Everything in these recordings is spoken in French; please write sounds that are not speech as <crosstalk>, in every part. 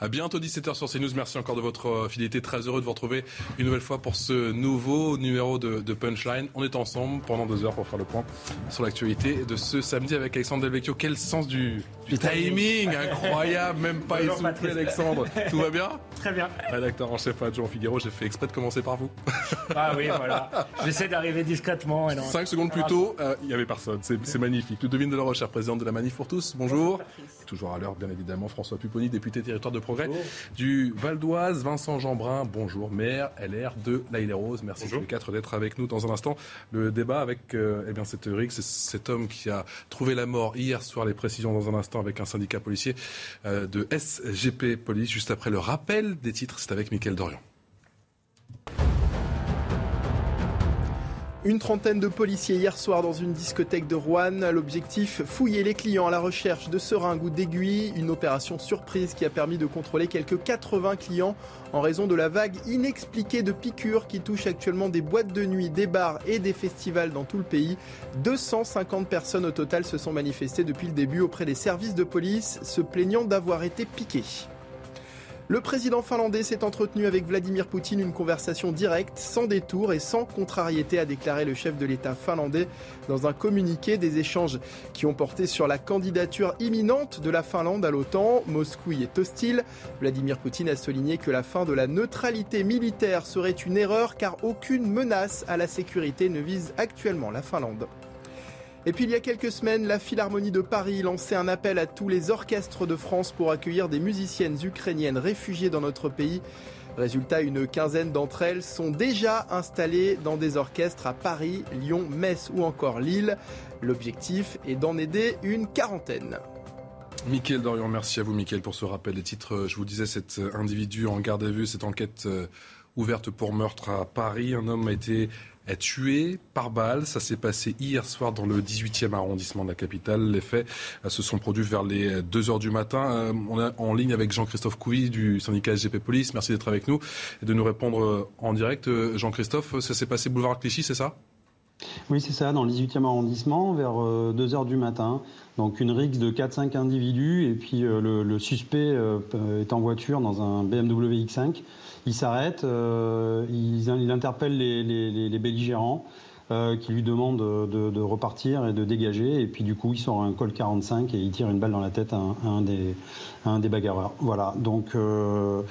À bientôt 17h sur CNews. Merci encore de votre euh, fidélité. Très heureux de vous retrouver une nouvelle fois pour ce nouveau numéro de, de Punchline. On est ensemble pendant deux heures pour faire le point sur l'actualité de ce samedi avec Alexandre Delvecchio. Quel sens du, du timing incroyable, même pas Bonjour, essoufflé. Alexandre. Tout va bien? Très bien. Rédacteur en chef adjoint Figaro, j'ai fait exprès de commencer par vous. Ah oui, voilà. J'essaie d'arriver discrètement. Et non. 5 secondes plus tôt, euh, il n'y avait personne. C'est magnifique. Ludovine de la Recherche, présidente de la Manif pour tous. Bonjour. Toujours à l'heure, bien évidemment, François Pupponi, député territoire de progrès du Val d'Oise. Vincent Jeanbrun, bonjour. Maire LR de La Rose. Merci tous les quatre d'être avec nous dans un instant. Le débat avec euh, eh bien, cet cet homme qui a trouvé la mort hier soir. Les précisions dans un instant avec un syndicat policier euh, de SGP Police. Juste après le rappel des titres, c'est avec Mickaël Dorian. Une trentaine de policiers hier soir dans une discothèque de Rouen. L'objectif, fouiller les clients à la recherche de seringues ou d'aiguilles. Une opération surprise qui a permis de contrôler quelques 80 clients en raison de la vague inexpliquée de piqûres qui touche actuellement des boîtes de nuit, des bars et des festivals dans tout le pays. 250 personnes au total se sont manifestées depuis le début auprès des services de police, se plaignant d'avoir été piqués. Le président finlandais s'est entretenu avec Vladimir Poutine une conversation directe, sans détour et sans contrariété, a déclaré le chef de l'État finlandais dans un communiqué des échanges qui ont porté sur la candidature imminente de la Finlande à l'OTAN. Moscou y est hostile. Vladimir Poutine a souligné que la fin de la neutralité militaire serait une erreur car aucune menace à la sécurité ne vise actuellement la Finlande. Et puis il y a quelques semaines, la Philharmonie de Paris lançait un appel à tous les orchestres de France pour accueillir des musiciennes ukrainiennes réfugiées dans notre pays. Résultat, une quinzaine d'entre elles sont déjà installées dans des orchestres à Paris, Lyon, Metz ou encore Lille. L'objectif est d'en aider une quarantaine. Mickaël Dorian, merci à vous Mickaël pour ce rappel des titres. Je vous disais, cet individu en garde à vue, cette enquête euh, ouverte pour meurtre à Paris. Un homme a été est tué par balle. Ça s'est passé hier soir dans le 18e arrondissement de la capitale. Les faits euh, se sont produits vers les 2 heures du matin. Euh, On est en ligne avec Jean-Christophe Couy du syndicat SGP Police. Merci d'être avec nous et de nous répondre euh, en direct. Euh, Jean-Christophe, ça s'est passé boulevard Clichy, c'est ça? Oui, c'est ça, dans le 18e arrondissement, vers 2h du matin. Donc une rixe de 4-5 individus, et puis euh, le, suspect euh, est en voiture dans un BMW X5. Il s'arrête, euh, il, interpelle les, belligérants. euh, qui lui demandent de, repartir et de dégager. Et puis du coup, il sort un col 45 et il tire une balle dans la tête à un, des, bagarreurs. Voilà. Donc euh,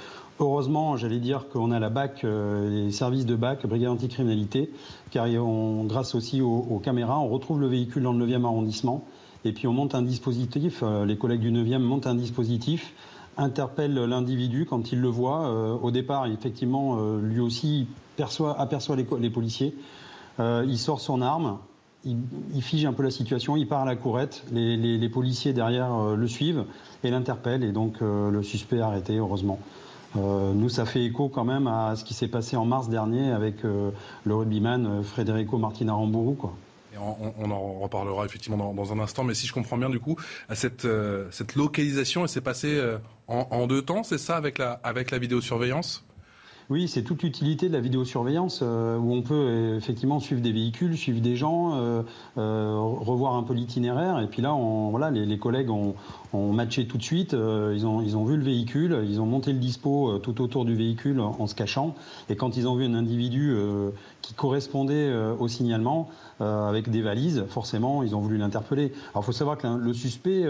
heureusement, j'allais dire qu'on a la BAC, les services de BAC, Brigade anticriminalité, car grâce aussi aux, caméras, on retrouve le véhicule dans le 9e arrondissement. Et puis on monte un dispositif, les collègues du 9e montent un dispositif, interpellent l'individu quand il le voit. Euh, au départ, effectivement, euh, lui aussi perçoit, aperçoit les, policiers. Euh, il sort son arme, il, fige un peu la situation, il part à la courette. Les, policiers derrière le suivent et l'interpellent. Et donc le suspect est arrêté, heureusement. Nous, ça fait écho quand même à ce qui s'est passé en mars dernier avec le rugbyman Federico Martina Rambourou. Quoi. On, en reparlera effectivement dans, un instant, mais si je comprends bien du coup, euh, cette localisation, elle s'est passée euh, en, en deux temps, c'est ça avec la, avec la vidéosurveillance? Oui, c'est toute l'utilité de la vidéosurveillance euh, où on peut euh, effectivement suivre des véhicules, suivre des gens, euh, revoir un peu l'itinéraire. Et puis là, voilà, les, collègues ont, matché tout de suite. ils, ont, ils ont vu le véhicule, ils ont monté le dispo tout autour du véhicule en, en se cachant. Et quand ils ont vu un individu qui correspondait au signalement avec des valises, forcément, ils ont voulu l'interpeller. Alors, il faut savoir que le suspect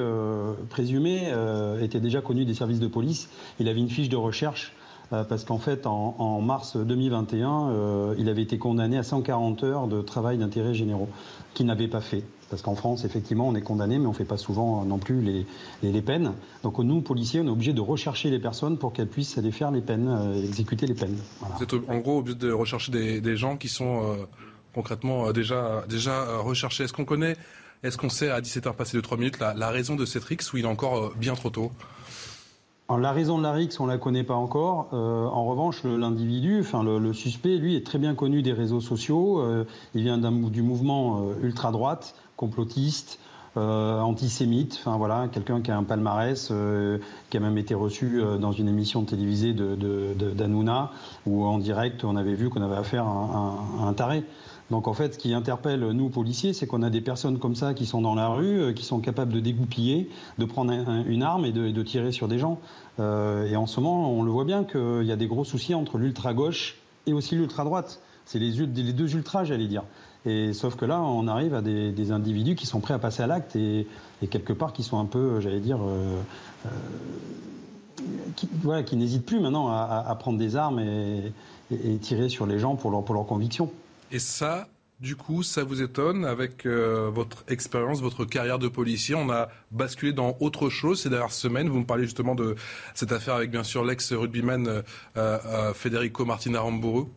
présumé était déjà connu des services de police. Il avait une fiche de recherche parce qu'en fait, en, mars 2021, euh, il avait été condamné à 140 heures de travail d'intérêt généraux, qu'il n'avait pas fait. Parce qu'en France, effectivement, on est condamné, mais on ne fait pas souvent euh, non plus les, peines. Donc nous, policiers, on est obligé de rechercher les personnes pour qu'elles puissent aller faire les peines, euh, exécuter les peines. Vous êtes en gros obligé de rechercher des, gens qui sont euh, concrètement euh, déjà, euh, recherchés. Est-ce qu'on connaît Est-ce qu'on sait à 17h passé de 3 minutes la, raison de cette rixe ou il est encore bien trop tôt? La raison de la RIX, on la connaît pas encore. en revanche, l'individu, enfin le, suspect, lui, est très bien connu des réseaux sociaux. il vient du mouvement ultra droite, complotiste, euh, antisémite, enfin voilà, quelqu'un qui a un palmarès, euh, qui a même été reçu euh, dans une émission télévisée de, où en direct on avait vu qu'on avait affaire à, un taré. Donc en fait, ce qui interpelle nous policiers, c'est qu'on a des personnes comme ça qui sont dans la rue, qui sont capables de dégoupiller, de prendre une arme et de, tirer sur des gens. et en ce moment, on le voit bien qu'il y a des gros soucis entre l'ultra gauche et aussi l'ultra droite. C'est les, deux ultras, j'allais dire. Et sauf que là, on arrive à des, individus qui sont prêts à passer à l'acte et, quelque part qui sont un peu, j'allais dire, euh, euh, qui, voilà, qui n'hésitent plus maintenant à, prendre des armes et, tirer sur les gens pour leur, pour leur conviction. Et ça, du coup, ça vous étonne avec euh, votre expérience, votre carrière de policier On a basculé dans autre chose ces dernières semaines. Vous me parlez justement de cette affaire avec bien sûr l'ex-rugbyman Federico Martina Rambourou.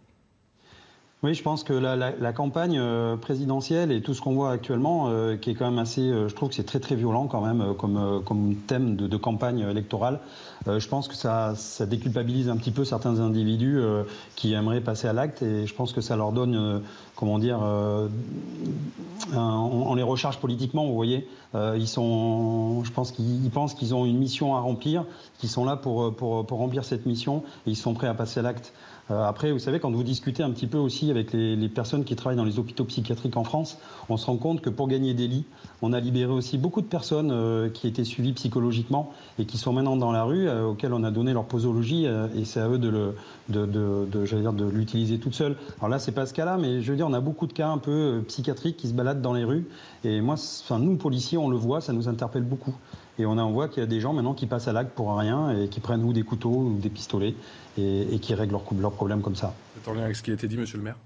Oui, je pense que la, campagne euh, présidentielle et tout ce qu'on voit actuellement, euh, qui est quand même assez, euh, je trouve que c'est très très violent quand même comme, thème de, campagne électorale. je pense que ça, déculpabilise un petit peu certains individus qui aimeraient passer à l'acte et je pense que ça leur donne, comment dire, on, les recharge politiquement. Vous voyez, ils sont, je pense qu'ils pensent qu'ils ont une mission à remplir, qu'ils sont là pour remplir cette mission et ils sont prêts à passer à l'acte. Euh, après, vous savez, quand vous discutez un petit peu aussi avec les, personnes qui travaillent dans les hôpitaux psychiatriques en France, on se rend compte que pour gagner des lits, on a libéré aussi beaucoup de personnes euh, qui étaient suivies psychologiquement et qui sont maintenant dans la rue, euh, auxquelles on a donné leur posologie, et c'est à eux de, de l'utiliser toute seule. Alors là, c'est pas ce cas-là, mais je veux dire, on a beaucoup de cas un peu psychiatriques qui se baladent dans les rues, et moi, enfin, nous, policiers, on le voit, ça nous interpelle beaucoup. Et on, on voit qu'il y a des gens maintenant qui passent à l'acte pour rien et qui prennent ou des couteaux ou des pistolets et, qui règlent leurs leur problèmes comme ça. C'est en lien avec ce qui a été dit, monsieur le maire?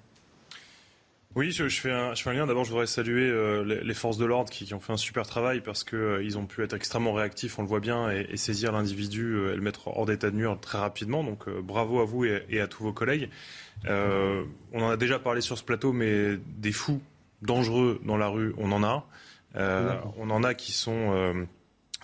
Oui, je, fais un, je, fais un, lien. D'abord, je voudrais saluer euh, les, forces de l'ordre qui, ont fait un super travail parce qu'ils euh, ont pu être extrêmement réactifs, on le voit bien, et, saisir l'individu euh, et le mettre hors d'état de nuire très rapidement. Donc, bravo à vous et, à tous vos collègues. on en a déjà parlé sur ce plateau, mais des fous dangereux dans la rue, on en a. on en a qui sont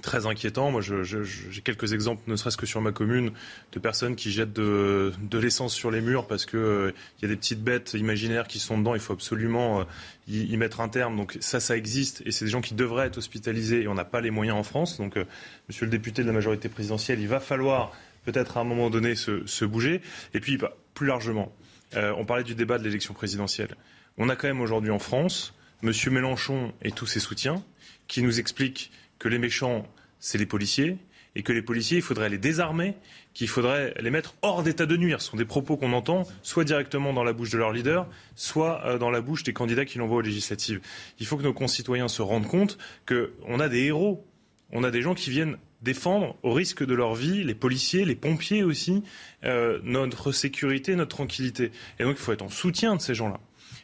très inquiétant. Moi, j'ai quelques exemples, ne serait-ce que sur ma commune, de personnes qui jettent de, l'essence sur les murs parce qu'il euh, y a des petites bêtes imaginaires qui sont dedans. Il faut absolument euh, y, mettre un terme. Donc ça, ça existe et c'est des gens qui devraient être hospitalisés et on n'a pas les moyens en France. Donc, euh, Monsieur le député de la majorité présidentielle, il va falloir peut-être à un moment donné se, bouger. Et puis, bah, plus largement, on parlait du débat de l'élection présidentielle. On a quand même aujourd'hui en France Monsieur Mélenchon et tous ses soutiens qui nous expliquent que les méchants, c'est les policiers, et que les policiers, il faudrait les désarmer, qu'il faudrait les mettre hors d'état de nuire. Ce sont des propos qu'on entend, soit directement dans la bouche de leur leader, soit euh, dans la bouche des candidats qui l'envoient aux législatives. Il faut que nos concitoyens se rendent compte qu'on a des héros, on a des gens qui viennent défendre au risque de leur vie, les policiers, les pompiers aussi, euh, notre sécurité, notre tranquillité. Et donc il faut être en soutien de ces gens-là.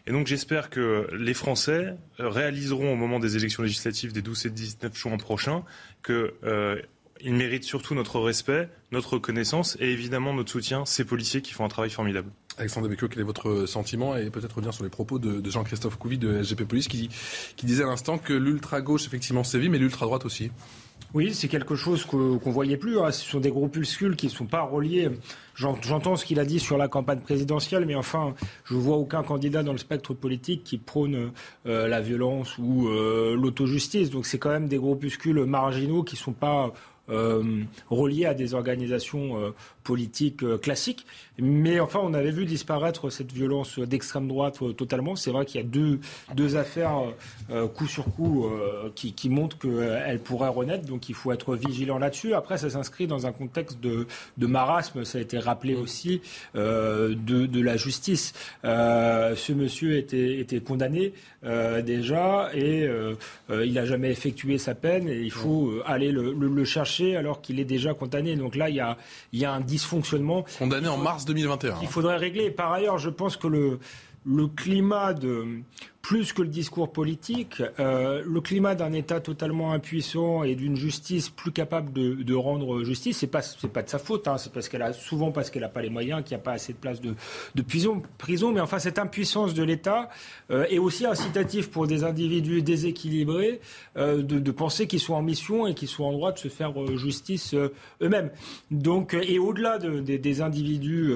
Et donc j'espère que les Français réaliseront au moment des élections législatives des 12 et 19 juin prochains qu'ils euh, méritent surtout notre respect, notre reconnaissance et évidemment notre soutien, ces policiers qui font un travail formidable. Alexandre Becchio, quel est votre sentiment et peut-être revenir sur les propos de, Jean-Christophe Couvi de SGP Police qui, qui disait à l'instant que l'ultra-gauche effectivement sévit mais l'ultra-droite aussi oui, c'est quelque chose qu'on ne voyait plus. Hein. Ce sont des groupuscules qui ne sont pas reliés. J'entends ce qu'il a dit sur la campagne présidentielle, mais enfin, je ne vois aucun candidat dans le spectre politique qui prône euh, la violence ou euh, l'autojustice. Donc c'est quand même des groupuscules marginaux qui ne sont pas euh, reliés à des organisations euh, classique. Mais enfin, on avait vu disparaître cette violence d'extrême droite euh, totalement. C'est vrai qu'il y a deux, deux affaires euh, coup sur coup qui, qui, montrent qu'elles pourraient renaître. Donc il faut être vigilant là-dessus. Après, ça s'inscrit dans un contexte de, de, marasme. Ça a été rappelé aussi de, de, la justice. ce monsieur était, était condamné déjà et il n'a jamais effectué sa peine. Et il faut aller le, le, chercher alors qu'il est déjà condamné. Donc là, il y a, il y a un dysfonctionnement. Condamné en mars 2021. Il faudrait régler. Par ailleurs, je pense que le, le climat de plus que le discours politique, euh, le climat d'un État totalement impuissant et d'une justice plus capable de, rendre justice, c'est pas c'est pas de sa faute, hein, c'est parce qu'elle a souvent parce qu'elle n'a pas les moyens, qu'il n'y a pas assez de place de, de prison, mais enfin cette impuissance de l'État euh, est aussi incitative pour des individus déséquilibrés euh, de, penser qu'ils sont en mission et qu'ils sont en droit de se faire justice eux-mêmes. Donc et au-delà des individus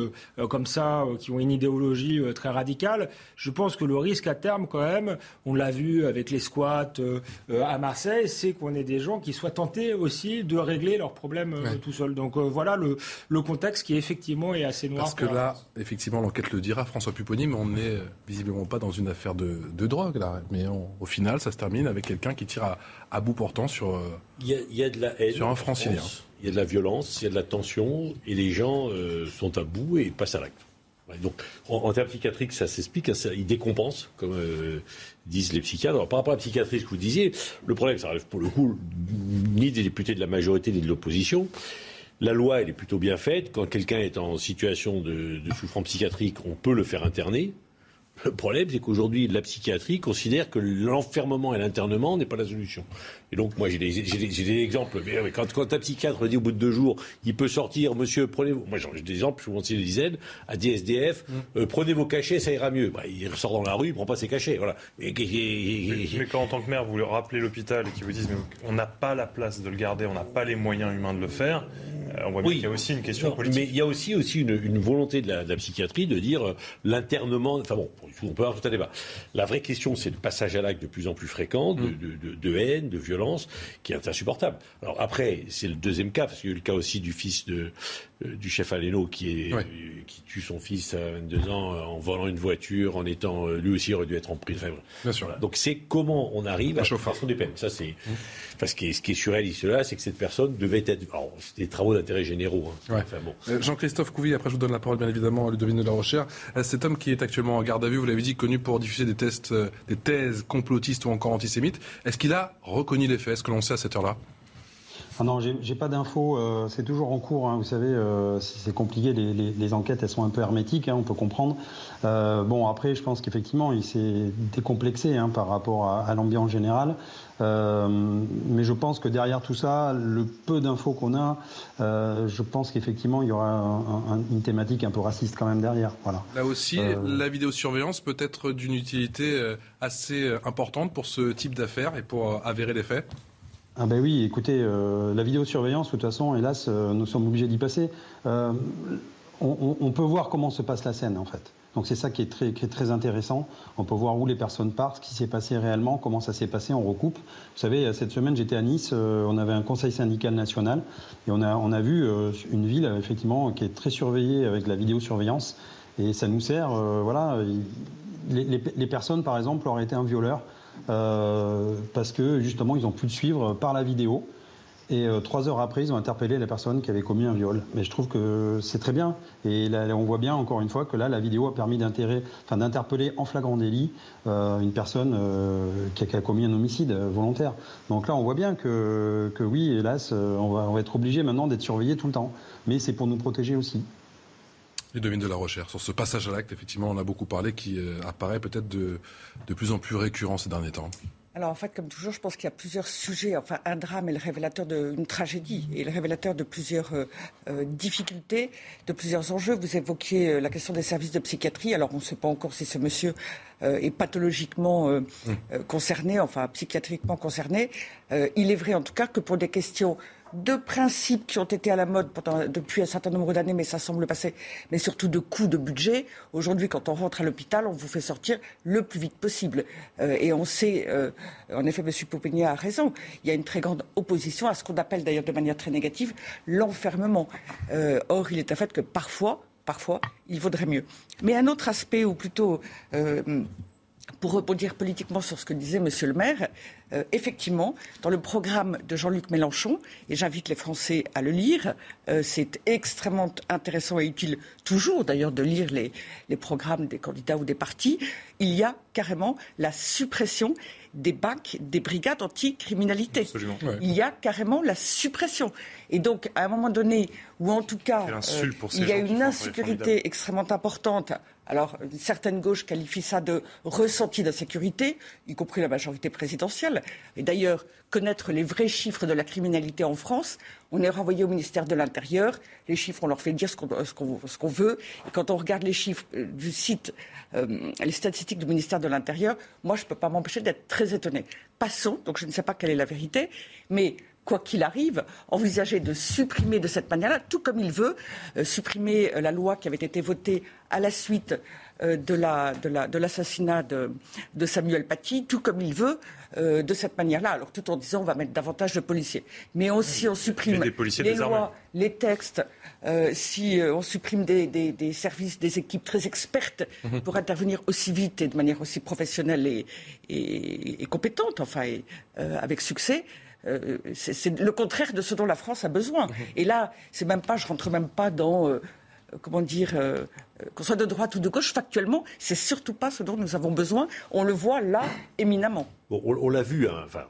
comme ça qui ont une idéologie très radicale, je pense que le risque à terme même, on l'a vu avec les squats euh, euh, à Marseille, c'est qu'on ait des gens qui soient tentés aussi de régler leurs problèmes euh, tout seuls. Donc voilà le, contexte qui effectivement est assez noir. Parce que là, effectivement, l'enquête le dira, François Pupponi, mais on n'est visiblement pas dans une affaire de, drogue là. Mais au final, ça se termine avec quelqu'un qui tire à, bout portant sur, il y a, de la haine sur un francilien. Il y a de la violence, il y a de la tension, et les gens sont à bout et passent à l'acte donc, en, termes psychiatriques, ça s'explique, hein, il décompense, comme euh, disent les psychiatres. Alors, par rapport à la psychiatrie, ce que vous disiez, le problème, ça arrive pour le coup ni des députés de la majorité ni de l'opposition. La loi, elle est plutôt bien faite. Quand quelqu'un est en situation de souffrance psychiatrique, on peut le faire interner. Le problème, c'est qu'aujourd'hui, la psychiatrie considère que l'enfermement et l'internement n'est pas la solution. Et donc, moi, j'ai des, des, exemples. Mais, quand, quand, un psychiatre dit au bout de deux jours, il peut sortir, monsieur, prenez vos... Moi, j'ai des exemples, je vous des dizaines, à DSDF, mmh. euh, prenez vos cachets, ça ira mieux. Bah, il ressort dans la rue, il prend pas ses cachets. Voilà. Mais, quand, en tant que maire, vous rappelez l'hôpital et qu'ils vous disent, mais on n'a pas la place de le garder, on n'a pas les moyens humains de le faire, euh, on voit bien qu'il y a aussi une question politique. Mais il y a aussi, aussi une, volonté de la, psychiatrie de dire euh, l'internement. Enfin bon, on peut avoir tout un débat. La vraie question, c'est le passage à l'acte de plus en plus fréquent, de, mmh. haine, de violence, qui est insupportable. Alors après, c'est le deuxième cas, parce qu'il y a eu le cas aussi du fils de, euh, du chef Aleno qui, est, qui tue son fils à 22 ans en volant une voiture, en étant lui aussi aurait dû être en prison. Bien sûr. Donc c'est comment on arrive à la des peines. Ça c'est mmh. parce que ce qui est surréaliste là, c'est que cette personne devait être. Alors, des travaux d'intérêt généraux. Hein. Euh, Jean-Christophe Couvi, après je vous donne la parole bien évidemment à Ludovine de la Rochère. Euh, cet homme qui est actuellement en garde à vue, vous l'avez dit, connu pour diffuser des, tests, euh, des thèses complotistes ou encore antisémites. Est-ce qu'il a reconnu les faits Est-ce que l'on sait à cette heure-là ah non, j'ai pas d'infos. c'est toujours en cours. Hein. vous savez, c'est compliqué. Les, enquêtes, elles sont un peu hermétiques. Hein, on peut comprendre. bon, après, je pense qu'effectivement, il s'est décomplexé hein, par rapport à, à l'ambiance générale. Euh, mais je pense que derrière tout ça, le peu d'infos qu'on a, euh, je pense qu'effectivement, il y aura une thématique un peu raciste quand même derrière. Voilà. Là aussi, euh, la vidéosurveillance peut être d'une utilité assez importante pour ce type d'affaires et pour avérer les faits ah ben oui, écoutez, la vidéosurveillance, de toute façon, hélas, nous sommes obligés d'y passer. on, on, peut voir comment se passe la scène, en fait. Donc c'est ça qui est, très, intéressant. On peut voir où les personnes partent, ce qui s'est passé réellement, comment ça s'est passé, on recoupe. Vous savez, cette semaine j'étais à Nice, euh, on avait un conseil syndical national et on a, vu euh, une ville effectivement qui est très surveillée avec la vidéosurveillance et ça nous sert, euh, voilà. Les, personnes par exemple auraient été un violeur parce que justement ils ont pu le suivre par la vidéo. Et euh, trois heures après, ils ont interpellé la personne qui avait commis un viol. Mais je trouve que c'est très bien. Et on voit bien, encore une fois, que là, la vidéo a permis d'interpeller en flagrant délit euh, une personne euh, qui, a, commis un homicide volontaire. Donc là, on voit bien que, que oui, hélas, on va, on va être obligé maintenant d'être surveillé tout le temps. Mais c'est pour nous protéger aussi. Les devines de la recherche. Sur ce passage à l'acte, effectivement, on a beaucoup parlé, qui apparaît peut-être de, de plus en plus récurrent ces derniers temps. Alors en fait, comme toujours, je pense qu'il y a plusieurs sujets. Enfin, un drame est le révélateur d'une tragédie et le révélateur de plusieurs euh, euh, difficultés, de plusieurs enjeux. Vous évoquiez euh, la question des services de psychiatrie. Alors on ne sait pas encore si ce monsieur est pathologiquement mmh. concerné, enfin psychiatriquement concerné. il est vrai en tout cas que pour des questions de principes qui ont été à la mode depuis un certain nombre d'années, mais ça semble passer, mais surtout de coûts de budget. Aujourd'hui, quand on rentre à l'hôpital, on vous fait sortir le plus vite possible. Euh, et on sait, euh, en effet, M. Popigny a raison, il y a une très grande opposition à ce qu'on appelle d'ailleurs de manière très négative l'enfermement. Euh, or, il est un fait que parfois, parfois, il vaudrait mieux. Mais un autre aspect, ou plutôt pour rebondir politiquement sur ce que disait Monsieur le maire, euh, effectivement, dans le programme de Jean-Luc Mélenchon, et j'invite les Français à le lire, euh, c'est extrêmement intéressant et utile toujours d'ailleurs de lire les, les, programmes des candidats ou des partis, il y a carrément la suppression des BAC, des brigades anti-criminalité. Il y a carrément la suppression. Et donc, à un moment donné, où en tout cas, euh, il y a une insécurité extrêmement importante alors, une certaine gauche qualifie ça de ressenti d'insécurité, y compris la majorité présidentielle. Et d'ailleurs, connaître les vrais chiffres de la criminalité en France, on est renvoyé au ministère de l'Intérieur. Les chiffres, on leur fait dire ce qu'on veut. Et quand on regarde les chiffres euh, du site, euh, les statistiques du ministère de l'Intérieur, moi, je ne peux pas m'empêcher d'être très étonné. Passons, donc je ne sais pas quelle est la vérité, mais quoi qu'il arrive, envisager de supprimer de cette manière-là, tout comme il veut, euh, supprimer euh, la loi qui avait été votée à la suite euh, de, l'assassinat de, Samuel Paty, tout comme il veut, de cette manière-là. Alors tout en disant on va mettre davantage de policiers. Mais si on supprime les lois, les textes, si on supprime des, services, des équipes très expertes mhm. pour intervenir aussi vite et de manière aussi professionnelle et, compétente, enfin, avec succès, euh, c'est le contraire de ce dont la France a besoin. Et là, c'est même pas, je rentre même pas dans, euh, comment dire, euh, qu'on soit de droite ou de gauche, factuellement, c'est surtout pas ce dont nous avons besoin. On le voit là éminemment. on, l'a vu, hein, enfin,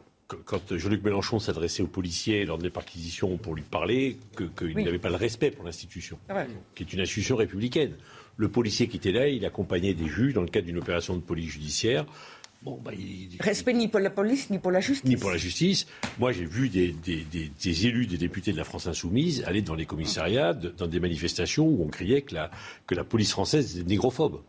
quand Jean-Luc Mélenchon s'adressait aux policiers lors des perquisitions pour lui parler, qu'il n'avait pas le respect pour l'institution, ah qui est une institution républicaine. Le policier qui était là, il accompagnait des juges dans le cadre d'une opération de police judiciaire. Bah, Respect ni pour la police, ni pour la justice. Ni pour la justice. Moi, j'ai vu des, des, élus, des députés de la France insoumise aller dans les commissariats, dans des manifestations où on criait que la, que la police française était négrophobe.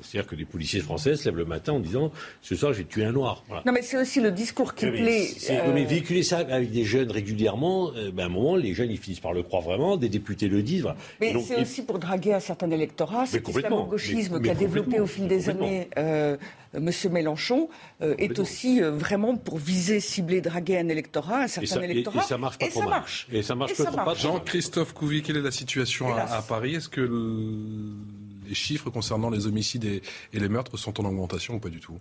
C'est-à-dire que les policiers français se lèvent le matin en disant ce soir j'ai tué un noir. Non mais c'est aussi le discours qui plaît. Euh, mais véhiculer ça avec des jeunes régulièrement, euh, ben, à un moment les jeunes ils finissent par le croire vraiment, des députés le disent. Mais c'est aussi pour draguer un certain électorat, cet islamo-gauchisme qu'a développé au fil des années euh, M. Mélenchon est aussi vraiment pour viser, cibler, draguer un électorat, un certain électorat. Et, ça marche pas et ça marche. Et ça marche pas. Jean-Christophe Couvi, quelle est la situation à, Paris? Est-ce que les chiffres concernant les homicides et, les meurtres sont en augmentation ou pas du tout?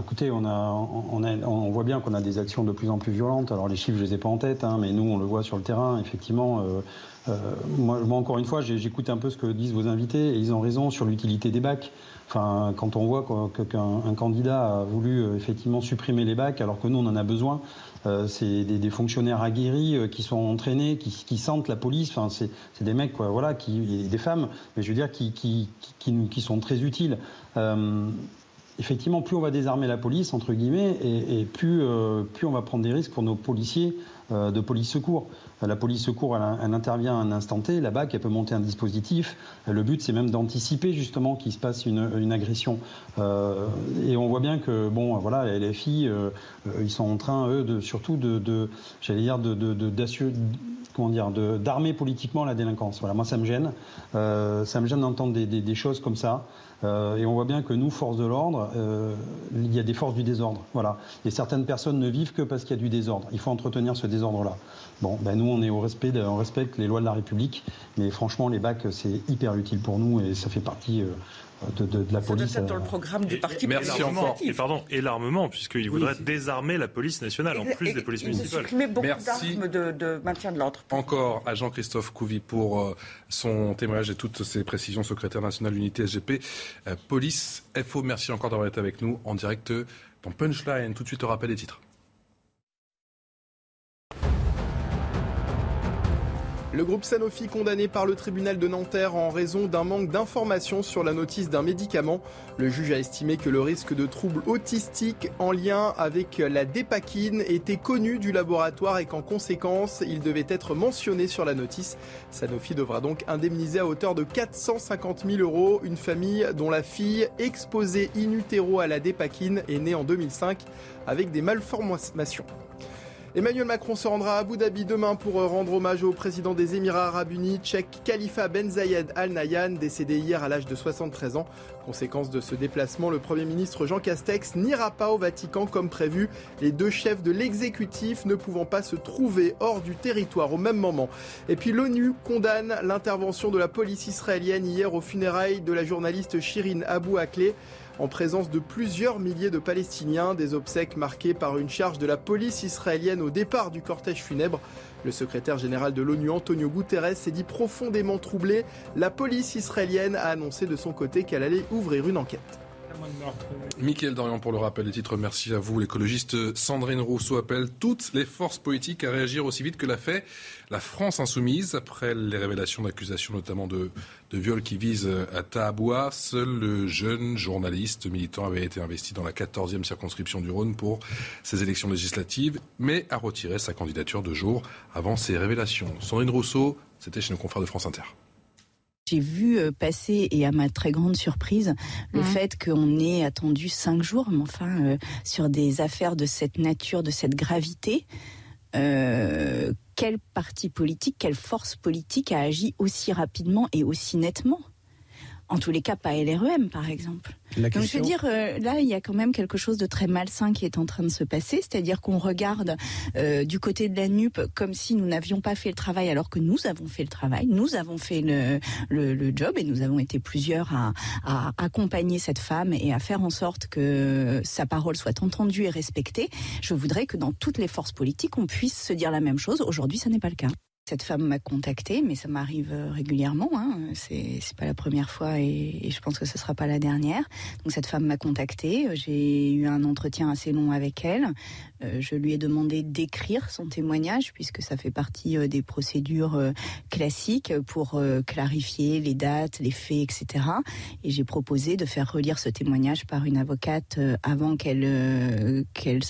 Écoutez, on, on, voit bien qu'on a des actions de plus en plus violentes. Alors les chiffres, je les ai pas en tête, hein, mais nous, on le voit sur le terrain. Effectivement, euh, euh, moi, encore une fois, j'écoute un peu ce que disent vos invités et ils ont raison sur l'utilité des bacs. Quand on voit qu'un candidat a voulu euh, effectivement supprimer les bacs alors que nous, on en a besoin, euh, c'est des, fonctionnaires aguerris euh, qui sont entraînés, qui, sentent la police. C'est des mecs, voilà, qui, des femmes, mais je veux dire, qui, sont très utiles. Effectivement, plus on va désarmer la police, entre guillemets, et, plus, plus on va prendre des risques pour nos policiers de police secours. La police secours, elle, intervient à un instant T. La BAC, elle peut monter un dispositif. Le but, c'est même d'anticiper justement qu'il se passe une, agression. Euh, et on voit bien que, bon, voilà, les filles, euh, ils sont en train, eux, de, surtout de, j'allais dire, de, comment dire, d'armer politiquement la délinquance. Voilà, moi ça me gêne. Euh, ça me gêne d'entendre des, choses comme ça. Euh, et on voit bien que nous, forces de l'ordre, euh, il y a des forces du désordre. Voilà. Et certaines personnes ne vivent que parce qu'il y a du désordre. Il faut entretenir ce désordre-là. Bon, ben nous, on est au respect, on respecte les lois de la République, mais franchement, les bacs, c'est hyper utile pour nous et ça fait partie de, la police. C'est dans le programme du parti. merci encore. Et pardon, et l'armement, puisqu'il voudrait désarmer la police nationale en plus des polices municipales. beaucoup d'armes de, maintien de l'ordre. Encore à Jean-Christophe Couvi pour euh, son témoignage et toutes ses précisions, secrétaire national de l'unité SGP. Euh, police FO, merci encore d'avoir été avec nous en direct dans Punchline. Tout de suite au rappel des titres. Le groupe Sanofi condamné par le tribunal de Nanterre en raison d'un manque d'informations sur la notice d'un médicament. Le juge a estimé que le risque de troubles autistiques en lien avec la dépakine était connu du laboratoire et qu'en conséquence, il devait être mentionné sur la notice. Sanofi devra donc indemniser à hauteur de 450 000 euros une famille dont la fille, exposée in utero à la dépakine, est née en 2005 avec des malformations. Emmanuel Macron se rendra à Abu Dhabi demain pour rendre hommage au président des Émirats Arabes Unis, tchèque Khalifa Ben Zayed Al Nahyan, décédé hier à l'âge de 73 ans. Conséquence de ce déplacement, le Premier ministre Jean Castex n'ira pas au Vatican comme prévu, les deux chefs de l'exécutif ne pouvant pas se trouver hors du territoire au même moment. Et puis l'ONU condamne l'intervention de la police israélienne hier aux funérailles de la journaliste Shirin Abu Akleh en présence de plusieurs milliers de Palestiniens, des obsèques marquées par une charge de la police israélienne au départ du cortège funèbre. Le secrétaire général de l'ONU, Antonio Guterres, s'est dit profondément troublé. La police israélienne a annoncé de son côté qu'elle allait ouvrir une enquête. Mickaël Dorian pour le rappel des titres. Merci à vous. L'écologiste Sandrine Rousseau appelle toutes les forces politiques à réagir aussi vite que l'a fait la France insoumise après les révélations d'accusations notamment de, de viol qui visent à Tahaboua. Seul le jeune journaliste militant avait été investi dans la 14e circonscription du Rhône pour ces élections législatives, mais a retiré sa candidature deux jours avant ces révélations. Sandrine Rousseau, c'était chez nos confrères de France Inter. J'ai vu euh, passer, et à ma très grande surprise, le fait qu'on ait attendu cinq jours, mais enfin, euh, sur des affaires de cette nature, de cette gravité, euh, quel parti politique, quelle force politique a agi aussi rapidement et aussi nettement? En tous les cas, pas LREM, par exemple. La Donc je veux dire, euh, là, il y a quand même quelque chose de très malsain qui est en train de se passer, c'est-à-dire qu'on regarde euh, du côté de la NUP comme si nous n'avions pas fait le travail, alors que nous avons fait le travail, nous avons fait le, le, le job et nous avons été plusieurs à, à accompagner cette femme et à faire en sorte que sa parole soit entendue et respectée. Je voudrais que dans toutes les forces politiques, on puisse se dire la même chose. Aujourd'hui, ce n'est pas le cas. Cette femme m'a contactée, mais ça m'arrive euh, régulièrement. Hein. C'est pas la première fois et, et je pense que ce sera pas la dernière. Donc cette femme m'a contactée. J'ai eu un entretien assez long avec elle. Euh, je lui ai demandé d'écrire son témoignage puisque ça fait partie euh, des procédures euh, classiques pour clarifier les dates, les faits, etc. Et j'ai proposé de faire relire ce témoignage par une avocate avant qu'elle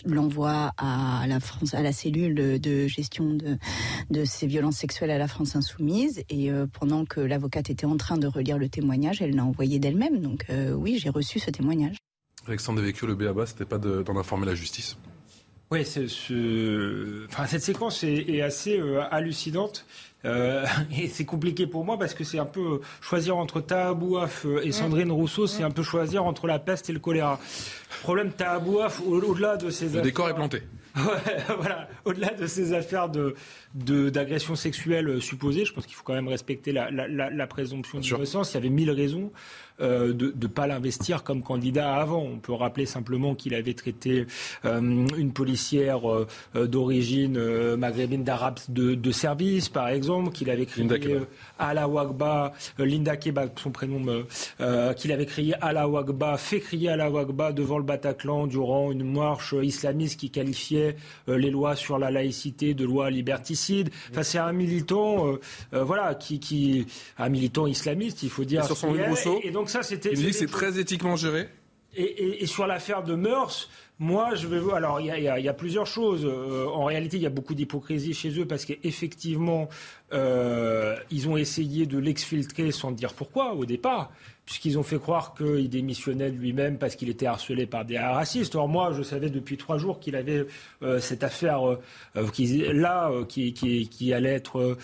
l'envoie à la France, à la cellule de gestion de, ces violences sexuelles à la France insoumise. Et pendant que l'avocate était en train de relire le témoignage, elle l'a envoyé d'elle-même. Donc oui, j'ai reçu ce témoignage. Alexandre Devecchio, le BABA, c'était pas de- d'en informer la justice? Oui, ce... enfin, cette séquence est, est assez euh, hallucinante. Euh, <laughs> et c'est compliqué pour moi parce que c'est un peu euh, choisir entre Tahabouaf et Sandrine Rousseau, c'est un peu choisir entre la peste et le choléra. Problème Tahabouaf, au- au-delà de ces Le décor est planté. <laughs> Ouais, voilà. Au-delà de ces affaires de de- d'agression sexuelle supposée, je pense qu'il faut quand même respecter la, la, la, la présomption d'innocence. Il y avait mille raisons euh, de ne pas l'investir comme candidat avant. On peut rappeler simplement qu'il avait traité euh, une policière euh, d'origine maghrébine d'arabe de, de service, par exemple, qu'il avait crié Allah Wagba, Linda Kebab, son prénom, qu'il avait crié Allah Wagba, fait crier Allah Wagba devant le Bataclan durant une marche islamiste qui qualifiait les lois sur la laïcité de lois liberticides. Enfin, c'est un militant, voilà, qui, qui, un militant islamiste, il faut dire. Et sur Et, et donc ça, c'était. Il nous dit que c'est très éthiquement géré. et, et- et sur l'affaire de Meurs, moi, je vais voir. Alors, y y il y a plusieurs choses. Euh, en réalité, il y a beaucoup d'hypocrisie chez eux parce qu'effectivement, euh, ils ont essayé de l'exfiltrer sans dire pourquoi au départ, puisqu'ils ont fait croire qu'il démissionnait de lui-même parce qu'il était harcelé par des racistes. Or, moi, je savais depuis trois jours qu'il avait euh, cette affaire euh, euh, qui, là euh, qui, qui, qui allait être euh,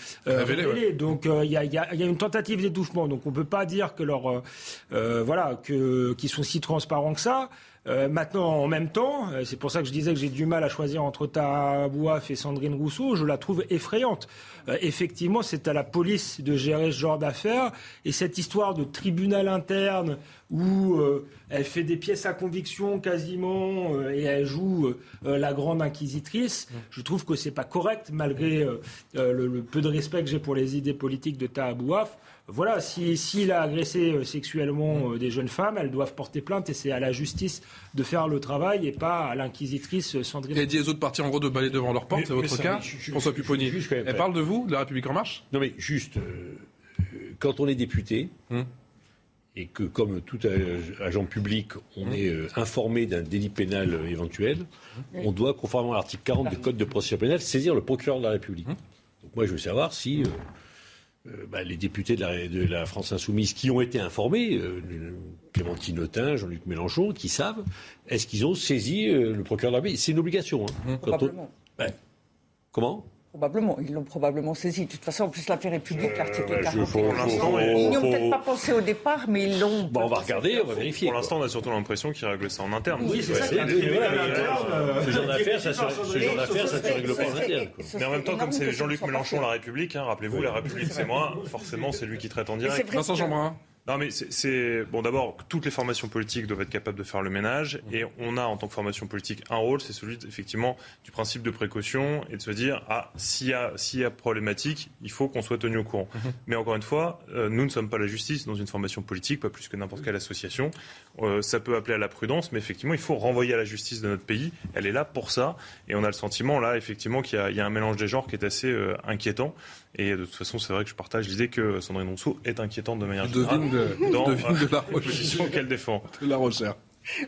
Révélée. Donc, il y, a, il y a- il y a une tentative d'étouffement. Donc, on peut pas dire que leur, voilà, que qu'ils sont si transparents que ça. Euh, maintenant, en même temps, euh, c'est pour ça que je disais que j'ai du mal à choisir entre Tahabouaf et Sandrine Rousseau, je la trouve effrayante. Euh, effectivement, c'est à la police de gérer ce genre d'affaires. Et cette histoire de tribunal interne où euh, elle fait des pièces à conviction quasiment et elle joue la grande inquisitrice, je trouve que c'est pas correct malgré le, le peu de respect que j'ai pour les idées politiques de Tahabouaf. Voilà, si- s'il a agressé euh, sexuellement euh, des jeunes femmes, elles doivent porter plainte et c'est à la justice de faire le travail et pas à l'inquisitrice euh, Sandrine. Et dit aux autres partis, en gros, de balayer devant leur porte, c'est votre ça, cas. mais je- je- François Pupponi. Elle parle de vous, de la République En Marche? Non, mais juste, euh, quand on est député, Hum. et que, comme tout ag- agent public, on Hum. est euh, informé d'un délit pénal euh, éventuel, on doit, conformément à l'article 40 du Code de procédure pénale, saisir le procureur de la République. Hum. Donc moi, je veux savoir si euh, bah, les députés de la, de la France Insoumise qui ont été informés, euh, Clémentine Autain, Jean-Luc Mélenchon, qui savent, est-ce qu'ils ont saisi euh, le procureur de la République? C'est une obligation. hein. Quand on- Probablement. Ben, comment? Probablement, ils l'ont probablement saisi. De toute façon, en plus, l'affaire est publique, l'article bah, je- 40. faut- Pour l'instant, faut- Ils n'y ont faut- peut-être pas pensé au départ, mais ils l'ont. Bon, on va regarder, on va vérifier. Pour l'instant, on a surtout l'impression qu'ils règlent ça en interne. Oui, c'est ça, euh, Ce genre d'affaires, ça, se- ça se règle pas en interne. Mais en même temps, comme c'est Jean-Luc Mélenchon, la République, hein, rappelez-vous, la République c'est moi, forcément c'est lui qui traite en direct. Vincent Jeanbrun. Non, mais c'est bon. D'abord, toutes les formations politiques doivent être capables de faire le ménage, et on a en tant que formation politique un rôle, c'est celui effectivement du principe de précaution et de se dire ah s'il y a s'il y a problématique, il faut qu'on soit tenu au courant. Mhm. Mais encore une fois, euh, nous ne sommes pas la justice dans une formation politique, pas plus que n'importe quelle association. Euh, ça peut appeler à la prudence, mais effectivement, il faut renvoyer à la justice de notre pays. Elle est là pour ça, et on a le sentiment là effectivement qu'il y, y, a un mélange des genres qui est assez euh, inquiétant. Et de toute façon, c'est vrai que je partage l'idée que Sandrine Rousseau est inquiétante de manière générale de, dans <laughs> de la position qu'elle défend. De la recherche.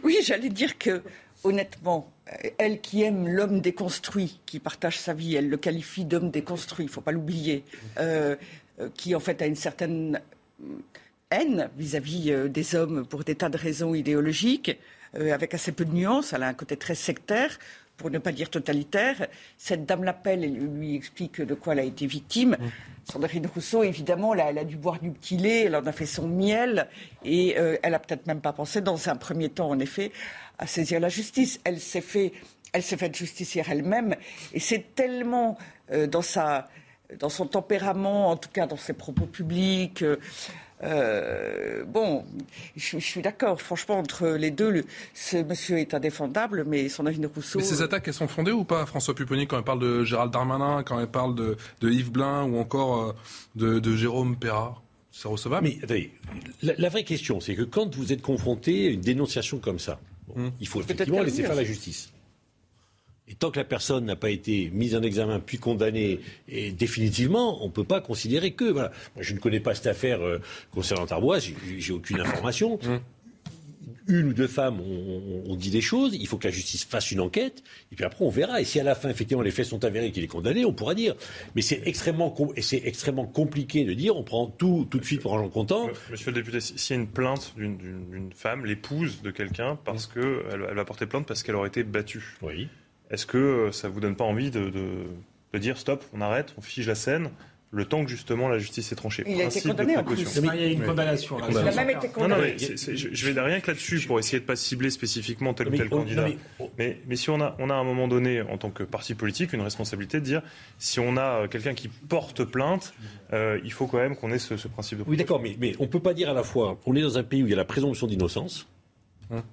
Oui, j'allais dire que, honnêtement, elle qui aime l'homme déconstruit, qui partage sa vie, elle le qualifie d'homme déconstruit, il ne faut pas l'oublier, euh, euh, qui en fait a une certaine haine vis-à-vis -vis des hommes pour des tas de raisons idéologiques, avec assez peu de nuances, elle a un côté très sectaire pour ne pas dire totalitaire. Cette dame l'appelle et lui explique de quoi elle a été victime. Mmh. Sandrine Rousseau, évidemment, elle a dû boire du petit lait, elle en a fait son miel, et euh, elle a peut-être même pas pensé, dans un premier temps, en effet, à saisir la justice. Elle s'est fait, elle s'est faite justicière elle-même, et c'est tellement euh, dans sa, dans son tempérament, en tout cas dans ses propos publics, euh, euh, bon, je, suis d'accord. Franchement, entre les deux, ce monsieur est indéfendable, mais son avis de Rousseau. Mais ces attaques, elles sont fondées ou pas, François Pupponi, quand elle parle de Gérald Darmanin, quand elle parle de, Yves Blin ou encore euh, de, Jérôme Perra C'est recevable? Mais attendez, la, vraie question, c'est que quand vous êtes confronté à une dénonciation comme ça, hum. il faut effectivement laisser faire la justice. Et tant que la personne n'a pas été mise en examen puis condamnée et définitivement, on ne peut pas considérer que. Voilà. Moi, je ne connais pas cette affaire euh, concernant Arboise, j'ai aucune information. Mmh. Une ou deux femmes ont, dit des choses, il faut que la justice fasse une enquête, et puis après on verra. Et si à la fin, effectivement, les faits sont avérés qu'il est condamné, on pourra dire. Mais c'est extrêmement, c'est extrêmement compliqué de dire on prend tout tout de suite pour argent comptant. Monsieur le député, s'il y a une plainte d'une femme, l'épouse de quelqu'un, parce mmh. qu'elle elle va porter plainte parce qu'elle aurait été battue. Oui. Est-ce que euh, ça vous donne pas envie de, dire stop, on arrête, on fige la scène le temps que justement la justice est tranchée? Il a été condamné en plus. Il y a une condamnation. Il a même été condamné. je, vais rien que là-dessus pour essayer de pas cibler spécifiquement tel ou tel candidat. Mais, mais, si on a, on a à un moment donné, en tant que parti politique, une responsabilité de dire si on a euh, quelqu'un qui porte plainte, euh, il faut quand même qu'on ait ce, principe de. Oui, d'accord, mais, mais on peut pas dire à la fois on est dans un pays où il y a la présomption d'innocence.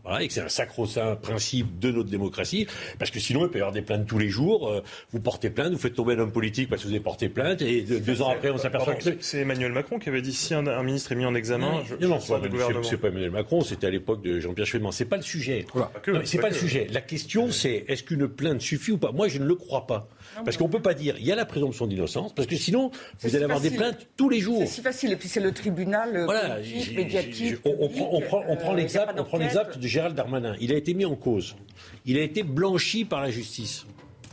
Voilà, et que c'est un sacro-saint principe de notre démocratie, parce que sinon il peut y avoir des plaintes tous les jours. Euh, vous portez plainte, vous faites tomber un homme politique parce que vous avez porté plainte, et deux, ans après on s'aperçoit que c'est Emmanuel Macron qui avait dit si un, ministre est mis en examen, je, non, non, c'est pas Emmanuel Macron, c'était à l'époque de Jean-Pierre Chevènement. C'est pas le sujet. c'est pas, le sujet. La question c'est est-ce qu'une plainte suffit ou pas? Moi je ne le crois pas. Parce qu'on ne peut pas dire il y a la présomption d'innocence, parce que sinon, vous allez avoir des plaintes tous les jours. C'est si facile. Et puis c'est le tribunal euh, voilà, médiatique. On, prend, on prend, on prend l'exemple de Gérald Darmanin. Il a été mis en cause. Il a été blanchi par la justice.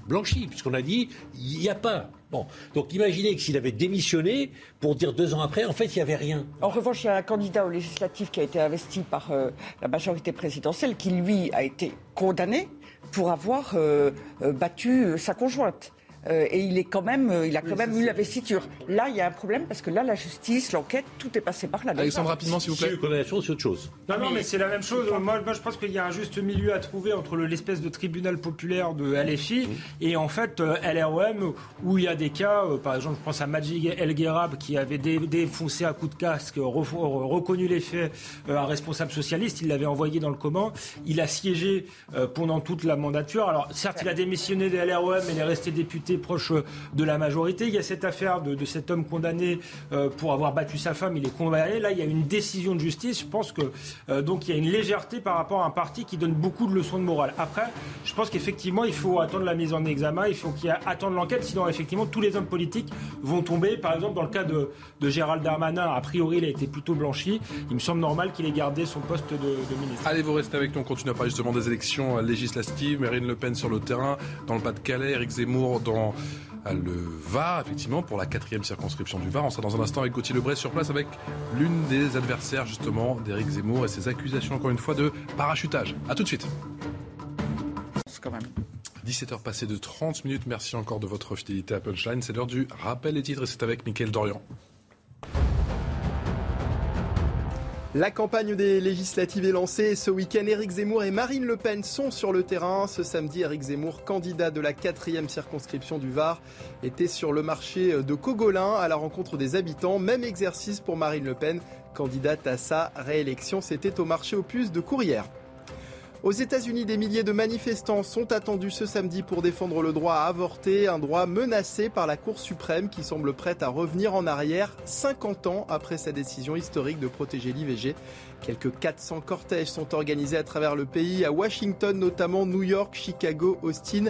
Blanchi, puisqu'on a dit il n'y a pas. Bon, donc imaginez que s'il avait démissionné pour dire deux ans après, en fait, il n'y avait rien. En revanche, il y a un candidat au législatif qui a été investi par euh, la majorité présidentielle qui, lui, a été condamné pour avoir euh, battu sa conjointe. Euh, et il est quand même, euh, il a quand même eu l'investiture. Là, il y a un problème parce que là, la justice, l'enquête, tout est passé par là. Alexandre, rapidement, s'il vous plaît. condamnation, c'est autre chose. Non, non, mais c'est la même chose. Moi, je pense qu'il y a un juste milieu à trouver entre l'espèce de tribunal populaire de LFI et en fait euh, LROM où il y a des cas, par exemple, je pense à Majid El Gherab qui avait défoncé à coup de casque, reconnu les faits, un responsable socialiste, il l'avait envoyé dans le coma. Il a siégé pendant toute la mandature. Alors, certes, il a démissionné des LROM, mais il est resté député proche de la majorité. Il y a cette affaire de, cet homme condamné euh, pour avoir battu sa femme. Il est condamné. Là, il y a une décision de justice. Je pense que euh, donc il y a une légèreté par rapport à un parti qui donne beaucoup de leçons de morale. Après, je pense qu'effectivement, il faut attendre la mise en examen. Il faut qu'il attendre l'enquête. Sinon, effectivement, tous les hommes politiques vont tomber. Par exemple, dans le cas de, Gérald Darmanin, a priori, il a été plutôt blanchi. Il me semble normal qu'il ait gardé son poste de, ministre. Allez, vous restez avec nous. On continue à parler justement des élections législatives. Marine Le Pen sur le terrain, dans le Pas-de-Calais, Eric Zemmour dans le Var, effectivement, pour la quatrième circonscription du Var. On sera dans un instant avec Gauthier Lebray sur place avec l'une des adversaires, justement, d'Éric Zemmour et ses accusations, encore une fois, de parachutage. A tout de suite. Quand même. 17h passées de 30 minutes. Merci encore de votre fidélité à Punchline. C'est l'heure du rappel des titres et c'est avec Mickaël Dorian. La campagne des législatives est lancée ce week-end, Éric Zemmour et Marine Le Pen sont sur le terrain. Ce samedi, Éric Zemmour, candidat de la quatrième circonscription du Var, était sur le marché de Cogolin à la rencontre des habitants. Même exercice pour Marine Le Pen candidate à sa réélection. C'était au marché aux puces de Courrières. Aux États-Unis, des milliers de manifestants sont attendus ce samedi pour défendre le droit à avorter, un droit menacé par la Cour suprême qui semble prête à revenir en arrière 50 ans après sa décision historique de protéger l'IVG. Quelques 400 cortèges sont organisés à travers le pays, à Washington notamment, New York, Chicago, Austin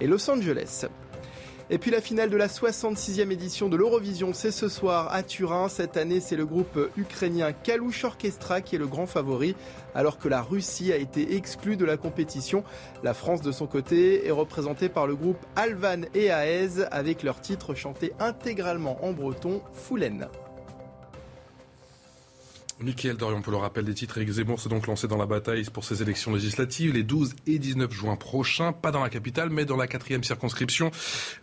et Los Angeles. Et puis la finale de la 66e édition de l'Eurovision, c'est ce soir à Turin. Cette année, c'est le groupe ukrainien Kalush Orchestra qui est le grand favori, alors que la Russie a été exclue de la compétition. La France, de son côté, est représentée par le groupe Alvan et Aez, avec leur titre chanté intégralement en breton, Foulen. Michael Dorian, pour le rappel des titres, Éric Zemmour s'est donc lancé dans la bataille pour ses élections législatives les 12 et 19 juin prochains, pas dans la capitale, mais dans la quatrième circonscription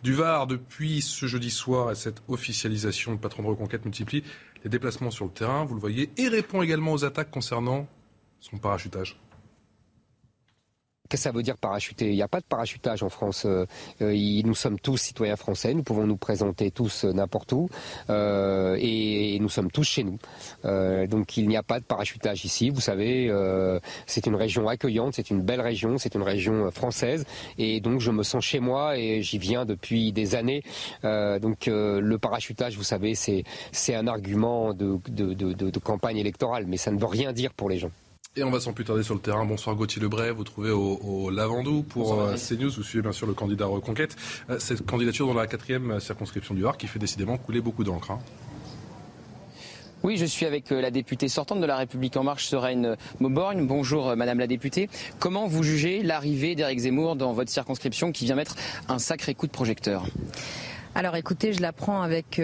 du Var. Depuis ce jeudi soir et cette officialisation, le patron de Reconquête multiplie les déplacements sur le terrain, vous le voyez, et répond également aux attaques concernant son parachutage. Qu'est-ce que ça veut dire parachuter? Il n'y a pas de parachutage en France. Euh, euh, nous sommes tous citoyens français, nous pouvons nous présenter tous euh, n'importe où, et, nous sommes tous chez nous. donc il n'y a pas de parachutage ici. Vous savez, c'est une région accueillante, c'est une belle région, c'est une région française, et donc je me sens chez moi et j'y viens depuis des années. donc le parachutage, vous savez, c'est un argument de campagne électorale, mais ça ne veut rien dire pour les gens. Et on va sans plus tarder sur le terrain. Bonsoir Gauthier Lebray, vous trouvez au, Lavandou pour euh, CNews. Vous suivez bien sûr le candidat Reconquête. Euh, cette candidature dans la quatrième circonscription du Var qui fait décidément couler beaucoup d'encre. Hein. Oui, je suis avec euh, la députée sortante de La République En Marche, Sereine Mauborgne. Bonjour Madame la députée. Comment vous jugez l'arrivée d'Éric Zemmour dans votre circonscription qui vient mettre un sacré coup de projecteur? Alors écoutez, je la prends avec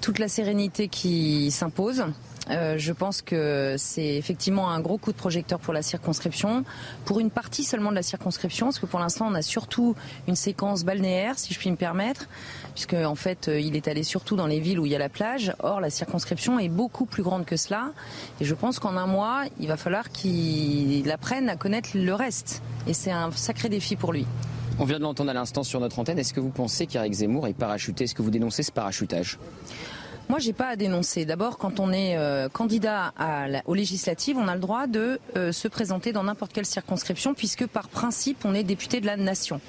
toute la sérénité qui s'impose. Euh, je pense que c'est effectivement un gros coup de projecteur pour la circonscription, pour une partie seulement de la circonscription, parce que pour l'instant on a surtout une séquence balnéaire, si je puis me permettre, puisque en fait euh, il est allé surtout dans les villes où il y a la plage. Or la circonscription est beaucoup plus grande que cela, et je pense qu'en un mois il va falloir qu'il apprenne à connaître le reste, et c'est un sacré défi pour lui. On vient de l'entendre à l'instant sur notre antenne. Est-ce que vous pensez qu'Éric Zemmour est parachuté? Est-ce que vous dénoncez ce parachutage? Moi, j'ai pas à dénoncer. D'abord, quand on est euh, candidat à aux législatives, on a le droit de euh, se présenter dans n'importe quelle circonscription, puisque par principe, on est député de la nation.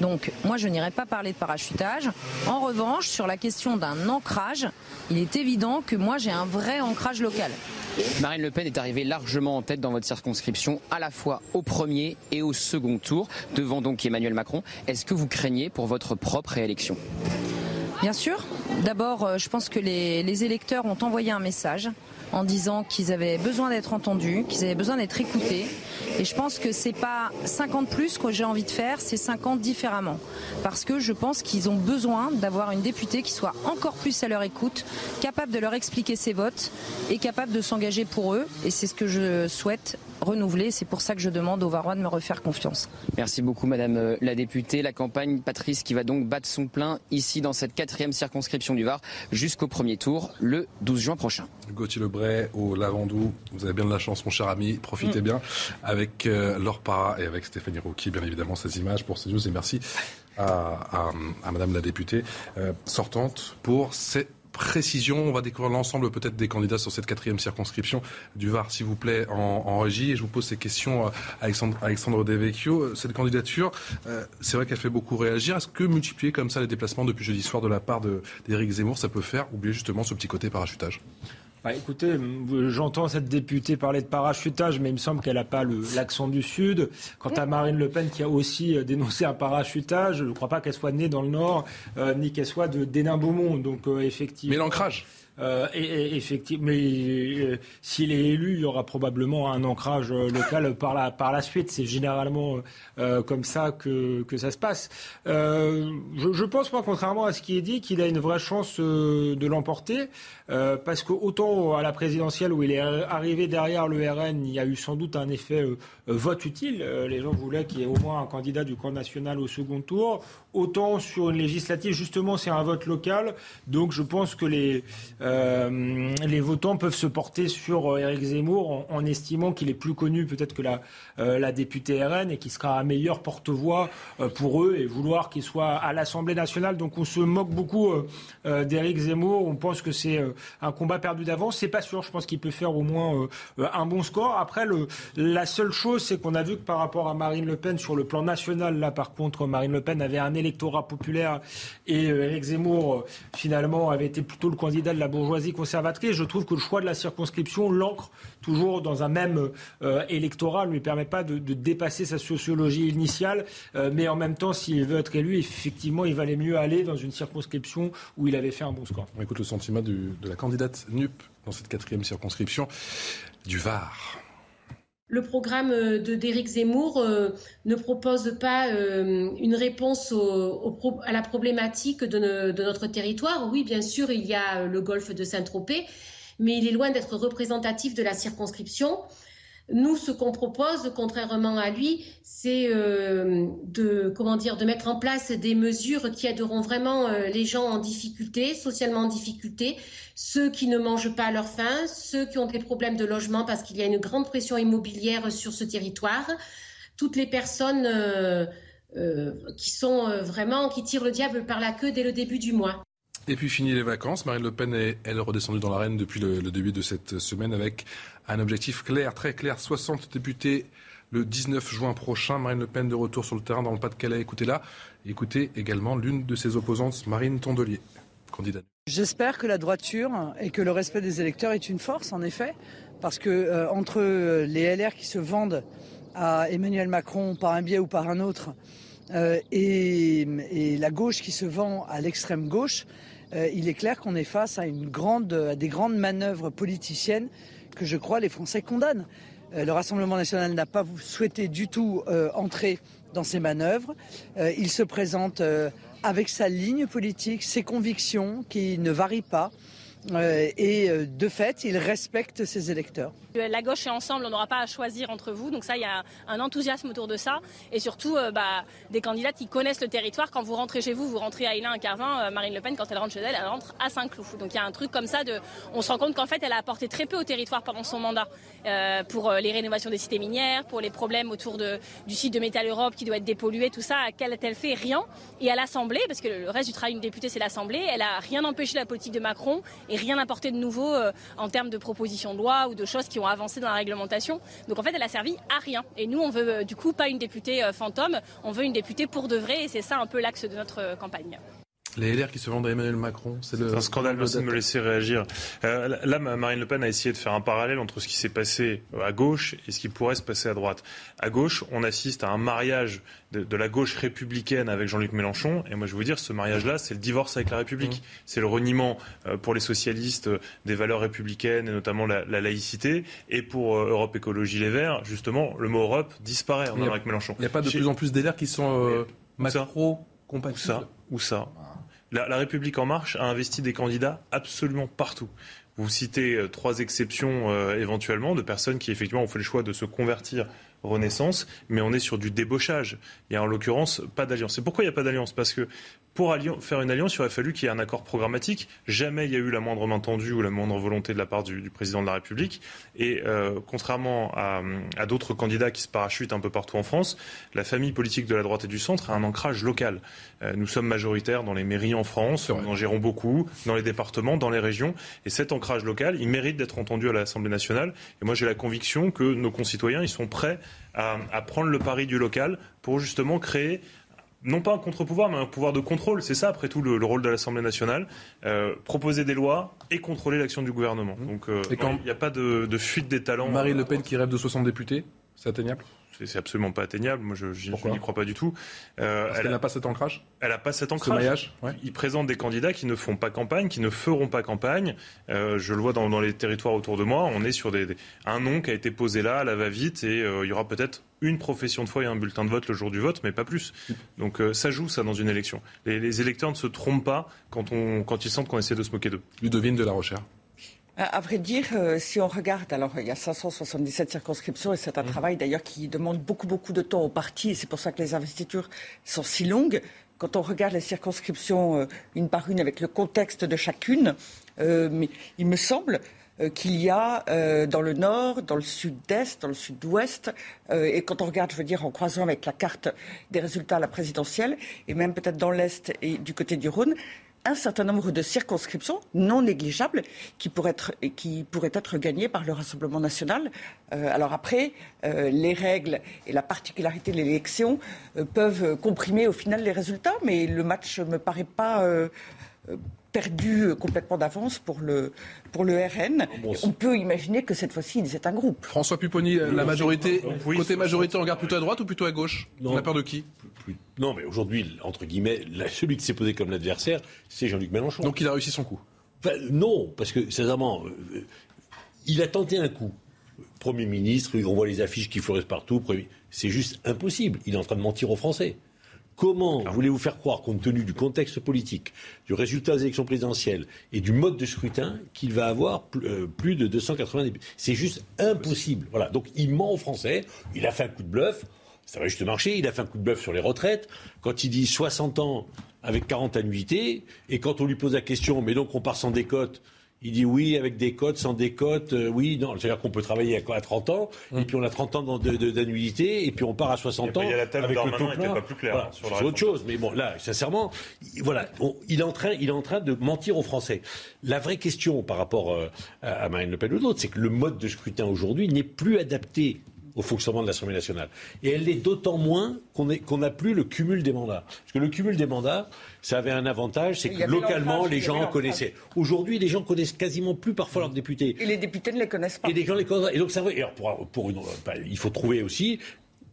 Donc, moi, je n'irai pas parler de parachutage. En revanche, sur la question d'un ancrage, il est évident que moi, j'ai un vrai ancrage local. Marine Le Pen est arrivée largement en tête dans votre circonscription, à la fois au premier et au second tour, devant donc Emmanuel Macron. Est-ce que vous craignez pour votre propre réélection? Bien sûr. D'abord, euh, je pense que les, électeurs ont envoyé un message en disant qu'ils avaient besoin d'être entendus, qu'ils avaient besoin d'être écoutés. Et je pense que c'est pas 50 plus que j'ai envie de faire, c'est 50 différemment. Parce que je pense qu'ils ont besoin d'avoir une députée qui soit encore plus à leur écoute, capable de leur expliquer ses votes et capable de s'engager pour eux. Et c'est ce que je souhaite renouveler. C'est pour ça que je demande aux Varois de me refaire confiance. Merci beaucoup, Madame euh, la députée. La campagne Patrice qui va donc battre son plein ici dans cette quatrième circonscription du Var jusqu'au premier tour le 12 juin prochain. Gauthier Lebray au Lavandou. Vous avez bien de la chance, mon cher ami. Profitez mm. bien avec euh, Laure Parra et avec Stéphanie Rouki, bien évidemment, ces images pour ces news. Et merci à, Madame la députée euh, sortante pour ces précision. On va découvrir l'ensemble peut-être des candidats sur cette quatrième circonscription du Var, s'il vous plaît, en, régie. Et je vous pose ces questions, à euh, Alexandre, Alexandre Devecchio. Euh, cette candidature, euh, c'est vrai qu'elle fait beaucoup réagir. Est-ce que multiplier comme ça les déplacements depuis jeudi soir de la part d'Éric Zemmour, ça peut faire oublier justement ce petit côté parachutage? Bah, écoutez, j'entends cette députée parler de parachutage, mais il me semble qu'elle n'a pas l'accent du Sud. Quant à Marine Le Pen, qui a aussi euh, dénoncé un parachutage, je ne crois pas qu'elle soit née dans le Nord, euh, ni qu'elle soit de d'Hénin-Beaumont. Donc, euh, effectivement. Mais l'ancrage euh, et, effectivement, mais euh, s'il est élu, il y aura probablement un ancrage euh, local par la, par la suite. C'est généralement comme ça que, que ça se passe. Je, je, pense, moi, contrairement à ce qui est dit, qu'il a une vraie chance de l'emporter. Parce que autant à la présidentielle où il est arrivé derrière le RN, il y a eu sans doute un effet vote utile. les gens voulaient qu'il y ait au moins un candidat du camp national au second tour. Autant sur une législative, justement, c'est un vote local. Donc je pense que les, euh, les votants peuvent se porter sur Éric Zemmour en, estimant qu'il est plus connu peut-être que la, euh, la députée RN et qu'il sera un meilleur porte-voix euh, pour eux et vouloir qu'il soit à l'Assemblée nationale. Donc on se moque beaucoup d'Éric Zemmour. On pense que c'est un combat perdu d'avance. C'est pas sûr. Je pense qu'il peut faire au moins un bon score. Après, la seule chose, c'est qu'on a vu que par rapport à Marine Le Pen, sur le plan national, là par contre, Marine Le Pen avait un électorat populaire et euh, Éric Zemmour, euh, finalement, avait été plutôt le candidat de la bourgeoisie conservatrice. Je trouve que le choix de la circonscription l'ancre toujours dans un même euh, électorat, ne lui permet pas de, dépasser sa sociologie initiale. mais en même temps, s'il veut être élu, effectivement, il valait mieux aller dans une circonscription où il avait fait un bon score. On écoute le sentiment de la candidate NUP dans cette quatrième circonscription du Var le programme euh, de d'Éric Zemmour euh, ne propose pas euh, une réponse à la problématique de, de, notre territoire. Oui, bien sûr, il y a le golfe de Saint-Tropez, mais il est loin d'être représentatif de la circonscription. Nous, ce qu'on propose, contrairement à lui, c'est euh, de de mettre en place des mesures qui aideront vraiment euh, les gens en difficulté, socialement en difficulté, ceux qui ne mangent pas à leur faim, ceux qui ont des problèmes de logement parce qu'il y a une grande pression immobilière sur ce territoire, toutes les personnes euh, qui sont vraiment qui tirent le diable par la queue dès le début du mois. Et puis fini les vacances, Marine Le Pen est elle redescendue dans l'arène depuis le, début de cette semaine avec un objectif clair, très clair, 60 députés le 19 juin prochain. Marine Le Pen de retour sur le terrain dans le Pas-de-Calais. Écoutez-la. Écoutez également l'une de ses opposantes, Marine Tondelier, candidate. J'espère que la droiture et que le respect des électeurs est une force, en effet, parce que euh, entre les LR qui se vendent à Emmanuel Macron par un biais ou par un autre, euh, et, la gauche qui se vend à l'extrême gauche, euh, il est clair qu'on est face à, des grandes manœuvres politiciennes que je crois les Français condamnent. Euh, le Rassemblement national n'a pas souhaité du tout entrer dans ces manœuvres. il se présente avec sa ligne politique, ses convictions qui ne varient pas. Euh, et euh, de fait, il respecte ses électeurs. La gauche est ensemble, on n'aura pas à choisir entre vous. Donc ça, il y a un enthousiasme autour de ça. Et surtout, euh, bah, des candidats qui connaissent le territoire. Quand vous rentrez chez vous, vous rentrez à Hélène, à Carvin. Marine Le Pen, quand elle rentre chez elle, elle rentre à Saint-Cloud. Donc il y a un truc comme ça. De, on se rend compte qu'en fait, elle a apporté très peu au territoire pendant son mandat. pour les rénovations des cités minières, pour les problèmes autour de, du site de Métal Europe qui doit être dépollué, tout ça. Qu'elle a-t-elle fait Rien. Et à l'Assemblée, parce que le reste du travail d'une députée, c'est l'Assemblée, elle a rien empêché la politique de Macron rien apporté de nouveau euh, en termes de propositions de loi ou de choses qui ont avancé dans la réglementation. Donc en fait, elle a servi à rien. Et nous, on veut euh, du coup pas une députée euh, fantôme, on veut une députée pour de vrai et c'est ça un peu l'axe de notre campagne. Les LR qui se vendent à Emmanuel Macron, c'est un scandale. Merci de me laisser réagir. Euh, là, Marine Le Pen a essayé de faire un parallèle entre ce qui s'est passé à gauche et ce qui pourrait se passer à droite. À gauche, on assiste à un mariage de, la gauche républicaine avec Jean-Luc Mélenchon. Et moi, je veux vous dire, ce mariage-là, c'est le divorce avec la République. Mmh. C'est le reniement euh, pour les socialistes euh, des valeurs républicaines et notamment la, laïcité. Et pour Europe Écologie Les Verts, justement, le mot Europe disparaît en avec Mélenchon. Il n'y a pas de plus en plus d'élèves qui sont macro-compatibles. Où ça? Où ça? La, République en marche a investi des candidats absolument partout. Vous citez euh, trois exceptions euh, éventuellement de personnes qui effectivement ont fait le choix de se convertir Renaissance, mais on est sur du débauchage. Il y a en l'occurrence pas d'alliance. Et pourquoi il n'y a pas d'alliance? Parce que pour faire une alliance, il aurait fallu qu'il y ait un accord programmatique. Jamais il y a eu la moindre main tendue ou la moindre volonté de la part du, président de la République. Et euh, contrairement à, d'autres candidats qui se parachutent un peu partout en France, la famille politique de la droite et du centre a un ancrage local. Euh, nous sommes majoritaires dans les mairies en France, nous en gérons beaucoup, dans les départements, dans les régions. Et cet ancrage local, il mérite d'être entendu à l'Assemblée nationale. Et moi, j'ai la conviction que nos concitoyens, ils sont prêts à, à prendre le pari du local pour justement créer non pas un contre-pouvoir, mais un pouvoir de contrôle. C'est ça, après tout, le, rôle de l'Assemblée nationale. Euh, proposer des lois et contrôler l'action du gouvernement. Mmh. Donc, euh, il n'y a pas de, fuite des talents. Marine Le Pen qui rêve de 60 députés, c'est atteignable? C'est absolument pas atteignable. Moi, je, n'y crois pas du tout. Euh, Parce elle n'a pas cet ancrage? Elle n'a pas cet ancrage. Ce Ils présentent des candidats qui ne font pas campagne, qui ne feront pas campagne. je le vois dans, les territoires autour de moi. On est sur des, un nom qui a été posé là, à la va-vite, et il y aura peut-être une profession de foi et un bulletin de vote le jour du vote, mais pas plus. Donc euh, ça joue ça dans une élection. Les, électeurs ne se trompent pas quand, on, quand ils sentent qu'on essaie de se moquer d'eux. Ludovine de la Recherche. À vrai dire, euh, si on regarde, alors il y a 577 circonscriptions et c'est un mmh. travail d'ailleurs qui demande beaucoup beaucoup de temps aux partis et c'est pour ça que les investitures sont si longues quand on regarde les circonscriptions euh, une par une avec le contexte de chacune, mais il me semble qu'il y a dans le nord, dans le sud-est, dans le sud-ouest, et quand on regarde, je veux dire, en croisant avec la carte des résultats à la présidentielle, et même peut-être dans l'est et du côté du Rhône, un certain nombre de circonscriptions non négligeables qui pourraient être, qui pourraient être gagnées par le Rassemblement national. Euh, alors après, euh, les règles et la particularité de l'élection euh, peuvent comprimer au final les résultats, mais le match ne me paraît pas perdu complètement d'avance pour le, pour le RN. On peut imaginer que cette fois-ci, ils un groupe. François Pupponi, la majorité, côté majorité, on regarde plutôt à droite ou plutôt à gauche? On a peur de qui? Non, mais aujourd'hui, entre guillemets, celui qui s'est posé comme l'adversaire, c'est Jean-Luc Mélenchon. Donc il a réussi son coup Non, parce que, sincèrement, euh, il a tenté un coup. Premier ministre, on voit les affiches qui fleurissent partout. C'est juste impossible. Il est en train de mentir aux Français. Comment voulez-vous faire croire, compte tenu du contexte politique, du résultat des élections présidentielles et du mode de scrutin, qu'il va avoir euh, plus de 280 députés? C'est juste impossible. Voilà. Donc il ment aux Français. Il a fait un coup de bluff. Ça va juste marcher. Il a fait un coup de bluff sur les retraites. Quand il dit 60 ans avec 40 annuités, et quand on lui pose la question, mais donc on part sans décote, il dit oui avec des cotes, sans des cotes, euh, oui, non. C'est-à-dire qu'on peut travailler à, 30 ans, et mm. puis on a 30 ans d'annuité, et puis on part à 60 ans. Il y a la table avec le taux plein. pas plus clair. c'est autre chose. Mais bon, là, sincèrement, voilà, il, est en train, il est en train de mentir aux Français. La vraie question par rapport euh, à Marine Le Pen ou d'autres, c'est que le mode de scrutin aujourd'hui n'est plus adapté au fonctionnement de l'Assemblée nationale. Et elle l'est d'autant moins qu'on n'a plus le cumul des mandats. Parce que le cumul des mandats, ça avait un avantage, c'est que localement, les gens connaissaient. Aujourd'hui, les gens connaissent quasiment plus parfois leurs députés. Et les députés ne les connaissent pas. Et les gens les connaissent. Et donc. Et pour, pour une, bah, il faut trouver aussi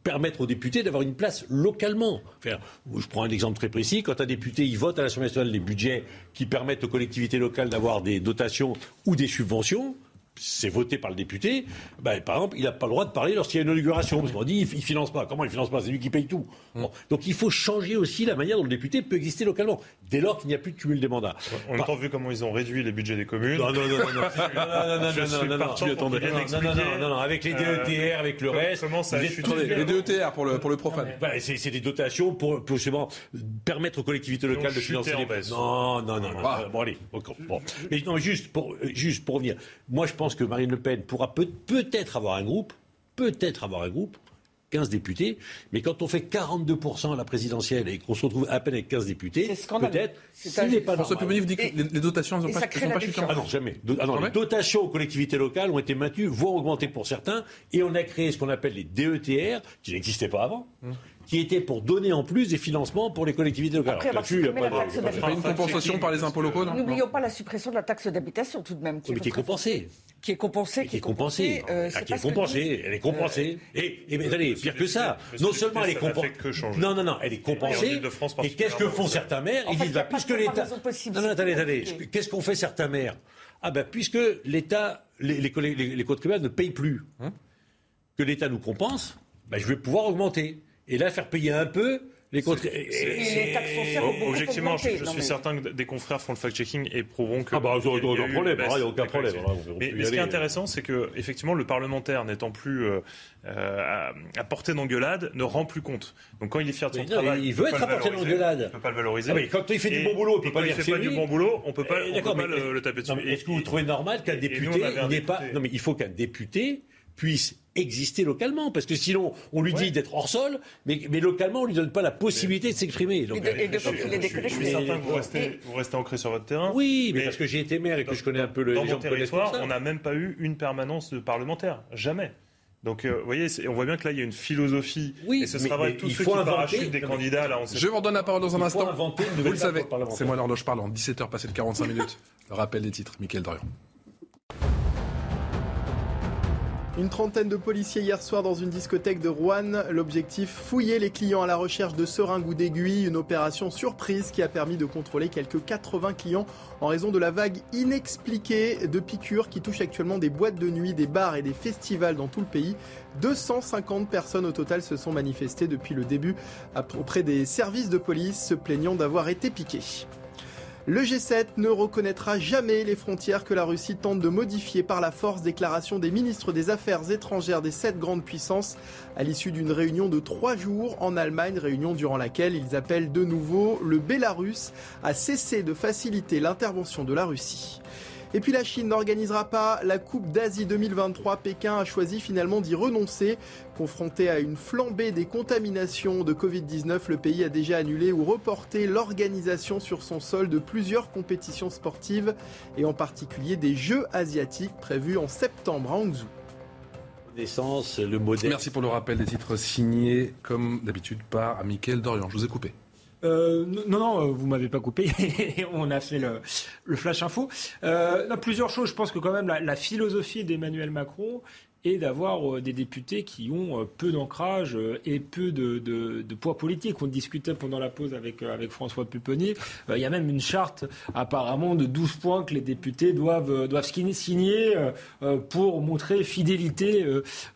permettre aux députés d'avoir une place localement. je prends un exemple très précis. Quand un député il vote à l'Assemblée nationale les budgets qui permettent aux collectivités locales d'avoir des dotations ou des subventions, c'est voté par le député, ben, par exemple, il n'a pas le droit de parler lorsqu'il y a une inauguration. Parce qu'on dit, il ne finance pas. Comment il ne finance pas C'est lui qui paye tout. Mm. Donc il faut changer aussi la manière dont le député peut exister localement, dès lors qu'il n'y a plus de cumul des mandats. On a vu comment ils ont réduit les budgets des communes. Non, non, non, non, non, non, non, non, non, non, avec les DETR, avec le reste. Comment ça Les DETR pour le, pour le profane. c'est des dotations pour, justement permettre aux collectivités locales de financer les Non, non, non, non. Bon, allez. Bon. Mais non, juste pour, juste pour revenir. Moi, je pense que Marine Le Pen pourra peut-être avoir un groupe, peut-être avoir un groupe, 15 députés, mais quand on fait 42% à la présidentielle et qu'on se retrouve à peine avec 15 députés, peut-être, ce n'est pas François vous dit que les, dotations ne sont pas, sont Ah non, jamais. Ah non, les dotations aux collectivités locales ont été maintenues, voire augmentées pour certains, et on a créé ce qu'on appelle les DETR, qui n'existaient pas avant. Hum qui était pour donner en plus des financements pour les collectivités locales. Après, Alors, il n'y a pas, une compensation par les impôts locaux, non? N'oublions pas la suppression de la taxe d'habitation tout de même. Qui, mais qui est compensée. Qui est compensée. Qui est compensée. Euh, ah, qui est compensée. Elle est compensée. Et, et mais allez, pire que ça. Non seulement elle est compensée. Non, non, non, elle est compensée. Et qu'est-ce que font certains maires Ils disent, bah, puisque l'État. Non, non, attendez, attendez. Qu'est-ce qu'ont fait certains maires Ah ben, puisque l'État, les, les, les, ne payent plus, hein que l'État nous compense, ben, je vais pouvoir augmenter et là faire payer un peu les Objectivement, je, suis certain que des confrères font le fact-checking et prouveront que. Ah bah, aucun problème, il n'y a aucun problème. Mais, ce qui est intéressant, c'est que, effectivement, le parlementaire n'étant plus euh, euh, à, portée d'engueulade, ne rend plus compte. Donc quand il est fier de son travail. Il veut être à portée d'engueulade. On ne peut pas le valoriser. Ah quand il fait du bon boulot, on ne peut pas dire qu'il fait pas du bon boulot, on ne peut pas, eh, le, taper dessus. Est-ce que vous trouvez normal qu'un député n'est pas. Non, mais il faut qu'un député puisse exister localement, parce que sinon on lui dit d'être hors sol, mais, mais, localement on lui donne pas la possibilité de s'exprimer. Donc, et de, je, suis certain que vous restez, vous restez ancré sur votre terrain. Oui, mais, parce que j'ai été maire et que je connais un peu le. Dans mon territoire, on n'a même pas eu une permanence de parlementaire, jamais. Donc, euh, vous voyez, on voit bien que là, il y a une philosophie. Oui, et ce sera vrai tous ceux qui parachutent des candidats. Là, je vous redonne la parole dans un instant. Vous le savez, c'est moi l'horloge parlant. 17h passé de 45 minutes. Le rappel des titres, Mickaël Dorian. Une trentaine de policiers hier soir dans une discothèque de Rouen. L'objectif, fouiller les clients à la recherche de seringues ou d'aiguilles. Une opération surprise qui a permis de contrôler quelques 80 clients en raison de la vague inexpliquée de piqûres qui touche actuellement des boîtes de nuit, des bars et des festivals dans tout le pays. 250 personnes au total se sont manifestées depuis le début auprès des services de police se plaignant d'avoir été piquées. Le G7 ne reconnaîtra jamais les frontières que la Russie tente de modifier par la force. Déclaration des ministres des Affaires étrangères des sept grandes puissances à l'issue d'une réunion de trois jours en Allemagne, réunion durant laquelle ils appellent de nouveau le Bélarus à cesser de faciliter l'intervention de la Russie. Et puis la Chine n'organisera pas la Coupe d'Asie 2023. Pékin a choisi finalement d'y renoncer. Confronté à une flambée des contaminations de Covid-19, le pays a déjà annulé ou reporté l'organisation sur son sol de plusieurs compétitions sportives et en particulier des Jeux asiatiques prévus en septembre à Hangzhou. Le modèle. Merci pour le rappel des titres signés, comme d'habitude, par Mickaël Dorian. Je vous ai coupé. Euh, non, non, euh, vous m'avez pas coupé. <laughs> On a fait le, le flash info. Euh, plusieurs choses. Je pense que quand même la, la philosophie d'Emmanuel Macron est d'avoir euh, des députés qui ont peu d'ancrage et peu de, poids politique. On discutait pendant la pause avec, François Pupponi. il y a même une charte apparemment de 12 points que les députés doivent, doivent signer pour montrer fidélité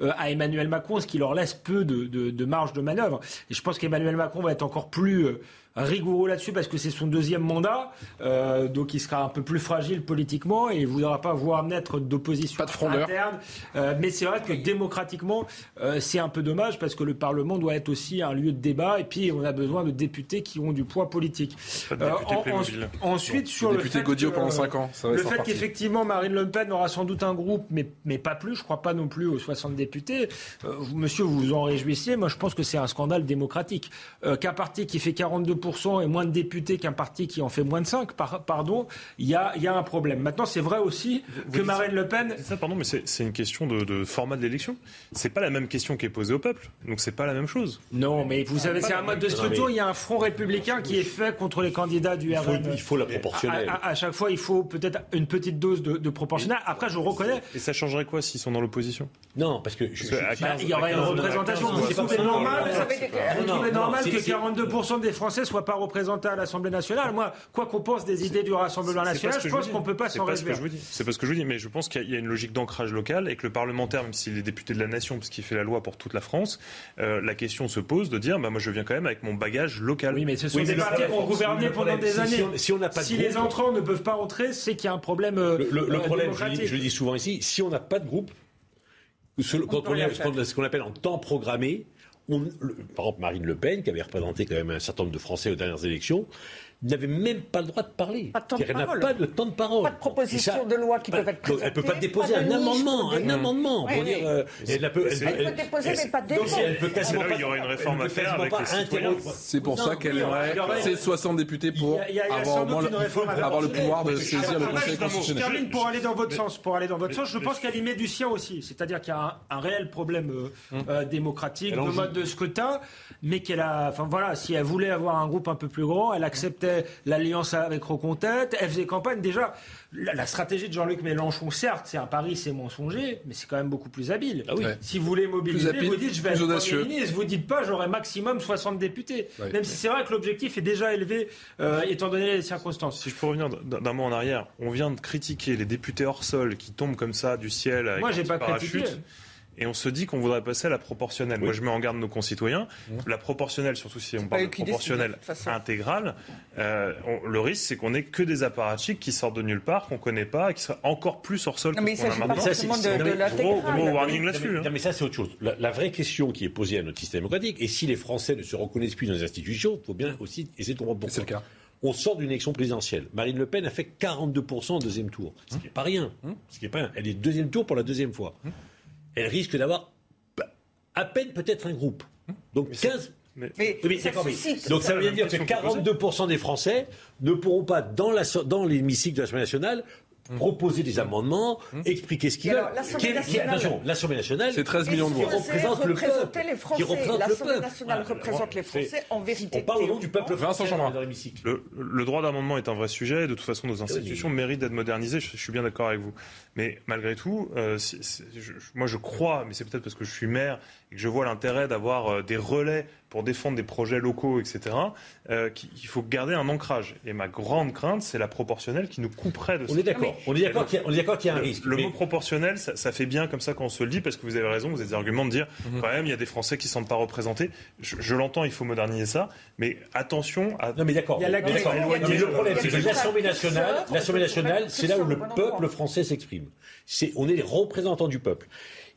à Emmanuel Macron, ce qui leur laisse peu de, de marge de manœuvre. Et je pense qu'Emmanuel Macron va être encore plus rigoureux là-dessus parce que c'est son deuxième mandat, euh, donc il sera un peu plus fragile politiquement et il ne voudra pas voir naître d'opposition interne. Euh, mais c'est vrai que démocratiquement, euh, c'est un peu dommage parce que le Parlement doit être aussi un lieu de débat et puis on a besoin de députés qui ont du poids politique. ensuite, sur le député Gaudiot pendant 5 ans. le fait qu'effectivement Marine Le Pen aura sans doute un groupe, mais, mais pas plus, je crois pas non plus aux 60 députés. monsieur, vous vous en réjouissiez. Moi, je pense que c'est un scandale démocratique. Qu'un parti qui fait 42 et moins de députés qu'un parti qui en fait moins de 5, pardon, il y a, y a, un problème. Maintenant, c'est vrai aussi que Marine Le Pen. Ça, pardon, mais c'est une question de, format de l'élection. C'est pas la même question qui est posée au peuple, donc c'est pas la même chose. Non, mais vous savez, c'est un mode de scrutin. Il y a un front républicain qui est fait contre les candidats du RN. Il faut la proportionnelle. À, chaque fois, il faut peut-être une petite dose de, de proportionnel. Après, je reconnais. Et ça changerait quoi s'ils sont dans l'opposition? Non, parce que. Bah, il y aurait une représentation. C'est normal, normal que 42% des Français soient pas représentés à l'Assemblée nationale. Moi, quoi qu'on pense des idées du Rassemblement national, je pense qu'on ne peut pas s'en réjouir. C'est pas ce que je vous dis, mais je pense qu'il y a une logique d'ancrage local et que le parlementaire, même s'il est député de la nation, parce qu'il fait la loi pour toute la France, euh, la question se pose de dire, bah, moi je viens quand même avec mon bagage local. Oui, mais ce sont des partis qui ont gouverné pendant des années. Si, on, pas si les entrants ne peuvent pas entrer, c'est qu'il y a un problème. Euh, le, le, problème, je, le dis souvent ici, si on n'a pas de groupe, quand on est ce qu'on appelle en temps programmé, par exemple, Marine Le Pen, qui avait représenté quand même un certain nombre de Français aux dernières élections, n'avait même pas le droit de parler. Pas de temps de elle n'a pas de temps de parole. Pas de proposition de loi qui peuvent être présentées. Elle ne peut pas déposer un amendement, un amendement. pour dire, euh, elle, peut, déposer, mais pas défendre. Elle peut quasiment pas. Il y aurait une réforme à faire avec les citoyens. C'est pour ça qu'elle aimerait ces 60 députés pour avoir le pouvoir de saisir le Conseil constitutionnel. Je termine pour aller dans votre sens. Pour aller dans votre sens, je pense qu'elle y met du sien aussi. C'est-à-dire qu'il y a un réel problème euh, hum. euh, démocratique, de mode de scrutin, mais qu'elle a. Enfin voilà, si elle voulait avoir un groupe un peu plus grand, elle acceptait l'alliance avec Rocontet, elle faisait campagne. Déjà, la, stratégie de Jean-Luc Mélenchon, certes, c'est un pari, c'est mensonger, mais c'est quand même beaucoup plus habile. Ah si vous voulez mobiliser, vous dites je vais être Premier ministre, vous dites pas j'aurai maximum 60 députés. Même si c'est vrai que l'objectif est déjà élevé, euh, étant donné les circonstances. Si je peux revenir d'un mot en arrière, on vient de critiquer les députés hors sol qui tombent comme ça du ciel avec Moi, j'ai pas critiqué et on se dit qu'on voudrait passer à la proportionnelle. Moi, je mets en garde nos concitoyens. Mmh. La proportionnelle, surtout si on parle de proportionnelle intégrale, euh, le risque, c'est qu'on n'ait que des apparatchiks qui sortent de nulle part, qu'on ne connaît pas, et qui seraient encore plus hors sol non, que ce qu'on a maintenant. C'est de, gros, gros warning là-dessus. Hein. mais ça, c'est autre chose. La, vraie question qui est posée à notre système démocratique, et si les Français ne se reconnaissent plus dans les institutions, il faut bien aussi essayer de comprendre pourquoi. C'est le cas. On sort d'une élection présidentielle. Marine Le Pen a fait 42% au deuxième tour. Ce qui n'est pas rien. Hum. Ce qui est pas rien. Elle est deuxième tour pour la deuxième fois. Hum. Elle risque d'avoir à peine peut-être un groupe. Donc 15. Mais, ça Donc ça veut dire que 42% des Français ne pourront pas, dans l'hémicycle dans de l'Assemblée nationale, Mmh. proposer des amendements, mmh. expliquer ce qu'ils veulent. L'Assemblée nationale, c'est 13 millions de voix. Qui représente le peuple. Les Français. L'Assemblée nationale représente les Français en vérité. On parle au nom du peuple français dans l'hémicycle. Le, le, droit d'amendement est un vrai sujet. De toute façon, nos institutions méritent d'être modernisées. Je, suis bien d'accord avec vous. Mais malgré tout, euh, moi je crois, mais c'est peut-être parce que je suis maire et que je vois l'intérêt d'avoir euh, des relais pour défendre des projets locaux, etc., euh, qu'il faut garder un ancrage. Et ma grande crainte, c'est la proportionnelle qui nous couperait de On est d'accord. On est d'accord qu'il y, a- qu'il y a un le, risque. Le mais- mot proportionnel, ça, ça fait bien comme ça quand on se le dit, parce que vous avez raison, vous avez des arguments de dire, Mhm. quand même, il y a des Français qui ne se sentent pas représentés. Je, je l'entends, il faut moderniser ça, mais attention à... Non mais d'accord. Il y a la Mais le problème, c'est que l'Assemblée nationale, l'Assemblée nationale, c'est là où le peuple français s'exprime. C'est, on est les représentants du peuple.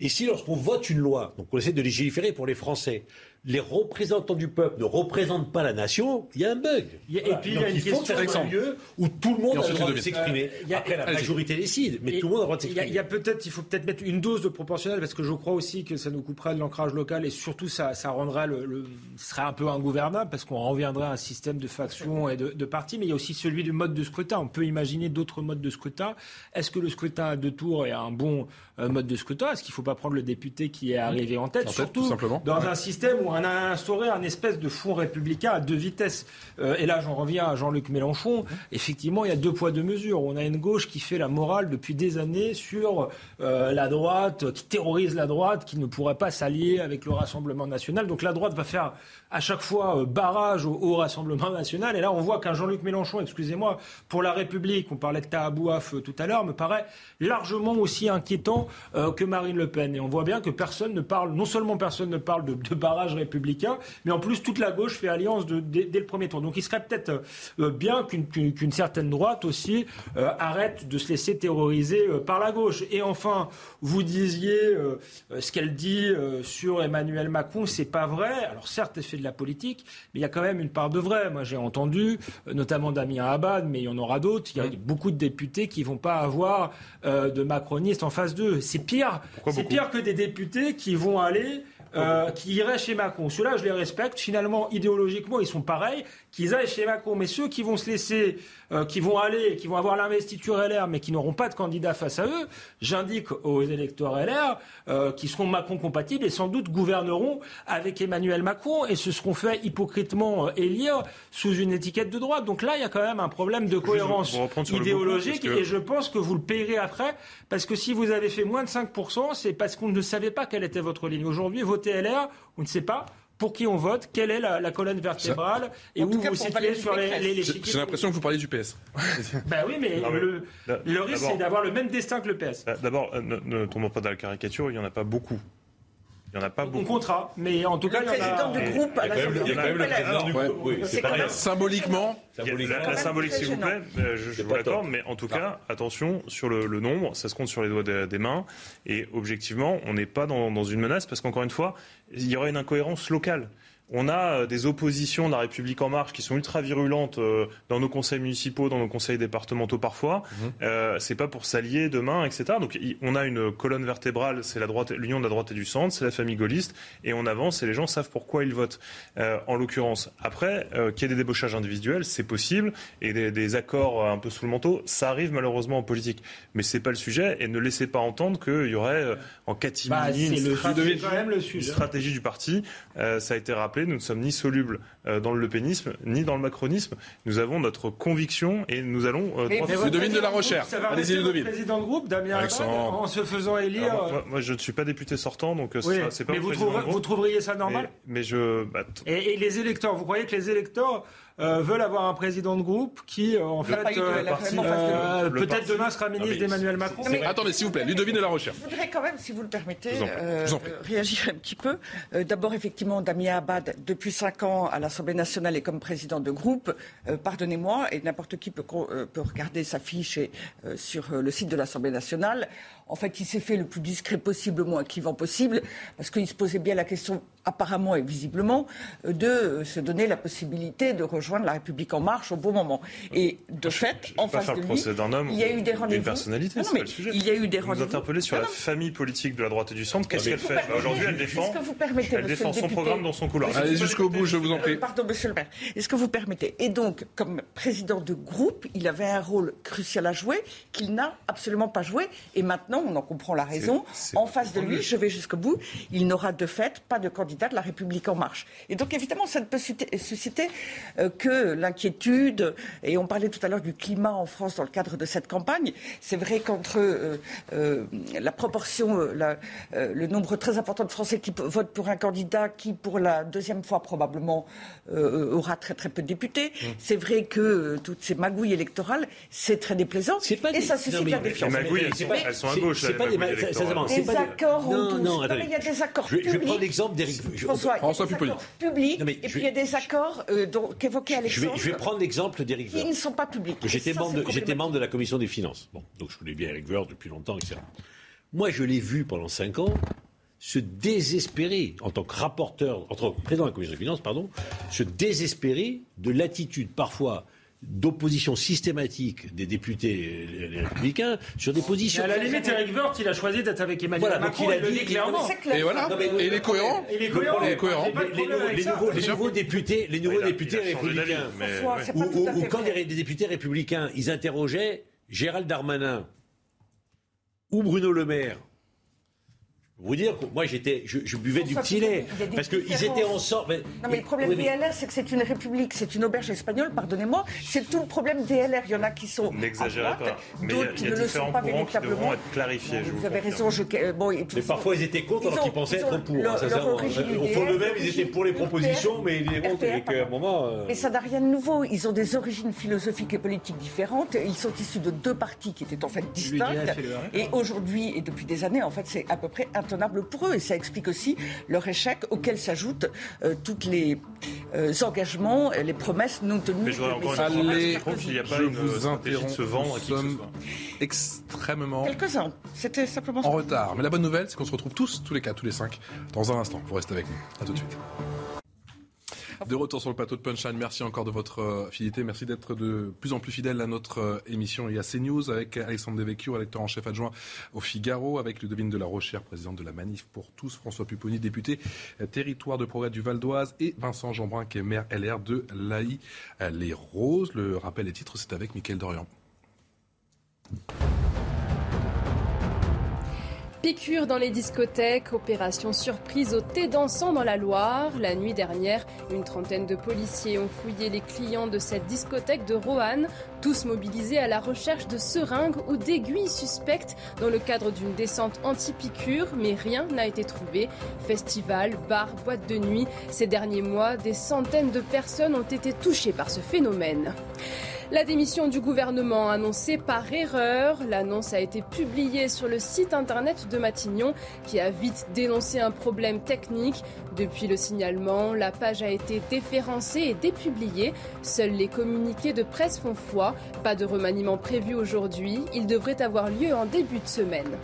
Et si lorsqu'on vote une loi, donc on essaie de légiférer pour les Français, les représentants du peuple ne représentent pas la nation, il y a un bug. A- et puis, il y a une il faut question que ça soit un lieu où tout le monde a le droit de s'exprimer. Euh, il y a- Après, la majorité décide, mais Et tout le monde a le droit de a- s'exprimer. Il y a, peut-être, il faut peut-être mettre une dose de proportionnel parce que je crois aussi que ça nous couperait de l'ancrage local et surtout ça, ça rendrait le, le- un peu ingouvernable parce qu'on reviendrait à un système de factions et de, de partis. Mais il y a aussi celui du mode de scrutin. On peut imaginer d'autres modes de scrutin. Est-ce que le scrutin à deux tours est un bon euh, mode de scrutin? Est-ce qu'il ne faut pas prendre le député qui est arrivé en tête, En tête, surtout tout simplement. dans Ouais. un système où on a instauré un espèce de fonds républicain à deux vitesses. Euh, et là, j'en reviens à Jean-Luc Mélenchon. Effectivement, il y a deux poids, deux mesures. On a une gauche qui fait la morale depuis des années sur euh, la droite, qui terrorise la droite, qui ne pourrait pas s'allier avec le Rassemblement national. Donc la droite va faire à chaque fois euh, barrage au, Rassemblement national. Et là, on voit qu'un Jean-Luc Mélenchon, excusez-moi, pour la République, on parlait de Tahabouaf tout à l'heure, me paraît largement aussi inquiétant que Marine Le Pen. Et on voit bien que personne ne parle, non seulement personne ne parle de, de barrage républicain, mais en plus toute la gauche fait alliance de- dès, dès le premier tour. Donc il serait peut-être euh, bien qu'une certaine droite aussi euh, arrête de se laisser terroriser euh, par la gauche. Et enfin, vous disiez euh, euh, ce qu'elle dit euh, sur Emmanuel Macron, c'est pas vrai. Alors certes, elle fait de la politique, mais il y a quand même une part de vrai. Moi, j'ai entendu, euh, notamment Damien Abad, mais il y en aura d'autres. Il y a beaucoup de députés qui vont pas avoir euh, de macronistes en face d'eux. C'est pire. C'est pire que des députés qui vont aller. Euh, qui iraient chez Macron. Ceux-là, je les respecte. Finalement, idéologiquement, ils sont pareils. Qu'ils aillent chez Macron. Mais ceux qui vont se laisser, euh, qui vont aller, qui vont avoir l'investiture LR, mais qui n'auront pas de candidat face à eux, j'indique aux électeurs LR euh, qui seront Macron compatibles et sans doute gouverneront avec Emmanuel Macron et se seront fait hypocritement euh, élire sous une étiquette de droite. Donc là, il y a quand même un problème de cohérence idéologique que- et je pense que vous le payerez après parce que si vous avez fait moins de 5%, c'est parce qu'on ne savait pas quelle était votre ligne. Aujourd'hui, voter LR, on ne sait pas. Pour qui on vote Quelle est la, la colonne vertébrale Et En où cas, vous situez sur les, Pécresse. les, les J'ai l'impression que vous parlez du PS. <laughs> Ben oui, mais Non, mais le, risque, d'abord- c'est d'avoir le même destin que le PS. Euh, D'abord, euh, ne, ne tombons pas dans la caricature, il n'y en a pas beaucoup. Il n'y en a pas On beaucoup. comptera, mais en tout cas, il y en a. président du groupe à Il y a quand même- il y a quand même le président du groupe. Oui, C'est pareil. Symboliquement. La, symbolique, s'il vous plaît, euh, je, je vous pas l'accorde, mais en tout cas, attention sur le, le nombre, ça se compte sur les doigts des, des mains, et objectivement, on n'est pas dans, dans une menace, parce qu'encore une fois, il y aura une incohérence locale. On a euh, des oppositions de la République en marche qui sont ultra virulentes euh, dans nos conseils municipaux, dans nos conseils départementaux parfois. Euh, c'est pas pour s'allier demain, etc. Donc on a une colonne vertébrale, c'est la droite, l'union de la droite et du centre, c'est la famille gaulliste, et on avance et les gens savent pourquoi ils votent. Euh, en l'occurrence, après, euh, qu'il y ait des débauchages individuels, c'est possible, et des, des accords un peu sous le manteau, ça arrive malheureusement en politique. Mais c'est pas le sujet, et ne laissez pas entendre qu'il y aurait euh, en Bah, catimini c'est une, le stratégie- sujet, quand même le une stratégie du parti. Euh, ça a été rappelé, nous ne sommes ni solubles dans le lepénisme, ni dans le macronisme. Nous avons notre conviction et nous allons euh, Mais Ludovine de la Recherche. Allez-y, Ludovine. président de groupe, Damien Abad, en se faisant élire. Alors, euh, moi, moi, je ne suis pas député sortant, donc euh, oui, ça- c'est pas mais le vous, trouverez- vous trouveriez ça normal? Mais, mais je. bah, t- et, et les électeurs, vous croyez que les électeurs euh, veulent avoir un président de groupe qui, euh, en fait, euh, de euh, Le peut-être parti- demain sera ministre mais d'Emmanuel Macron c'est vrai. attendez, s'il vous plaît, Ludovine de la Recherche. Je voudrais quand même, si vous le permettez, Je vous en euh, vous en euh, réagir un petit peu. Euh, D'abord, effectivement, Damien Abad, depuis cinq ans à l'Assemblée nationale et comme président de groupe, euh, pardonnez-moi, et n'importe qui peut, euh, regarder sa fiche euh, sur le site de l'Assemblée nationale. En fait, il s'est fait le plus discret possible, le moins clivant possible, parce qu'il se posait bien la question, apparemment et visiblement, euh, de euh, se donner la possibilité de rejoindre la République en marche au bon moment. Et de fait, en face faire de le lui, procès d'un homme il y a eu des ou rendez-vous. d'une personnalité, Non, c'est mais pas le sujet. Il y a eu des Vous rendez-vous. interpellez sur Non, la non, famille politique de la droite et du centre. Qu'est-ce qu'elle vous fait Aujourd'hui, elle défend. Est-ce que vous permettez, Elle défend son député programme dans son couloir. Allez jusqu'au bout, je vous en prie. Pardon, monsieur le maire. Est-ce que vous permettez? Et donc, comme président de groupe, il avait un rôle crucial à jouer qu'il n'a absolument pas joué. Et maintenant, on en comprend la raison. c'est En face de lui, je vais jusqu'au bout, il n'aura de fait pas de candidat de la République en marche. Et donc évidemment, ça ne peut susciter euh, que l'inquiétude. Et on parlait tout à l'heure du climat en France dans le cadre de cette campagne. C'est vrai qu'entre euh, euh, la proportion, le nombre très important de Français qui votent pour un candidat qui, pour la deuxième fois probablement, aura très très peu de députés, mmh. c'est vrai que toutes ces magouilles électorales, c'est très déplaisant. et ça suscite la défiance. Les magouilles, elles sont à gauche. C'est pas des, accords. Non, non, il y a des accords je, je prends l'exemple d'Éric François, François Public. et puis il y a des accords euh, qu'évoquait Alexandre. Je vais, prendre l'exemple d'Éric Qui ne sont pas publics. J'étais membre, de la commission des finances. Bon, donc je connais bien Éric Woerth depuis longtemps, etc. Moi, je l'ai vu pendant cinq ans se désespérer, en tant que rapporteur, en tant que président de la commission des finances, pardon, se désespérer de l'attitude parfois d'opposition systématique des députés les, républicains sur des positions. à la limite, Eric Woerth, il a choisi d'être avec Emmanuel voilà, Macron. Donc il, a dit, clairement. Et voilà. et il est cohérent. Il est cohérent. Il est cohérent. Les, nouveaux, les nouveaux députés, les nouveaux députés républicains, ou, quand des, des députés républicains, ils interrogeaient Gérald Darmanin ou Bruno Le Maire vous dire que moi j'étais, je, buvais du petit lait parce qu'ils étaient ensemble. Non mais le problème des LR c'est que c'est une république, c'est une auberge espagnole, pardonnez-moi. C'est tout le problème des LR. Il y en a qui sont n'exagérez pas, d'autres qui ne le sont pas véritablement. être clarifiés. vous, avez raison. Je... Bon, mais parfois ils étaient contre alors qu'ils pensaient être pour. Leur, hein, Au fond de même, ils étaient pour les propositions, mais ils est qu'à un moment. Euh, mais ça n'a rien de nouveau. Ils ont des origines philosophiques et politiques différentes. Ils sont issus de deux partis qui étaient en fait distincts. Et aujourd'hui et depuis des années, en fait, c'est à peu près intenable pour eux. Et ça explique aussi leur échec auquel s'ajoutent euh, tous les euh, engagements, les promesses non tenues. Mais je voudrais encore Allez, qu'il n'y a pas je une vous interromps, de se vendre qui extrêmement quelques-uns. C'était simplement en retard. Mais la bonne nouvelle, c'est qu'on se retrouve tous, tous les quatre, tous les cinq, dans un instant. Vous restez avec nous. À tout de suite. De retour sur le plateau de Punchline, merci encore de votre euh, fidélité, merci d'être de plus en plus fidèle à notre euh, émission et à CNews avec Alexandre Devecchio, électeur en chef adjoint au Figaro, avec Ludovine de la Rochère, présidente de la Manif pour tous, François Pupponi, député euh, territoire de progrès du Val d'Oise et Vincent Jeanbrun qui est maire LR de l'AI Les Roses. Le rappel des titres, c'est avec Mickaël Dorian. Piqûre dans les discothèques, opération surprise au thé dansant dans la Loire. La nuit dernière, une trentaine de policiers ont fouillé les clients de cette discothèque de Roanne, tous mobilisés à la recherche de seringues ou d'aiguilles suspectes dans le cadre d'une descente anti-piqûre, mais rien n'a été trouvé. Festival, bar, boîte de nuit, ces derniers mois, des centaines de personnes ont été touchées par ce phénomène. La démission du gouvernement annoncée par erreur. L'annonce a été publiée sur le site internet de Matignon qui a vite dénoncé un problème technique. Depuis le signalement, la page a été déférencée et dépubliée. Seuls les communiqués de presse font foi. Pas de remaniement prévu aujourd'hui. Il devrait avoir lieu en début de semaine.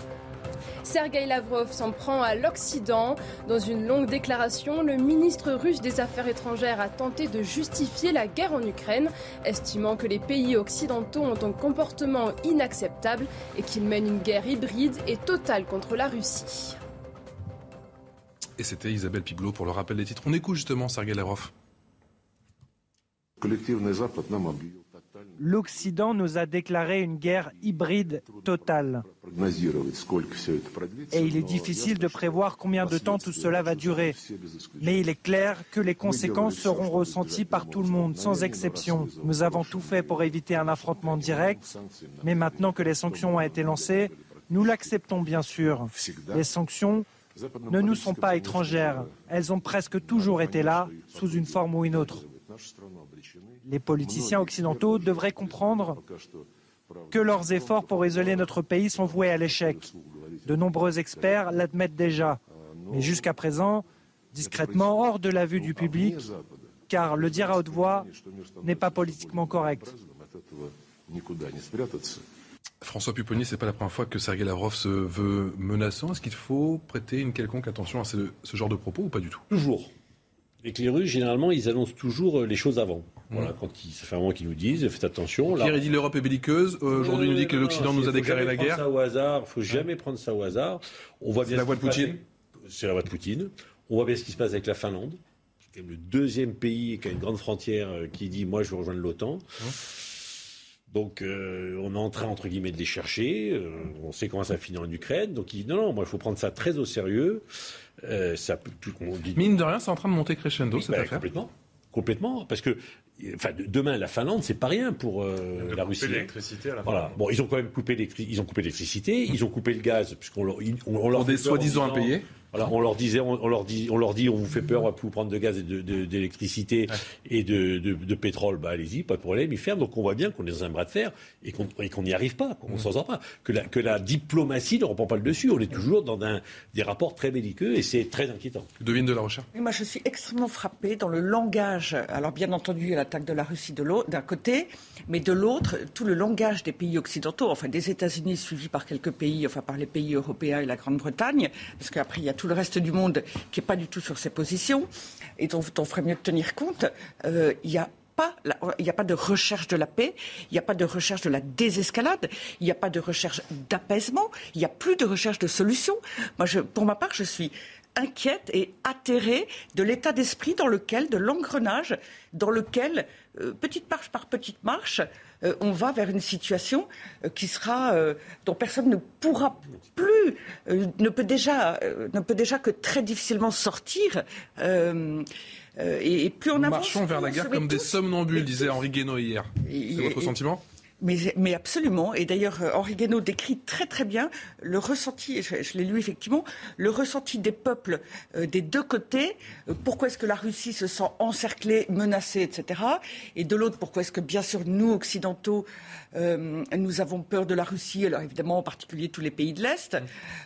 Sergei Lavrov s'en prend à l'Occident. Dans une longue déclaration, le ministre russe des Affaires étrangères a tenté de justifier la guerre en Ukraine, estimant que les pays occidentaux ont un comportement inacceptable et qu'ils mènent une guerre hybride et totale contre la Russie. Et c'était Isabelle Piglot pour le rappel des titres. On écoute justement Sergei Lavrov l'Occident nous a déclaré une guerre hybride totale. Et il est difficile de prévoir combien de temps tout cela va durer. Mais il est clair que les conséquences seront ressenties par tout le monde, sans exception. Nous avons tout fait pour éviter un affrontement direct, mais maintenant que les sanctions ont été lancées, nous l'acceptons bien sûr. Les sanctions ne nous sont pas étrangères. Elles ont presque toujours été là, sous une forme ou une autre. Les politiciens occidentaux devraient comprendre que leurs efforts pour isoler notre pays sont voués à l'échec. De nombreux experts l'admettent déjà, mais jusqu'à présent, discrètement hors de la vue du public, car le dire à haute voix n'est pas politiquement correct. François Pupponi, c'est pas la première fois que Sergei Lavrov se veut menaçant. Est-ce qu'il faut prêter une quelconque attention à ce, ce genre de propos ou pas du tout? Toujours. Les les Russes, généralement, ils annoncent toujours les choses avant. Voilà, quand ils, ça fait un moment qu'ils nous disent, faites attention. Pierre, il dit l'Europe est belliqueuse. Euh, aujourd'hui, il nous dit que l'Occident nous a déclaré la guerre. Ça au hasard. Faut jamais prendre ça au hasard. On voit bien. C'est la voix de Poutine. C'est la voix de Poutine. On voit bien ce qui se passe avec la Finlande, qui est le deuxième pays qui a une grande frontière, euh, qui dit moi je veux rejoindre l'OTAN. Donc on est en train, entre guillemets, de les chercher. on sait comment ça finit en Ukraine. Donc il dit non, non, moi il faut prendre ça très au sérieux. ça, on dit... Mine de rien, c'est en train de monter crescendo cette bah, affaire. Complètement. Complètement. Parce que Enfin, demain, la Finlande, c'est pas rien pour euh, la Russie. l'électricité à la Voilà. Bon, ils ont quand même coupé l'électricité. Ils ont coupé l'électricité. Ils ont coupé le gaz puisqu'on leur, on, leur des soi-disant impayés. Voilà, on leur disait, on, leur dit, on leur dit, on vous fait peur, on va plus vous prendre de gaz et d'électricité et de, de, pétrole. Bah allez-y, pas de problème, ils ferment. Donc on voit bien qu'on est dans un bras de fer et qu'on n'y arrive pas, qu'on s'en sort pas. Que la, que la diplomatie ne reprend pas le dessus. On est toujours dans un, des rapports très belliqueux et c'est très inquiétant. Devine de la recherche. moi, je suis extrêmement frappé dans le langage. Alors bien entendu, l'attaque de la Russie d'un côté, mais de l'autre, tout le langage des pays occidentaux, enfin des États-Unis suivis par quelques pays, enfin par les pays européens et la Grande-Bretagne, parce qu'après il y a tout le reste du monde qui n'est pas du tout sur ces positions et dont on ferait mieux de tenir compte, euh, il n'y a pas il n'y a pas de recherche de la paix, il n'y a pas de recherche de la désescalade, il n'y a pas de recherche d'apaisement, il n'y a plus de recherche de solution. Moi, pour ma part, je suis inquiète et atterrée de l'état d'esprit dans lequel, de l'engrenage dans lequel, euh, petite marche par petite marche, euh, on va vers une situation euh, qui sera dont personne ne pourra plus, ne peut déjà, ne peut déjà que très difficilement sortir. Et, plus on avance, marchons vers la guerre comme des somnambules, disait Henri Guénaud hier. C'est votre sentiment? Mais, absolument. Et d'ailleurs, euh, Henri Guénaud décrit très très bien le ressenti, je, je l'ai lu effectivement, le ressenti des peuples euh, des deux côtés. Euh, pourquoi est-ce que la Russie se sent encerclée, menacée, etc. Et de l'autre, pourquoi est-ce que bien sûr nous, occidentaux, nous avons peur de la Russie, alors évidemment en particulier tous les pays de l'Est.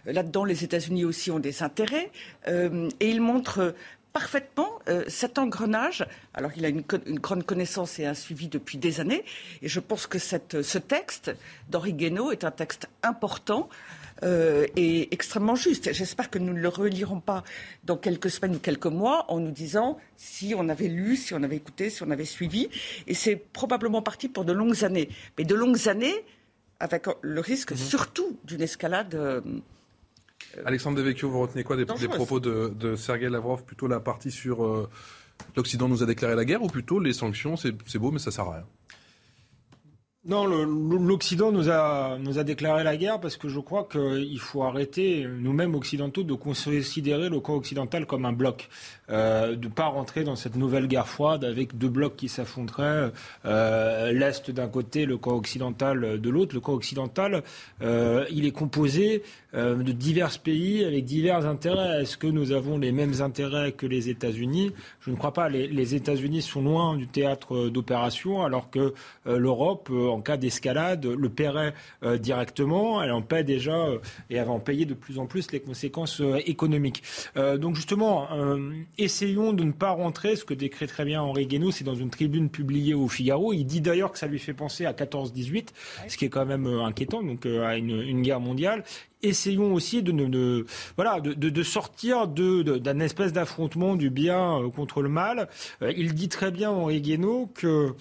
Là-dedans, les États-Unis aussi ont des intérêts. et il montre parfaitement euh, cet engrenage. Alors il a une, grande connaissance et un suivi depuis des années. Et je pense que cette, ce texte d'Henri Guénaud est un texte important. Euh, et extrêmement juste. J'espère que nous ne le relirons pas dans quelques semaines ou quelques mois en nous disant si on avait lu, si on avait écouté, si on avait suivi. Et c'est probablement parti pour de longues années. Mais de longues années avec le risque mmh. surtout d'une escalade. Euh, Alexandre Devecchio, vous retenez quoi des, propos de, de Sergei Lavrov Plutôt la partie sur euh, l'Occident nous a déclaré la guerre ou plutôt les sanctions C'est beau, mais ça sert à rien? Non, l'Occident nous a, nous a déclaré la guerre parce que je crois qu'il faut arrêter, nous-mêmes occidentaux, de considérer le camp occidental comme un bloc. Euh, de ne pas rentrer dans cette nouvelle guerre froide avec deux blocs qui s'affronteraient, euh, l'Est d'un côté, le camp occidental de l'autre. Le camp occidental, euh, il est composé euh, de divers pays avec divers intérêts. Est-ce que nous avons les mêmes intérêts que les États-Unis? Je ne crois pas. Les, États-Unis sont loin du théâtre d'opération alors que l'Europe en cas d'escalade, le paierait euh, directement. Elle en paie déjà euh, et elle en payer de plus en plus les conséquences euh, économiques. donc justement, essayons de ne pas rentrer, ce que décrit très bien Henri Guénaud, c'est dans une tribune publiée au Figaro. Il dit d'ailleurs que ça lui fait penser à 14-18, ce qui est quand même inquiétant, donc à une, guerre mondiale essayons aussi de, voilà, de, sortir d'un espèce d'affrontement du bien contre le mal. il dit très bien, Henri Guénaud, que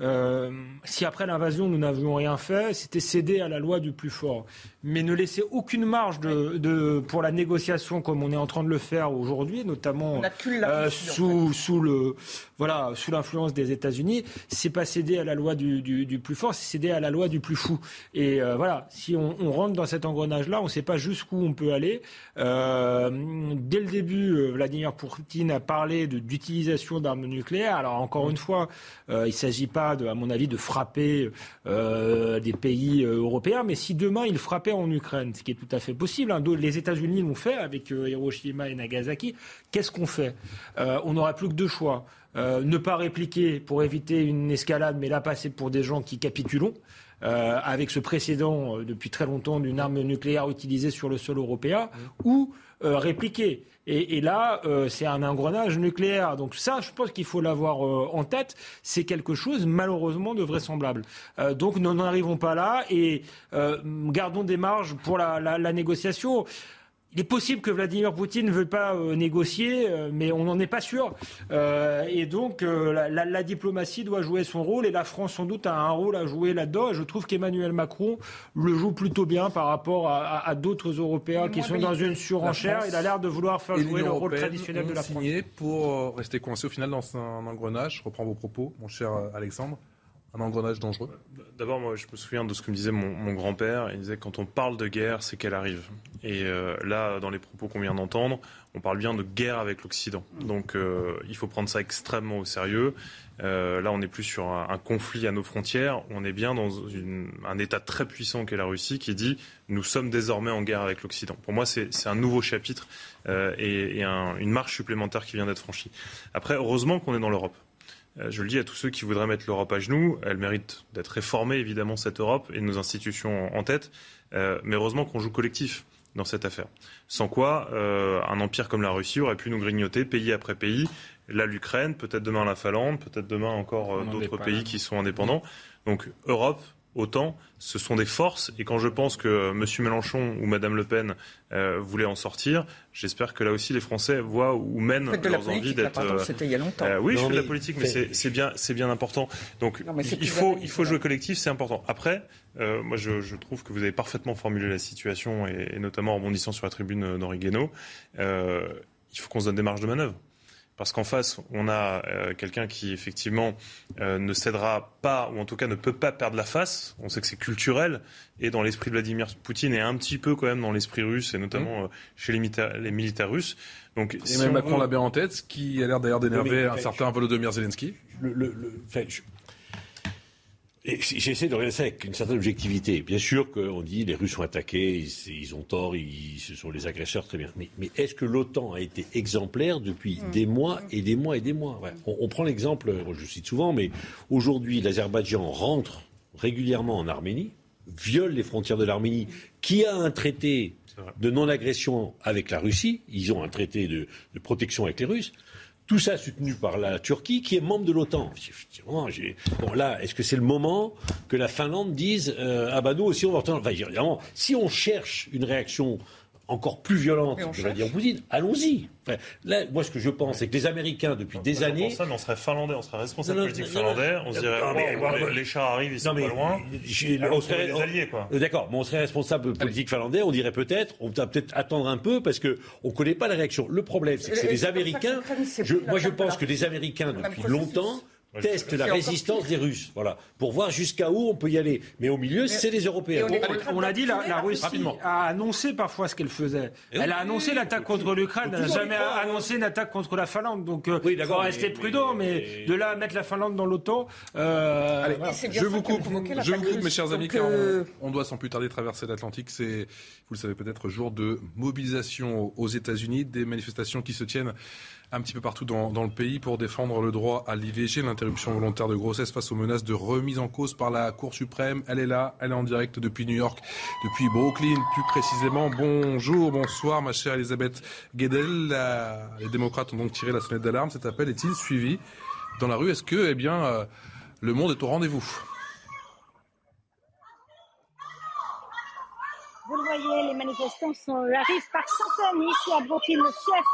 euh, si après l'invasion nous n'avions rien fait, c'était céder à la loi du plus fort mais ne laisser aucune marge de, pour la négociation comme on est en train de le faire aujourd'hui, notamment euh, sous, sous le voilà sous l'influence des États-Unis, c'est pas céder à la loi du, du, plus fort, c'est céder à la loi du plus fou. Et euh, voilà, si on, on, rentre dans cet engrenage-là, on ne sait pas jusqu'où on peut aller. Euh, dès le début, Vladimir Poutine a parlé d'utilisation d'armes nucléaires. Alors encore une fois, il ne s'agit pas, de, à mon avis, de frapper des pays européens, mais si demain il frappait en Ukraine, ce qui est tout à fait possible. Hein. Les États-Unis l'ont fait avec euh, Hiroshima et Nagasaki. Qu'est-ce qu'on fait? Euh, On n'aura plus que deux choix. Euh, ne pas répliquer pour éviter une escalade, mais là passer pour des gens qui capitulons. avec ce précédent depuis très longtemps d'une arme nucléaire utilisée sur le sol européen, ou répliquer. Et, là, euh, c'est un engrenage nucléaire. Donc ça, je pense qu'il faut l'avoir euh, en tête. C'est quelque chose, malheureusement, de vraisemblable. Euh, donc nous n'en arrivons pas là et gardons des marges pour la négociation. Il est possible que Vladimir Poutine ne veuille pas euh, négocier, euh, mais on n'en est pas sûr. Euh, et donc, la, diplomatie doit jouer son rôle, et la France, sans doute, a un rôle à jouer là-dedans. Je trouve qu'Emmanuel Macron le joue plutôt bien par rapport à, d'autres Européens qui sont dans une surenchère. Il a l'air de vouloir faire jouer le rôle traditionnel de la France. pour rester coincé au final dans un engrenage. Je reprends vos propos, mon cher Alexandre un engrenage dangereux D'abord, moi, je me souviens de ce que me disait mon, grand-père. Il disait quand on parle de guerre, c'est qu'elle arrive. Et euh, là, dans les propos qu'on vient d'entendre, on parle bien de guerre avec l'Occident. Donc, euh, il faut prendre ça extrêmement au sérieux. Euh, là, on n'est plus sur un, conflit à nos frontières. On est bien dans un État très puissant qu'est la Russie qui dit nous sommes désormais en guerre avec l'Occident. Pour moi, c'est un nouveau chapitre et, une marche supplémentaire qui vient d'être franchie. Après, heureusement qu'on est dans l'Europe. Euh, je le dis à tous ceux qui voudraient mettre l'Europe à genoux, elle mérite d'être réformée, évidemment, cette Europe et nos institutions en tête. Euh, mais heureusement qu'on joue collectif dans cette affaire. Sans quoi, euh, un empire comme la Russie aurait pu nous grignoter pays après pays. Là, l'Ukraine, peut-être demain la Finlande, peut-être demain encore d'autres pays qui sont indépendants. Donc, Europe, autant, ce sont des forces. Et quand je pense que M. Mélenchon ou Mme Le Pen euh, voulaient en sortir, j'espère que là aussi les Français voient ou mènent leurs envies d'être. Euh, c'était il y a longtemps. Euh, oui, je fais de la politique, mais c'est bien, c'est bien important. Donc il faut, il faut jouer collectif, c'est important. Après, moi je, trouve que vous avez parfaitement formulé la situation et, notamment en rebondissant sur la tribune d'Henri Guénaud. il faut qu'on se donne des marges de manœuvre parce qu'en face, on a euh, quelqu'un qui effectivement euh, ne cédera pas, ou en tout cas ne peut pas perdre la face. On sait que c'est culturel, et dans l'esprit de Vladimir Poutine, et un petit peu quand même dans l'esprit russe, et notamment mmh. euh, chez les, les, militaires russes. Donc, et même Macron l'a bien en tête, ce qui a l'air d'ailleurs d'énerver un certain Volodymyr Zelensky. Le, le, J'essaie de regarder ça avec une certaine objectivité. Bien sûr qu'on dit les Russes sont attaqués, ils, ont tort, ils, ce sont les agresseurs, très bien. Mais, est-ce que l'OTAN a été exemplaire depuis mm. des mois et des mois et des mois? On, prend l'exemple, je cite souvent, mais aujourd'hui l'Azerbaïdjan rentre régulièrement en Arménie, viole les frontières de l'Arménie, qui a un traité de non-agression avec la Russie, ils ont un traité de protection avec les Russes. Tout ça soutenu par la Turquie, qui est membre de l'OTAN. Bon, là, est-ce que c'est le moment que la Finlande dise euh, Ah bah nous aussi, on va retourner. Enfin, si on cherche une réaction encore plus violente de Vladimir Poutine, allons-y. là, moi, ce que je pense, c'est que les Américains, depuis des années. Ça, on serait finlandais, on serait responsable politique finlandais, on se dirait, mais, les chars arrivent, ils sont pas loin. on serait alliés, quoi. Euh, d'accord, mais on serait responsable politique finlandais, on dirait peut-être, on va peut-être attendre un peu parce que on connaît pas la réaction. Le problème, c'est que c'est les Américains. moi, je pense que les Américains, depuis longtemps, teste la résistance des Russes, voilà, pour voir jusqu'à où on peut y aller. Mais au milieu, c'est les Européens. On, a dit, la, la Russie a annoncé parfois ce qu'elle faisait. Elle a annoncé l'attaque contre l'Ukraine, elle n'a jamais annoncé une attaque contre la Finlande. Donc, euh, il faut rester prudent, mais, de là à mettre la Finlande dans l'OTAN, euh, je vous coupe, je vous coupe, mes chers amis, car euh, on, doit sans plus tarder traverser l'Atlantique. C'est, vous le savez peut-être, jour de mobilisation aux États-Unis, des manifestations qui se tiennent un petit peu partout dans, le pays pour défendre le droit à l'IVG, l'interruption volontaire de grossesse face aux menaces de remise en cause par la Cour suprême. Elle est là, elle est en direct depuis New York, depuis Brooklyn plus précisément. Bonjour, bonsoir ma chère Elisabeth Guedel. les démocrates ont donc tiré la sonnette d'alarme. Cet appel est-il suivi dans la rue? Est-ce que eh bien, euh, le monde est au rendez-vous? Vous le voyez, les manifestants arrivent par centaines ici à Brooklyn, le chef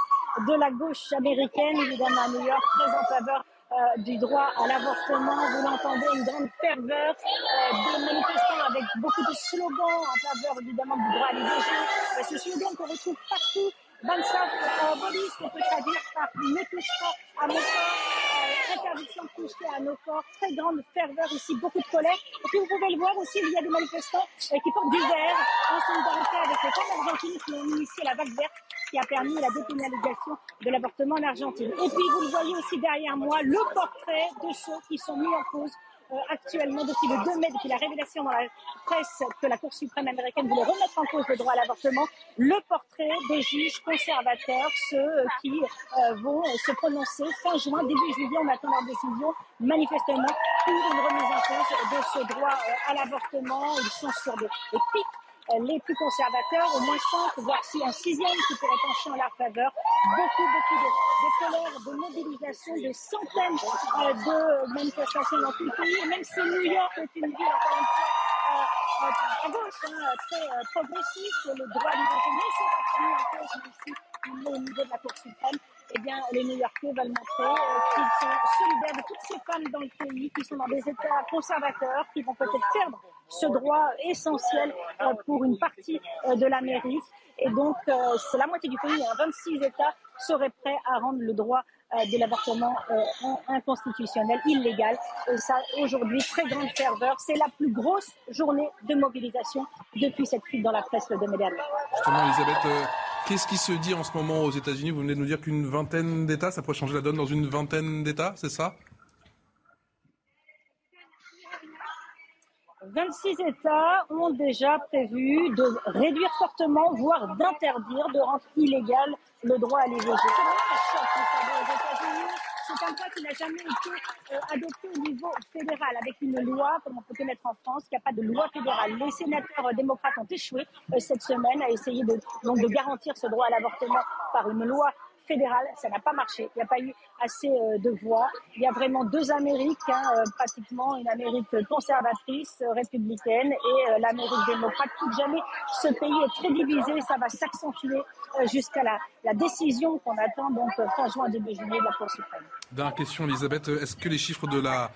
de la gauche américaine, évidemment à New York, très en faveur euh, du droit à l'avortement. Vous l'entendez, une grande ferveur euh, des manifestants avec beaucoup de slogans en faveur évidemment du droit à l'IVG. Euh, ce slogan qu'on retrouve partout. Ban stop bodies, qu'on peut traduire par ne touche pas à mon corps, interdiction de toucher à nos corps, très grande ferveur ici, beaucoup de colère. Et puis vous pouvez le voir aussi, il y a des manifestants qui portent du vert en solidarité avec les femmes argentines qui ont initié la vague verte qui a permis la dépénalisation de l'avortement en Argentine. Et puis, vous le voyez aussi derrière moi, le portrait de ceux qui sont mis en cause euh, actuellement depuis le 2 mai, depuis la révélation dans la presse que la Cour suprême américaine voulait remettre en cause le droit à l'avortement, le portrait des juges conservateurs, ceux euh, qui euh, vont se prononcer fin juin, début juillet, on attend leur décision manifestement pour une remise en cause de ce droit à l'avortement. Ils sont sur des, pics euh, les plus conservateurs, au moins cinq, voire si un sixième qui pourrait pencher en leur faveur. Beaucoup, beaucoup de, de colère, de mobilisation, de centaines euh, de manifestations dans tout le pays. Et même si New York est une ville, encore une fois, euh, à gauche, hein, très progressiste, le droit à ne sera pas en cause ici au niveau de la Cour suprême eh bien, les New-Yorkais veulent montrer qu'ils sont solidaires de toutes ces femmes dans le pays qui sont dans des États conservateurs, qui vont peut-être perdre ce droit essentiel pour une partie de l'Amérique. Et donc, c'est la moitié du pays, 26 hein, États seraient prêts à rendre le droit de l'avortement inconstitutionnel, illégal. Et ça, aujourd'hui, très grande ferveur. C'est la plus grosse journée de mobilisation depuis cette fuite dans la presse de mai dernier. Justement, Elisabeth, qu'est-ce qui se dit en ce moment aux États-Unis? Vous venez de nous dire qu'une vingtaine d'États, ça pourrait changer la donne dans une vingtaine d'États, c'est ça? 26 États ont déjà prévu de réduire fortement, voire d'interdire, de rendre illégal le droit à l'IVG. C'est un droit qui n'a jamais été euh, adopté au niveau fédéral avec une loi, comme on peut connaître en France, qui n'y a pas de loi fédérale. Les sénateurs démocrates ont échoué euh, cette semaine à essayer de, donc, de garantir ce droit à l'avortement par une loi fédéral, ça n'a pas marché. Il n'y a pas eu assez euh, de voix. Il y a vraiment deux Amériques, hein, euh, pratiquement une Amérique conservatrice, euh, républicaine, et l'Amérique démocrate. Plus jamais, ce pays est très divisé. Ça va s'accentuer jusqu'à la, la, décision qu'on attend donc fin juin, début juillet de la Cour suprême. Dernière question, Elisabeth. Est-ce que les chiffres de la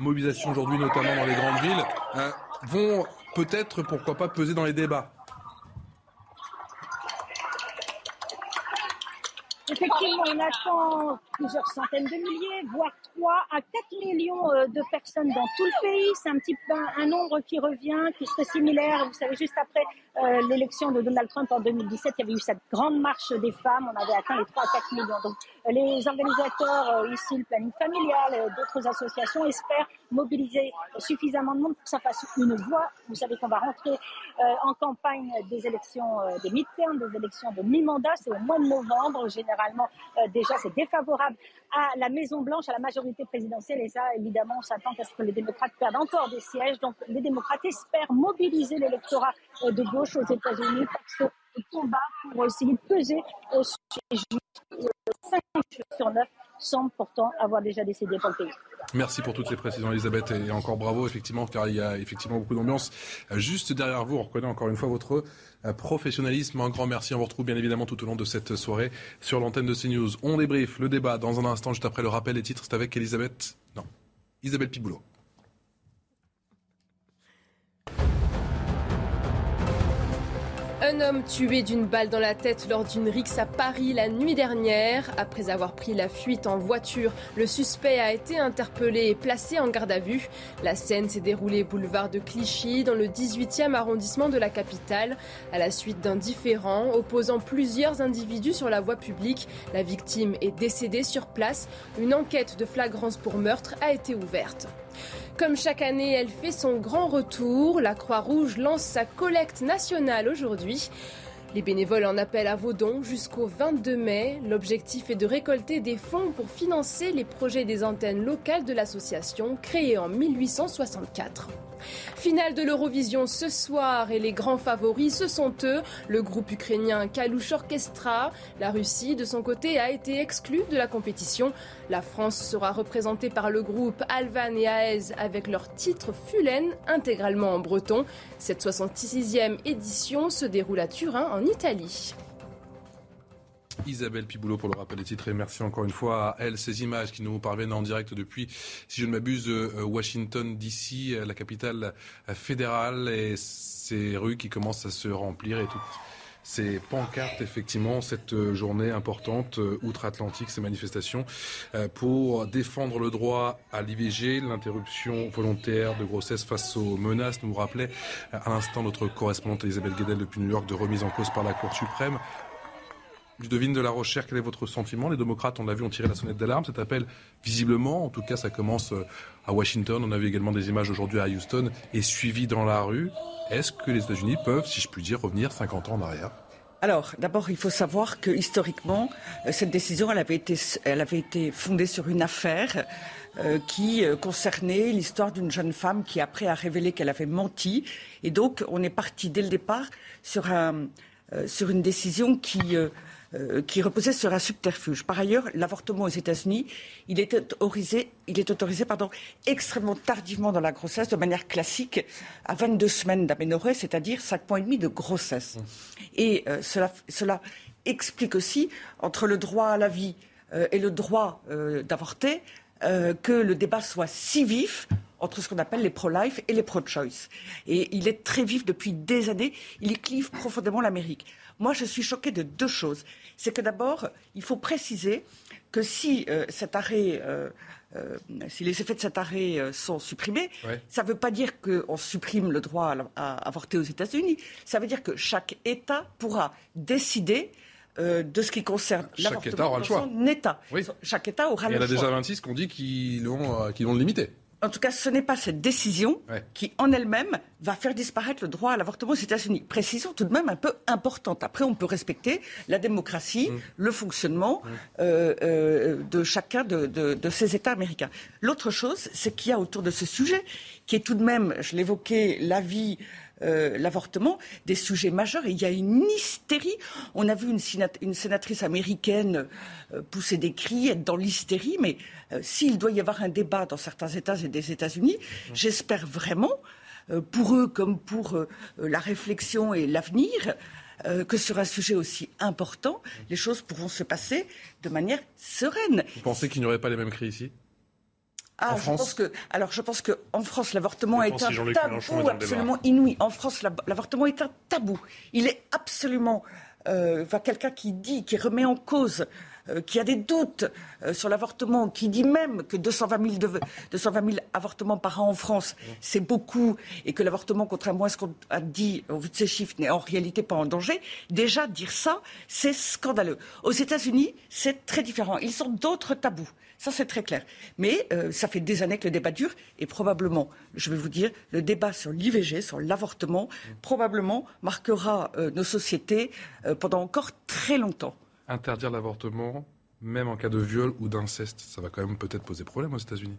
mobilisation aujourd'hui, notamment dans les grandes villes, vont peut-être, pourquoi pas, peser dans les débats? Effectivement, on attend plusieurs centaines de milliers, voire 3 à 4 millions euh, de personnes dans tout le pays. C'est un petit peu un nombre qui revient, qui serait similaire. Vous savez, juste après euh, l'élection de Donald Trump en 2017, il y avait eu cette grande marche des femmes. On avait atteint les 3 à 4 millions. Donc, euh, les organisateurs, ici, le planning familial, d'autres associations espèrent mobiliser suffisamment de monde pour que ça fasse une voix. Vous savez qu'on va rentrer en campagne des élections, des midterms, des élections de mi-mandat. C'est au mois de novembre. Généralement, déjà, c'est défavorable à la Maison-Blanche, à la majorité présidentielle. Et ça, évidemment, on s'attend à ce que les démocrates perdent encore des sièges. Donc, les démocrates espèrent mobiliser l'électorat euh, de gauche aux États-Unis parce que le combat pour essayer de peser euh, sur les juifs, 5 sur 9 semblent pourtant avoir déjà décidé pour le pays. Merci pour toutes ces précisions, Elisabeth, et encore bravo, effectivement, car il y a effectivement beaucoup d'ambiance. Juste derrière vous, on reconnaît encore une fois votre euh, professionnalisme. Un grand merci. On vous retrouve bien évidemment tout au long de cette soirée sur l'antenne de CNews. On débrief le débat dans un instant, juste après le rappel des titres. C'est avec Elisabeth, non, Isabelle Piboulot. Un homme tué d'une balle dans la tête lors d'une rixe à Paris la nuit dernière. Après avoir pris la fuite en voiture, le suspect a été interpellé et placé en garde à vue. La scène s'est déroulée boulevard de Clichy, dans le 18e arrondissement de la capitale. À la suite d'un différend opposant plusieurs individus sur la voie publique, la victime est décédée sur place. Une enquête de flagrance pour meurtre a été ouverte. Comme chaque année, elle fait son grand retour. La Croix-Rouge lance sa collecte nationale aujourd'hui. Les bénévoles en appellent à vos dons jusqu'au 22 mai. L'objectif est de récolter des fonds pour financer les projets des antennes locales de l'association créée en 1864. Finale de l'Eurovision ce soir et les grands favoris, ce sont eux, le groupe ukrainien Kalush Orchestra. La Russie, de son côté, a été exclue de la compétition. La France sera représentée par le groupe Alvan et Aez avec leur titre Fulen, intégralement en breton. Cette 66e édition se déroule à Turin, en Italie. Isabelle Piboulot pour le rappel des titres et merci encore une fois à elle ces images qui nous parviennent en direct depuis, si je ne m'abuse, euh, Washington DC, euh, la capitale euh, fédérale et ces rues qui commencent à se remplir et toutes ces pancartes, effectivement, cette journée importante outre-Atlantique, ces manifestations pour défendre le droit à l'IVG, l'interruption volontaire de grossesse face aux menaces, nous rappelait à l'instant notre correspondante Elisabeth Guedel depuis New York de remise en cause par la Cour suprême. Ludovine de la Rochère, quel est votre sentiment? Les démocrates, on l'a vu, ont tiré la sonnette d'alarme. Cet appel, visiblement, en tout cas, ça commence euh, à Washington. On a vu également des images aujourd'hui à Houston et suivi dans la rue. Est-ce que les États-Unis peuvent, si je puis dire, revenir 50 ans en arrière? Alors, d'abord, il faut savoir que historiquement, euh, cette décision, elle avait été, elle avait été fondée sur une affaire euh, qui concernait l'histoire d'une jeune femme qui après a révélé qu'elle avait menti. Et donc, on est parti dès le départ sur, un, sur une décision qui euh, qui reposait sur un subterfuge. Par ailleurs, l'avortement aux États-Unis, il est autorisé, il est autorisé pardon, extrêmement tardivement dans la grossesse, de manière classique, à 22 semaines d'aménorrhée, c'est-à-dire 5 mois et demi de grossesse. Mmh. Et euh, cela, cela, explique aussi, entre le droit à la vie euh, et le droit d'avorter, que le débat soit si vif entre ce qu'on appelle les pro-life et les pro-choice. Et il est très vif depuis des années. Il clive profondément l'Amérique. Moi, je suis choquée de deux choses. C'est que d'abord, il faut préciser que si euh, cet arrêt, euh, euh, si les effets de cet arrêt sont supprimés, ça ne veut pas dire qu'on supprime le droit à, avorter aux États-Unis. Ça veut dire que chaque État pourra décider de ce qui concerne l'avortement dans son État. Chaque État aura le choix. Il y en a déjà 26 qui ont dit qu'ils vont, le limiter. En tout cas, ce n'est pas cette décision qui, en elle-même, va faire disparaître le droit à l'avortement aux États-Unis. Précision tout de même un peu importante. Après, on peut respecter la démocratie, mm. le fonctionnement mm. euh, euh, de chacun de, ces États américains. L'autre chose, c'est qu'il y a autour de ce sujet, qui est tout de même, je l'évoquais, la vie euh, l'avortement, des sujets majeurs. Et il y a une hystérie. On a vu une, sénatrice américaine euh, pousser des cris, être dans l'hystérie. Mais euh, s'il doit y avoir un débat dans certains États et des États-Unis, j'espère vraiment, pour eux comme pour la réflexion et l'avenir, que sur un sujet aussi important, les choses pourront se passer de manière sereine. Vous pensez qu'il n'y aurait pas les mêmes cris ici? Ah, je pense que, alors je pense qu'en France, l'avortement est un tabou absolument inouï. En France, l'avortement est un tabou. Il est absolument, euh, quelqu'un qui dit, qui remet en cause euh, qui a des doutes euh, sur l'avortement, qui dit même que 220 000, avortements par an en France, c'est beaucoup, et que l'avortement, contrairement à ce qu'on a dit au vu de ces chiffres, n'est en réalité pas en danger, déjà dire ça, c'est scandaleux. Aux États-Unis, c'est très différent. Ils ont d'autres tabous. Ça, c'est très clair. Mais euh, ça fait des années que le débat dure, et probablement, je vais vous dire, le débat sur l'IVG, sur l'avortement, probablement marquera nos sociétés pendant encore très longtemps interdire l'avortement, même en cas de viol ou d'inceste, ça va quand même peut-être poser problème aux États-Unis.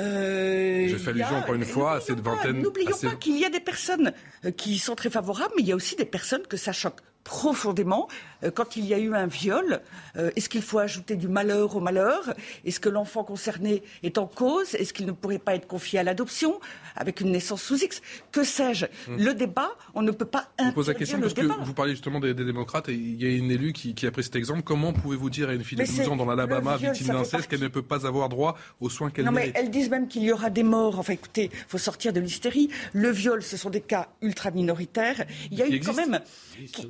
Euh, Je fais allusion encore une fois à cette vingtaine. N'oublions pas qu'il y a des personnes euh, qui sont très favorables, mais il y a aussi des personnes que ça choque profondément euh, quand il y a eu un viol. Euh, est-ce qu'il faut ajouter du malheur au malheur? Est-ce que l'enfant concerné est en cause? Est-ce qu'il ne pourrait pas être confié à l'adoption avec une naissance sous X? Que sais-je? Hmm. Le débat, on ne peut pas Je vous pose la question parce que vous parlez justement des, démocrates et il y a une élue qui, a pris cet exemple. Comment pouvez-vous dire à une fille de 12 ans dans l'Alabama, victime d'inceste, qu'elle ne peut pas avoir droit aux soins qu'elle mérite Non, mais elles disent même qu'il y aura des morts. Enfin, écoutez, il faut sortir de l'hystérie. Le viol, ce sont des cas ultra minoritaires. Il y a eu quand même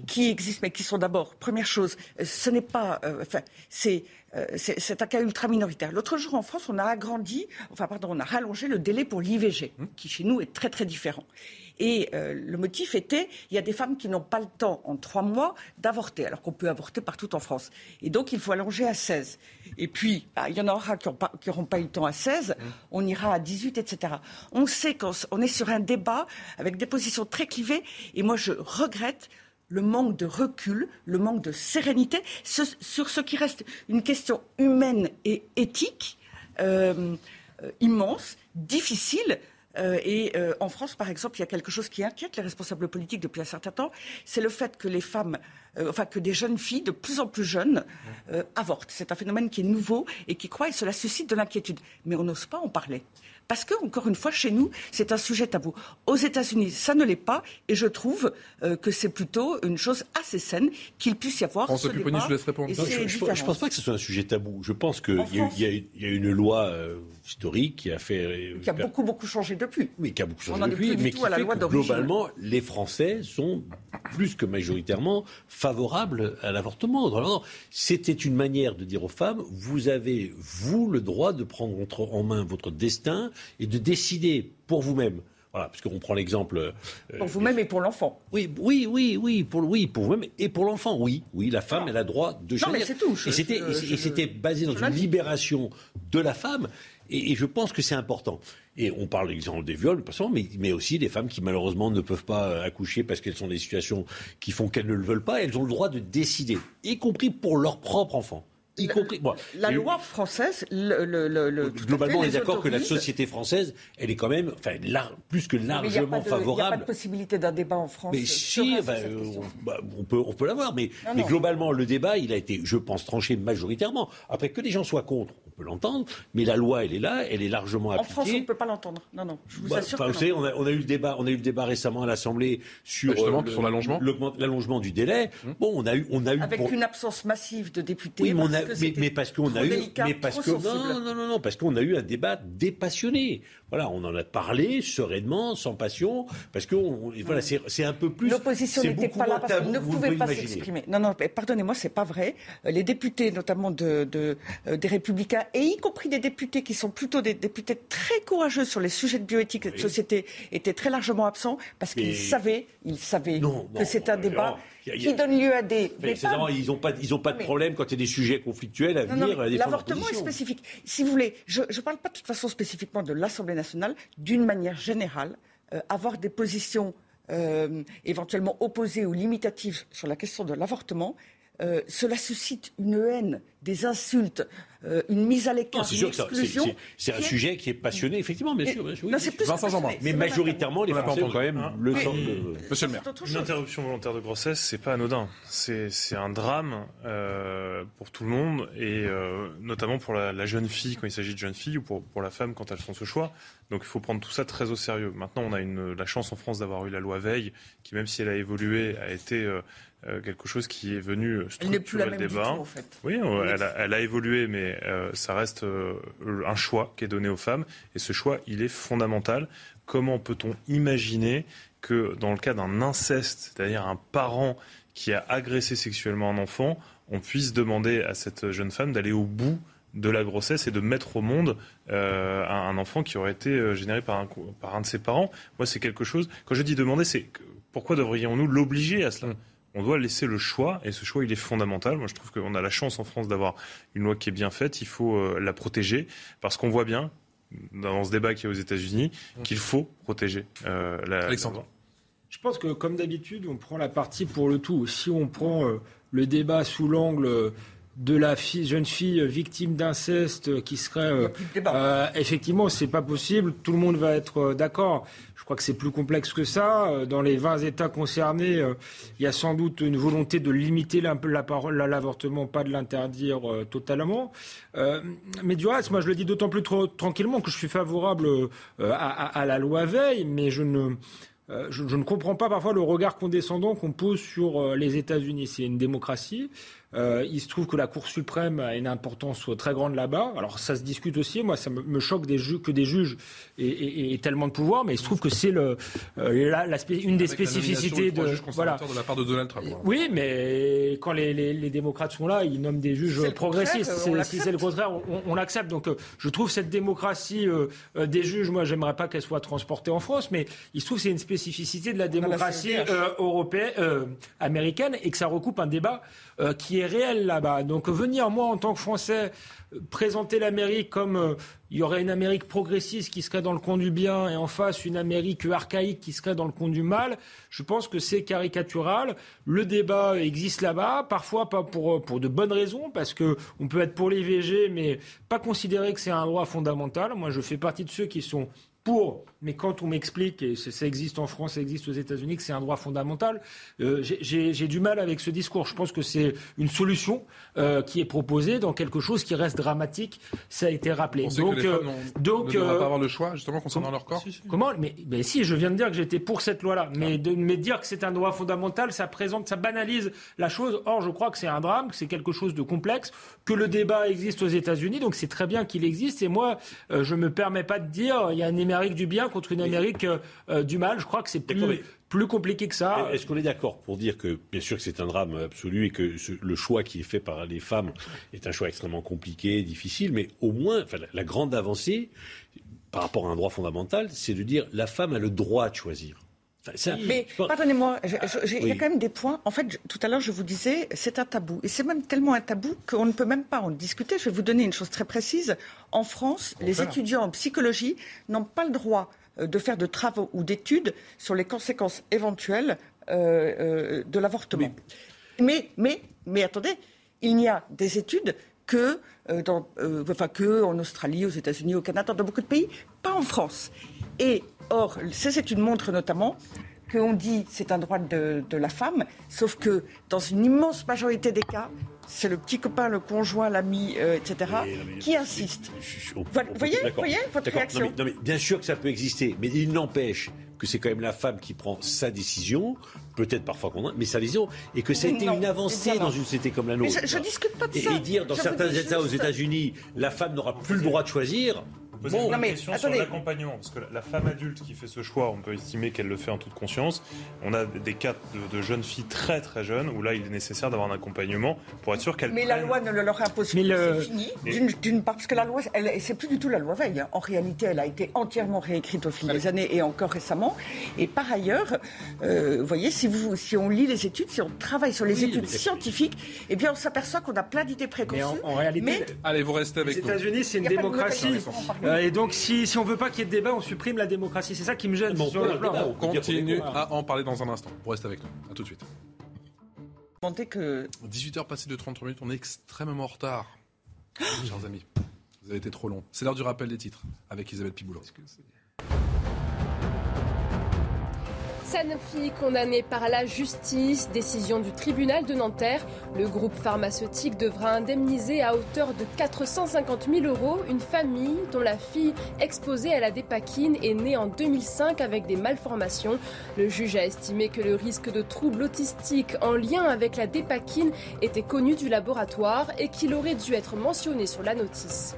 qui existent, mais qui sont d'abord, première chose, ce n'est pas, euh, enfin, c'est euh, c'est un cas ultra minoritaire. L'autre jour en France, on a agrandi, enfin pardon, on a rallongé le délai pour l'IVG, mmh. qui chez nous est très très différent. Et euh, le motif était, il y a des femmes qui n'ont pas le temps en trois mois d'avorter, alors qu'on peut avorter partout en France. Et donc il faut allonger à 16. Et puis, bah, il y en aura qui n'auront pas, eu le temps à 16, mmh. on ira à 18, etc. On sait qu'on est sur un débat avec des positions très clivées, et moi je regrette le manque de recul, le manque de sérénité sur ce qui reste une question humaine et éthique euh, euh, immense, difficile. Euh, et en France, par exemple, il y a quelque chose qui inquiète les responsables politiques depuis un certain temps, c'est le fait que les femmes, enfin que des jeunes filles de plus en plus jeunes avortent. C'est un phénomène qui est nouveau et qui croit et cela suscite de l'inquiétude. Mais on n'ose pas en parler. Parce que, encore une fois, chez nous, c'est un sujet tabou. Aux États-Unis, ça ne l'est pas, et je trouve euh, que c'est plutôt une chose assez saine qu'il puisse y avoir ce débat. je laisse répondre. je ne pense pas que ce soit un sujet tabou. Je pense qu'il y, y, a une loi euh, historique qui a fait... Euh, qui a beaucoup, beaucoup changé depuis. Oui, qui a beaucoup changé depuis, mais qui fait que, globalement, les Français sont plus que majoritairement favorables à l'avortement. C'était une manière de dire aux femmes, vous avez, vous, le droit de prendre en main votre destin et de décider pour vous-même. Voilà, parce qu'on prend l'exemple. Euh, pour vous-même et pour l'enfant. Oui, oui, oui, oui, pour oui, pour vous-même et pour l'enfant. Oui, oui, la femme, elle a droit de choisir. Non, mais c'est tout. et c'était, et c'était basé dans une libération de la femme. Et, je pense que c'est important. Et on parle exemple des viols, mais, mais aussi des femmes qui malheureusement ne peuvent pas euh, accoucher parce qu'elles sont dans des situations qui font qu'elles ne le veulent pas. Elles ont le droit de décider, y compris pour leur propre enfant y compris. la loi française, le, globalement, on est d'accord que la société française, elle est quand même, enfin, plus que largement favorable. Il n'y a pas de possibilité d'un débat en France. Mais si, bah, on peut, on peut l'avoir, mais, mais globalement, le débat, il a été, je pense, tranché majoritairement. Après que les gens soient contre, on peut l'entendre, mais la loi, elle est là, elle est largement appliquée. En France, on ne peut pas l'entendre. Non, non. Je vous bah, assure. vous savez, on a, on a, eu le débat, on a eu le débat récemment à l'Assemblée sur bah, euh, l'allongement, l'allongement du délai. Hum. Bon, on a eu, on a eu avec une absence massive de députés. Oui, mais on a mais, parce qu'on a eu, mais parce que non, non, non, non, parce qu'on a eu un débat dépassionné. Voilà, on en a parlé sereinement, sans passion, parce que on- voilà, c'est un peu plus. L'opposition n'était pas là parce ne pouvait pas s'exprimer. Non, non, pardonnez-moi, c'est pas vrai. Euh, Les députés, notamment de, de- euh, des Républicains, et y compris des députés qui sont plutôt des députés très courageux sur les sujets de bioéthique et de société, étaient très largement absents parce qu'ils savaient, ils savaient non, que c'est un non, débat non, qui donne lieu à des. Mais des ils n'ont pas, ils ont pas de Mais- problème quand il y a des sujets conflictuels à venir L'avortement est spécifique. Si vous voulez, je ne parle pas de toute façon spécifiquement de l'Assemblée D'une manière générale, euh, avoir des positions euh, éventuellement opposées ou limitatives sur la question de l'avortement, euh, cela suscite une haine, des insultes, euh, une mise à l'écart, une exclusion. c'est- un sujet qui est passionné, effectivement, bien sûr. bien sûr, oui, non, c'est bien plus sûr. que passionné, Mais majoritairement, les Français ont quand même Hein le Oui. sens de. Monsieur le maire. Une interruption volontaire de grossesse, c'est pas anodin. C'est c'est un drame euh, pour tout le monde et euh, notamment pour la, la jeune fille quand il s'agit de jeune fille ou pour, pour la femme quand elles font ce choix. Donc il faut prendre tout ça très au sérieux. Maintenant, on a une, la chance en France d'avoir eu la loi Veil, qui même si elle a évolué, a été euh, euh, quelque chose qui est venu Elle n'est plus la structurer le du débat. tout, en fait. Oui, euh, elle a, elle a évolué, mais euh, ça reste euh, un choix qui est donné aux femmes. Et ce choix, il est fondamental. Comment peut-on imaginer que dans le cas d'un inceste, c'est-à-dire un parent qui a agressé sexuellement un enfant, on puisse demander à cette jeune femme d'aller au bout de la grossesse et de mettre au monde euh, un, un enfant qui aurait été euh, généré par un, par un de ses parents? Moi, c'est quelque chose. Quand je dis demander, c'est pourquoi devrions-nous l'obliger à cela? On doit laisser le choix, et ce choix, il est fondamental. Moi, je trouve qu'on a la chance en France d'avoir une loi qui est bien faite. Il faut euh, la protéger, parce qu'on voit bien, dans ce débat qui est aux États-Unis, qu'il faut protéger euh, la. Alexandre. Je pense que, comme d'habitude, on prend la partie pour le tout. Si on prend euh, le débat sous l'angle euh, de la fille, jeune fille victime d'inceste qui serait. euh, euh, effectivement, c'est pas possible. Tout le monde va être euh, d'accord. Je crois que c'est plus complexe que ça. Euh, Dans les 20 États concernés, euh, il y a sans doute une volonté de limiter un peu la parole à l'avortement, pas de l'interdire totalement. Mais du reste, moi, je le dis d'autant plus trop- tranquillement que je suis favorable à, à- à la loi Veil, mais je ne. Je, je ne comprends pas parfois le regard condescendant qu'on pose sur les États-Unis. C'est une démocratie. Euh, il se trouve que la Cour suprême a une importance très grande là-bas. Alors ça se discute aussi. Moi, ça me, me choque des que des juges aient, aient- aient tellement de pouvoir, mais il se trouve que c'est le, euh, la- la spé- une des Avec spécificités de voilà. de la part de Donald Trump. Oui, mais quand les, les- les démocrates sont là, ils nomment des juges progressistes. Si c'est le contraire, on, on l'accepte. Donc, euh, je trouve cette démocratie euh, euh, des juges, moi, j'aimerais pas qu'elle soit transportée en France, mais il se trouve que c'est une spécificité de la démocratie euh, européenne, euh, américaine, et que ça recoupe un débat euh, qui est réel là-bas. Donc, venir moi, en tant que Français, euh, présenter l'Amérique comme euh, il y aurait une Amérique progressiste qui serait dans le camp du bien et en face une Amérique archaïque qui serait dans le camp du mal, je pense que c'est caricatural. Le débat existe là-bas, parfois pas pour, pour de bonnes raisons, parce que on peut être pour l'IVG, mais pas considérer que c'est un droit fondamental. Moi, je fais partie de ceux qui sont pour, mais quand on m'explique, et ça existe en France, ça existe aux États-Unis, que c'est un droit fondamental, euh, j'ai- du mal avec ce discours. Je pense que c'est une solution euh, qui est proposée dans quelque chose qui reste dramatique. Ça a été rappelé. On sait donc, que les euh, femmes donc, ne euh, pas avoir le choix, justement, concernant leur corps Comment? Mais, mais si, je viens de dire que j'étais pour cette loi-là. Mais, de, mais dire que c'est un droit fondamental, ça présente, ça banalise la chose. Or, je crois que c'est un drame, que c'est quelque chose de complexe, que le débat existe aux États-Unis, donc c'est très bien qu'il existe. Et moi, euh, je me permets pas de dire il y a une Amérique du bien contre une Amérique euh, euh, du mal. Je crois que c'est plus, plus compliqué que ça. Est-ce qu'on est d'accord pour dire que, bien sûr, que c'est un drame absolu et que ce- le choix qui est fait par les femmes est un choix extrêmement compliqué, difficile, mais au moins, enfin, la, la grande avancée par rapport à un droit fondamental, c'est de dire la femme a le droit de choisir. Ça- Mais pense- pardonnez-moi, il y a quand même des points. En fait, je- tout à l'heure, je vous disais, c'est un tabou. Et c'est même tellement un tabou qu'on ne peut même pas en discuter. Je vais vous donner une chose très précise. En France, les étudiants en psychologie n'ont pas le droit euh, de faire de travaux ou d'études sur les conséquences éventuelles euh, euh, de l'avortement. Mais, mais, mais attendez, il n'y a des études que, euh, dans, euh, enfin, que en Australie, aux États-Unis, au Canada, dans beaucoup de pays, pas en France. Et or, ces études montrent notamment qu'on dit c'est un droit de, de la femme, sauf que dans une immense majorité des cas, c'est le petit copain, le conjoint, l'ami, euh, etc., qui insiste. Peut- voyez, voyez votre réaction. Non, mais, non, mais bien sûr que ça peut exister, mais il n'empêche que c'est quand même la femme qui prend sa décision, peut-être parfois contre, mais sa décision, et que ça a été Non, une avancée évidemment. dans une société comme la Mais nôtre. je- je discute pas de et, ça. Et dire dans Je vous certains États aux États-Unis, la femme n'aura plus le droit de choisir. Poser une Non, mais question attendez. sur l'accompagnement, parce que la- femme adulte qui fait ce choix, on peut estimer qu'elle le fait en toute conscience. On a des cas de, de jeunes filles très très jeunes où là il est nécessaire d'avoir un accompagnement pour être sûr qu'elles Mais la loi ne le leur impose Mais plus, le- c'est fini. Et- D'une- part, parce que la loi, elle- c'est plus du tout la loi Veil. hein. En réalité, elle a été entièrement réécrite au fil des années et encore récemment. Et par ailleurs, euh, vous voyez, si, vous, si on lit les études, si on travaille sur les Oui, études mais- scientifiques, eh bien, on s'aperçoit qu'on a plein d'idées préconçues. en- en réalité, mais Allez, vous restez avec Les nous. États-Unis, c'est une pas démocratie. Euh, et donc, si, si on veut pas qu'il y ait de débat, on supprime la démocratie. C'est ça qui me gêne. Bon, sur le plan. on continue à en parler dans un instant. Vous restez avec nous. À tout de suite. que... 18h passées de 33 minutes, on est extrêmement en retard. Chers amis, vous avez été trop long. C'est l'heure du rappel des titres avec Isabelle Piboulot. Sanofi condamné par la justice, décision du tribunal de Nanterre. Le groupe pharmaceutique devra indemniser à hauteur de 450 000 euros une famille dont la fille exposée à la dépakine est née en 2005 avec des malformations. Le juge a estimé que le risque de troubles autistiques en lien avec la dépakine était connu du laboratoire et qu'il aurait dû être mentionné sur la notice.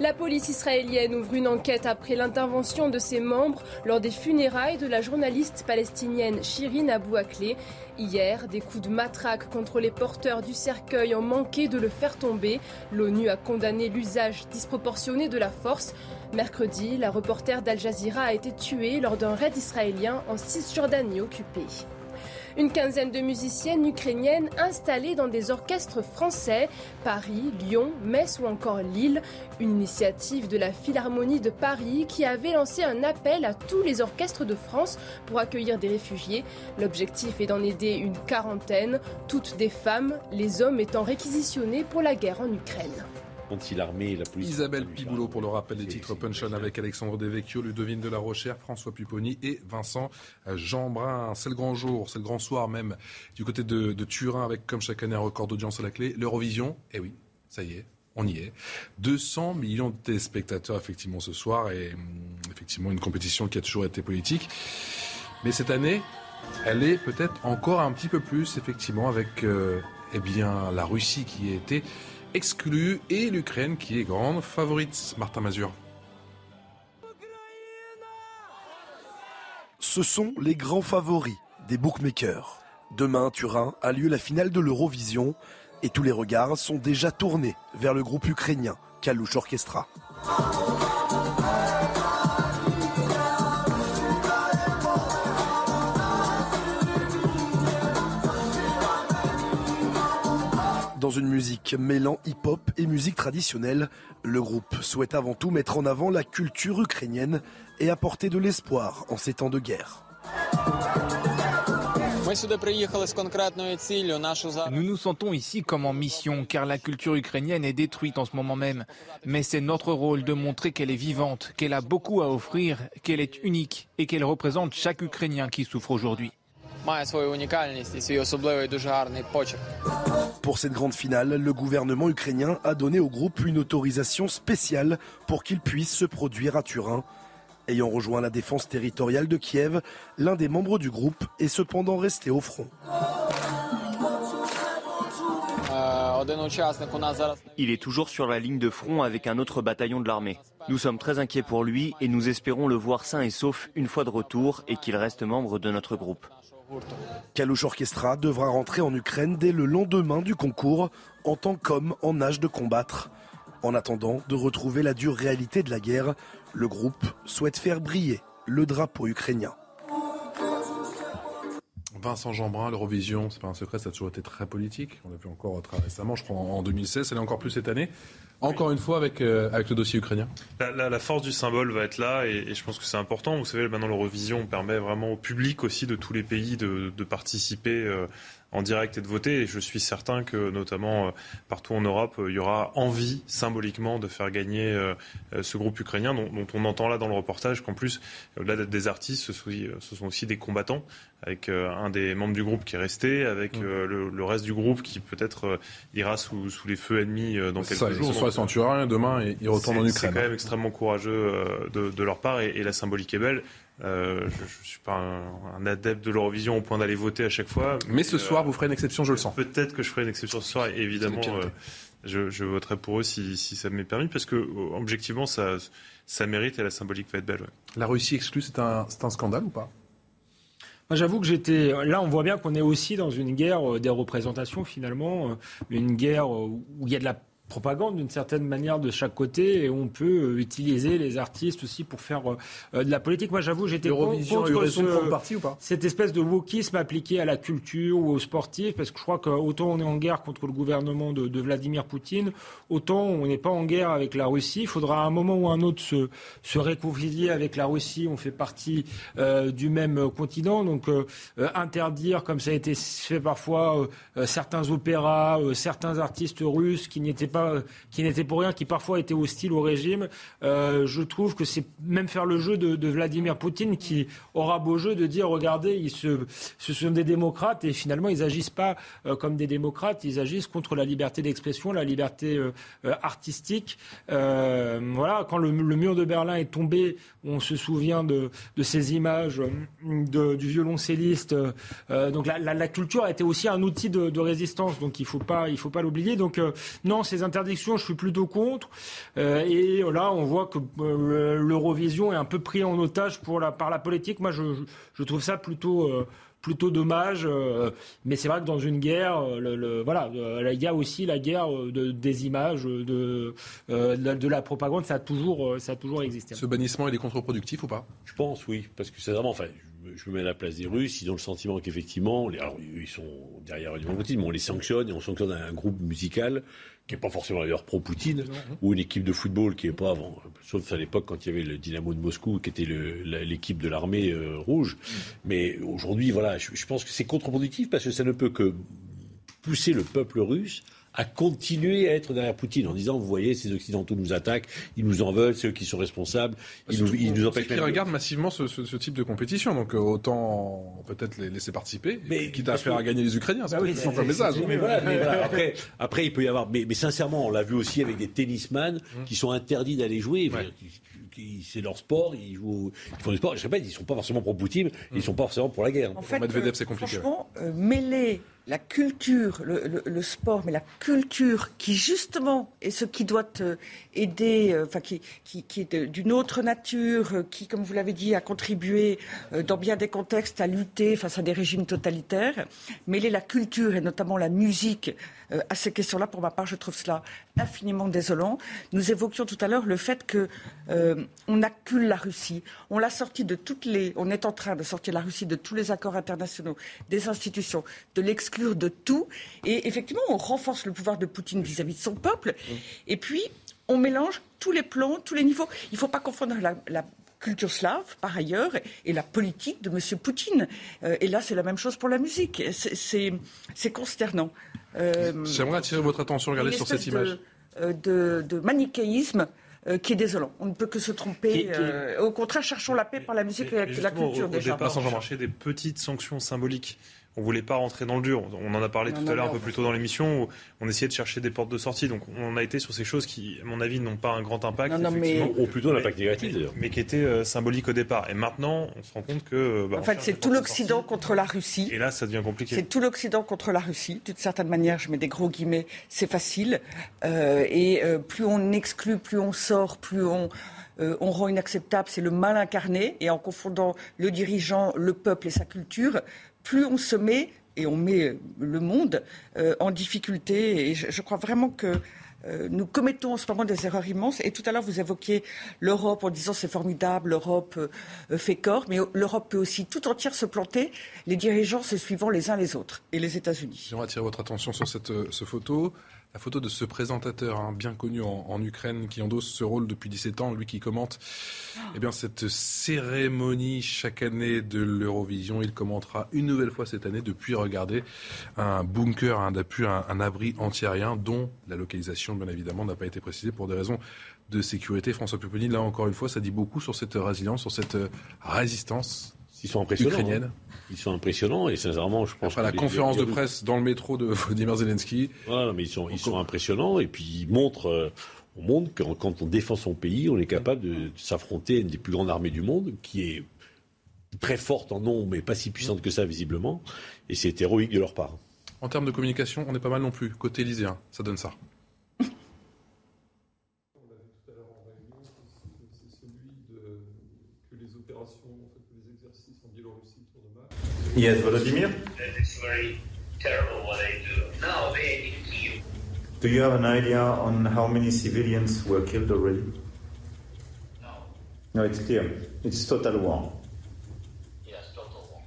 La police israélienne ouvre une enquête après l'intervention de ses membres lors des funérailles de la journaliste palestinienne Shirin Abu Akleh. Hier, des coups de matraque contre les porteurs du cercueil ont manqué de le faire tomber. L'ONU a condamné l'usage disproportionné de la force. Mercredi, la reporter d'Al Jazeera a été tuée lors d'un raid israélien en Cisjordanie occupée. Une quinzaine de musiciennes ukrainiennes installées dans des orchestres français, Paris, Lyon, Metz ou encore Lille. Une initiative de la Philharmonie de Paris qui avait lancé un appel à tous les orchestres de France pour accueillir des réfugiés. L'objectif est d'en aider une quarantaine, toutes des femmes, les hommes étant réquisitionnés pour la guerre en Ukraine. Si l'armée et la police. Isabelle Piboulot pour le rappel des titres Punch On avec Alexandre Devecchio, Ludovine de la Rochère, François Pupponi et Vincent Jeanbrun. C'est le grand jour, c'est le grand soir même du côté de, de Turin avec comme chaque année un record d'audience à la clé. L'Eurovision, eh oui, ça y est. On y est. 200 millions de téléspectateurs effectivement ce soir et hum, effectivement une compétition qui a toujours été politique. Mais cette année, elle est peut-être encore un petit peu plus effectivement avec euh, eh bien la Russie qui a été exclue et l'Ukraine qui est grande favorite. Martin Mazur. Ce sont les grands favoris des bookmakers. Demain Turin a lieu la finale de l'Eurovision et tous les regards sont déjà tournés vers le groupe ukrainien Kalush Orchestra. Une musique mêlant hip-hop et musique traditionnelle, le groupe souhaite avant tout mettre en avant la culture ukrainienne et apporter de l'espoir en ces temps de guerre. Nous nous sentons ici comme en mission car la culture ukrainienne est détruite en ce moment même. Mais c'est notre rôle de montrer qu'elle est vivante, qu'elle a beaucoup à offrir, qu'elle est unique et qu'elle représente chaque Ukrainien qui souffre aujourd'hui. Pour cette grande finale, le gouvernement ukrainien a donné au groupe une autorisation spéciale pour qu'il puisse se produire à Turin. Ayant rejoint la défense territoriale de Kiev, l'un des membres du groupe est cependant resté au front. Il est toujours sur la ligne de front avec un autre bataillon de l'armée. Nous sommes très inquiets pour lui et nous espérons le voir sain et sauf une fois de retour et qu'il reste membre de notre groupe. Kalush Orchestra devra rentrer en Ukraine dès le lendemain du concours en tant qu'homme en âge de combattre. En attendant de retrouver la dure réalité de la guerre, le groupe souhaite faire briller le drapeau ukrainien. Vincent Jeanbrun, l'Eurovision, c'est pas un secret, ça a toujours été très politique. On l'a vu encore très récemment, je crois en 2016, elle encore plus cette année. Encore une fois avec, euh, avec le dossier ukrainien. La, force du symbole va être là et, et je pense que c'est important. Vous savez, maintenant l'Eurovision permet vraiment au public aussi de tous les pays de, de participer euh, en direct et de voter. Et je suis certain que notamment euh, partout en Europe, euh, il y aura envie symboliquement de faire gagner euh, ce groupe ukrainien dont, dont on entend là dans le reportage qu'en plus, au-delà d'être des artistes, ce sont, ce sont aussi des combattants avec euh, un des membres du groupe qui est resté, avec euh, le, le reste du groupe qui peut-être euh, ira sous, sous les feux ennemis dans quelques ça, jours. ce soir ils Turin, demain ils retournent en Ukraine. C'est quand même extrêmement courageux de, de leur part et, et la symbolique est belle. Euh, je ne suis pas un, un adepte de l'Eurovision au point d'aller voter à chaque fois. Mais ce soir, vous ferez une exception, je le sens. Peut-être que je ferai une exception ce soir, évidemment. Euh, Je, voterai pour eux si, ça m'est permis, parce que objectivement, ça, ça mérite et la symbolique va être belle. La Russie exclue, c'est un, un scandale ou pas? J'avoue que j'étais. Là, on voit bien qu'on est aussi dans une guerre des représentations, finalement. Une guerre où il y a de la propagande d'une certaine manière de chaque côté et on peut euh, utiliser les artistes aussi pour faire euh, de la politique. Moi, j'avoue, j'étais contre ce, parti ou pas cette espèce de wokisme appliqué à la culture ou aux sportifs, parce que je crois qu'autant on est en guerre contre le gouvernement de, Vladimir Poutine, autant on n'est pas en guerre avec la Russie. Il faudra à un moment ou un autre se, se réconcilier avec la Russie. On fait partie euh, du même continent, donc interdire, comme ça a été fait parfois, certains opéras, certains artistes russes qui n'étaient qui n'était pour rien, qui parfois était hostile au régime. Euh, je trouve que c'est même faire le jeu de, Vladimir Poutine qui aura beau jeu de dire regardez, ils ce sont des démocrates et finalement ils agissent pas euh, comme des démocrates, ils agissent contre la liberté d'expression, la liberté euh, artistique. voilà, quand le, mur de Berlin est tombé, on se souvient de, ces images du violoncelliste. donc la, culture a été aussi un outil de, résistance, donc il faut pas, il faut pas l'oublier. Donc non, ces interdictions, je suis plutôt contre. Euh, et là, on voit que euh, l'Eurovision est un peu pris en otage pour la, par la politique. Moi, je, trouve ça plutôt euh, plutôt dommage. mais c'est vrai que dans une guerre, le, voilà, il y a aussi la guerre de, des images, de, de, la propagande. Ça a toujours, ça a toujours existé. Ce bannissement, il est contre-productif ou pas? Je pense, oui, parce que c'est vraiment, enfin, je me mets à la place des Russes, ils ont le sentiment qu'effectivement, alors ils sont derrière Vladimir Poutine, mais on les sanctionne et on sanctionne un groupe musical qui n'est pas forcément d'ailleurs pro-Poutine, ou une équipe de football qui n'est pas avant, sauf à l'époque quand il y avait le Dynamo de Moscou qui était l'équipe de l'armée euh, rouge. Mais aujourd'hui, voilà, je, je pense que c'est contre-productif parce que ça ne peut que pousser le peuple russe à continuer à être derrière Poutine en disant, vous voyez, ces Occidentaux nous attaquent, ils nous en veulent, c'est eux qui sont responsables, ils nous, ils nous empêchent. Ils regardent massivement ce, type de compétition, donc euh, autant peut-être les laisser participer, mais, quitte à faire gagner les Ukrainiens, c'est oui, un message. Mais voilà, mais voilà, <laughs> après, après, il peut y avoir, mais, mais sincèrement, on l'a vu aussi avec des tennisman mmh. qui sont interdits d'aller jouer. c'est leur sport, ils, jouent, ils font du sport. Je répète, ils ne sont pas forcément pour Poutine, ils ne sont pas forcément pour la guerre. En fait, Medvedev, c'est compliqué. Franchement, euh, mêler la culture, le, sport, mais la culture qui justement est ce qui doit euh, aider, euh, enfin qui, est d'une autre nature, euh, qui, comme vous l'avez dit, a contribué dans bien des contextes à lutter face à des régimes totalitaires. Mêler la culture et notamment la musique à ces questions-là, pour ma part, je trouve cela infiniment désolant. Nous évoquions tout à l'heure le fait que on accule la Russie, on l'a de toutes les, on est en train de sortir la Russie de tous les accords internationaux, des institutions, de l'exclusion de tout. Et effectivement, on renforce le pouvoir de Poutine vis-à-vis de son peuple. Et puis, on mélange tous les plans, tous les niveaux. Il ne faut pas confondre la, culture slave, par ailleurs, et la politique de M. Poutine. Euh, et là, c'est la même chose pour la musique. C'est consternant. Euh, J'aimerais attirer votre attention, regardez sur cette image. Euh, de, manichéisme qui est désolant. On ne peut que se tromper. au contraire, cherchons la paix par la musique et, la culture au, déjà. Au départ, on chercher des petites sanctions symboliques on voulait pas rentrer dans le dur. On en a parlé tout à l'heure un peu plus tôt dans l'émission où on essayait de chercher des portes de sortie. Donc on a été sur ces choses qui, à mon avis, n'ont pas un grand impact. Ou plutôt l'impact négatif d'ailleurs. Mais qui étaient euh, symboliques au départ. Et maintenant, on se rend compte que. Euh, bah, en fait, c'est tout l'Occident contre la Russie. Et là, ça devient compliqué. C'est tout l'Occident contre la Russie. D'une certaine manière, je mets des gros guillemets, c'est facile. Euh, et plus on exclut, plus on sort, plus on. on rend inacceptable, c'est le mal incarné, et en confondant le dirigeant, le peuple et sa culture, plus on se met et on met le monde euh, en difficulté. Et je, crois vraiment que euh, nous commettons en ce moment des erreurs immenses. Et tout à l'heure, vous évoquiez l'Europe en disant c'est formidable, l'Europe euh, fait corps, mais l'Europe peut aussi tout entière se planter, les dirigeants se suivant les uns les autres, et les États-Unis. J'aimerais attirer votre attention sur cette, photo la photo de ce présentateur hein, bien connu en, Ukraine qui endosse ce rôle depuis 17 ans, lui qui commente eh bien, cette cérémonie chaque année de l'Eurovision. Il commentera une nouvelle fois cette année depuis regarder un bunker, un, un, un abri antiaérien dont la localisation, bien évidemment, n'a pas été précisée pour des raisons de sécurité. François Pupponi, là encore une fois, ça dit beaucoup sur cette résilience, sur cette résistance ils sont impressionnants. Hein. Ils sont impressionnants et sincèrement, je pense. Après la conférence de presse dans le métro de Vladimir Zelensky. Voilà, mais ils sont, ils sont impressionnants et puis ils montrent. Euh, on montre que quand on défend son pays, on est capable de, s'affronter à une des plus grandes armées du monde, qui est très forte en nombre, mais pas si puissante que ça, visiblement. Et c'est héroïque de leur part. En termes de communication, on est pas mal non plus. Côté élyséen, ça donne ça. Yes, Volodymyr. It's very terrible what they do. Now they need to kill. Do you have an idea on how many civilians were killed already? No. No, it's clear. It's total war. Yes, total war.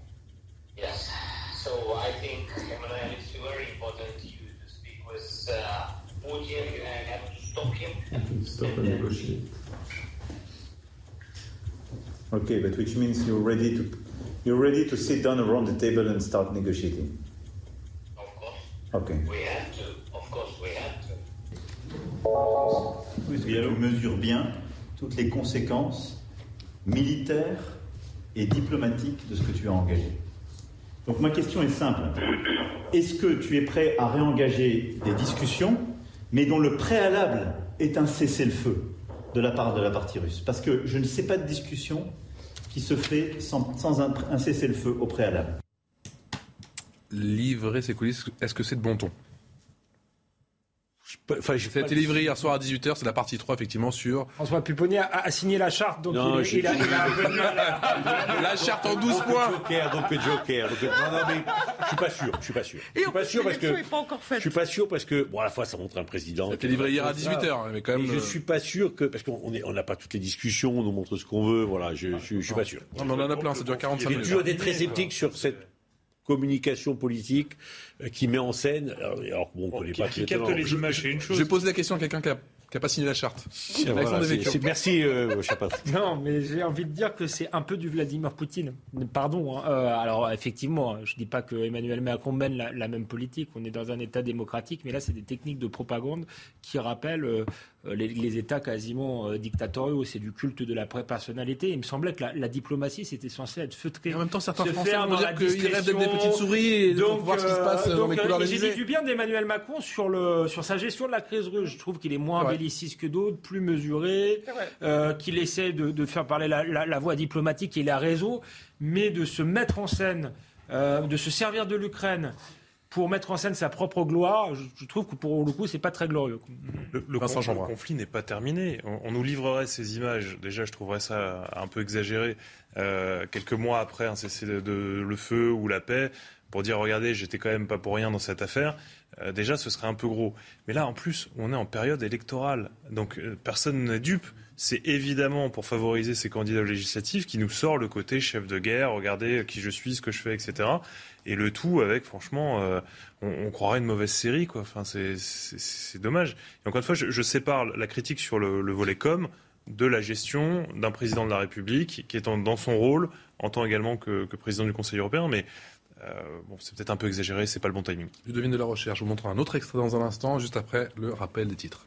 Yes. So I think, Emmanuel, it's very important you to speak with uh, Putin and have to stop him. Stop and negotiate. Okay, but which means you're ready to you're ready to sit down around the table and start negotiating. Of course. Okay. We have to. Of course, we have to. Est-ce que tu mesures bien toutes les conséquences militaires et diplomatiques de ce que tu as engagé? Donc ma question est simple. Est-ce que tu es prêt à réengager des discussions, mais dont le préalable est un cessez-le-feu? De la part de la partie russe Parce que je ne sais pas de discussion qui se fait sans, un cessez-le-feu au préalable. Livrer ses coulisses, est-ce que c'est de bon ton? Enfin, Ça a été livré hier soir à 18h, c'est la partie 3 effectivement sur... François Pupponi a, a signé la charte, donc Non, il, est- je- il a, il <laughs> La charte en 12 Donc, points Joker, donc Joker. Donc, non, non, mais je suis pas sûr. Je suis pas sûr. Je suis pas sûr parce que. Je suis pas sûr parce que bon, à la fois ça montre un président. Ça a été livré hier à 18h, mais quand même, Et je euh, suis pas sûr que parce qu'on est- on n'a pas toutes les discussions, on nous montre ce qu'on veut. Voilà, je, je, je suis pas sûr. Non, mais on en a plein, ça dure 45 J'ai minutes. toujours été très sceptique sur cette communication politique euh, qui met en scène. Alors, bon, on connaît pas tous les tenants. Je- Je vais poser la question à quelqu'un qui a, qui a pas signé la charte. Voilà, Devecchio. c'est- merci, euh, cher Patrick. <laughs> Non, mais j'ai envie de dire que c'est un peu du Vladimir Poutine. Pardon. hein. Euh, alors, effectivement, je dis pas que Emmanuel Macron mène la, la même politique. On est dans un État démocratique, mais là, c'est des techniques de propagande qui rappellent euh, les, les États quasiment euh, dictatoriaux. C'est du culte de la personnalité. Il me semblait que la, la diplomatie, c'était censé être feutré. en même temps, certains Français faire vont dans dire qu'ils rêvent d'être des petites souris et de voir ce qui se passe euh, dans les donc, couloirs euh, de J'ai dit du bien d'Emmanuel Macron sur, le, sur sa gestion de la crise russe. Je trouve qu'il est moins Ouais. belliciste que d'autres, plus mesuré, euh, qu'il essaie de, de faire parler la, la- la voix diplomatique et la réseau, mais de se mettre en scène, euh, de se servir de l'Ukraine pour mettre en scène sa propre gloire, je, je trouve que pour le coup, c'est pas très glorieux. Le, le Vincent con- Jeanbrun. le conflit n'est pas terminé. On, on nous livrerait ces images. Déjà, je trouverais ça un peu exagéré. euh, quelques mois après un cessez de, de- le feu ou la paix, pour dire regardez, j'étais quand même pas pour rien dans cette affaire. euh, déjà, ce serait un peu gros. Mais là, en plus, on est en période électorale, donc euh, personne n'est dupe. C'est évidemment pour favoriser ces candidats législatifs qui nous sort le côté chef de guerre, regardez qui je suis, ce que je fais, etc. Et le tout avec, franchement, euh, on, croirait une mauvaise série, quoi. Enfin, c'est- dommage. Et encore une fois, je, sépare la critique sur le, le volet com de la gestion d'un président de la République qui est dans son rôle en tant également que, président du Conseil européen, mais euh, c'est peut-être un peu exagéré, c'est pas le bon timing. Je devine de la recherche. Je vous montre un autre extrait dans un instant, juste après le rappel des titres.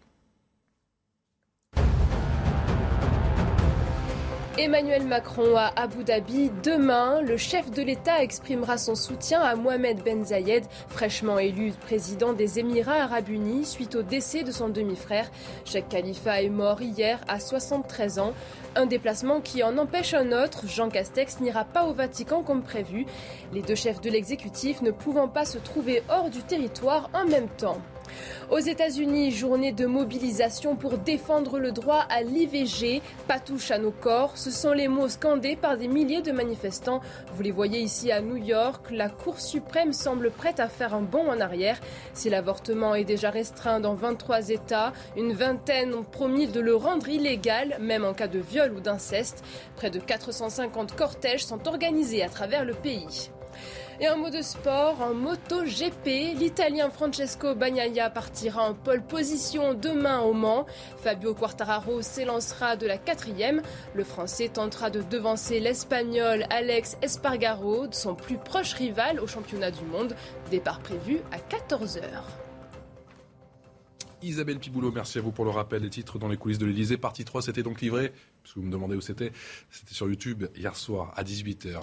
Emmanuel Macron à Abu Dhabi. Demain, le chef de l'État exprimera son soutien à Mohamed Ben Zayed, fraîchement élu président des Émirats arabes unis suite au décès de son demi-frère. Sheikh Khalifa est mort hier à 73 ans. Un déplacement qui en empêche un autre. Jean Castex n'ira pas au Vatican comme prévu. Les deux chefs de l'exécutif ne pouvant pas se trouver hors du territoire en même temps. Aux États-Unis, journée de mobilisation pour défendre le droit à l'IVG. Pas touche à nos corps. Ce sont les mots scandés par des milliers de manifestants. Vous les voyez ici à New York. La Cour suprême semble prête à faire un bond en arrière. Si l'avortement est déjà restreint dans 23 États, une vingtaine ont promis de le rendre illégal, même en cas de viol ou d'inceste. Près de 450 cortèges sont organisés à travers le pays. Et en mot de sport, en MotoGP, l'Italien Francesco Bagnaia partira en pole position demain au Mans. Fabio Quartararo s'élancera de la quatrième. Le Français tentera de devancer l'Espagnol Alex Espargaro, son plus proche rival au championnat du monde. Départ prévu à 14h. Isabelle Piboulot, merci à vous pour le rappel des titres dans les coulisses de l'Elysée. Partie 3, c'était donc livré, parce que vous me demandez où c'était, c'était sur YouTube hier soir à 18h,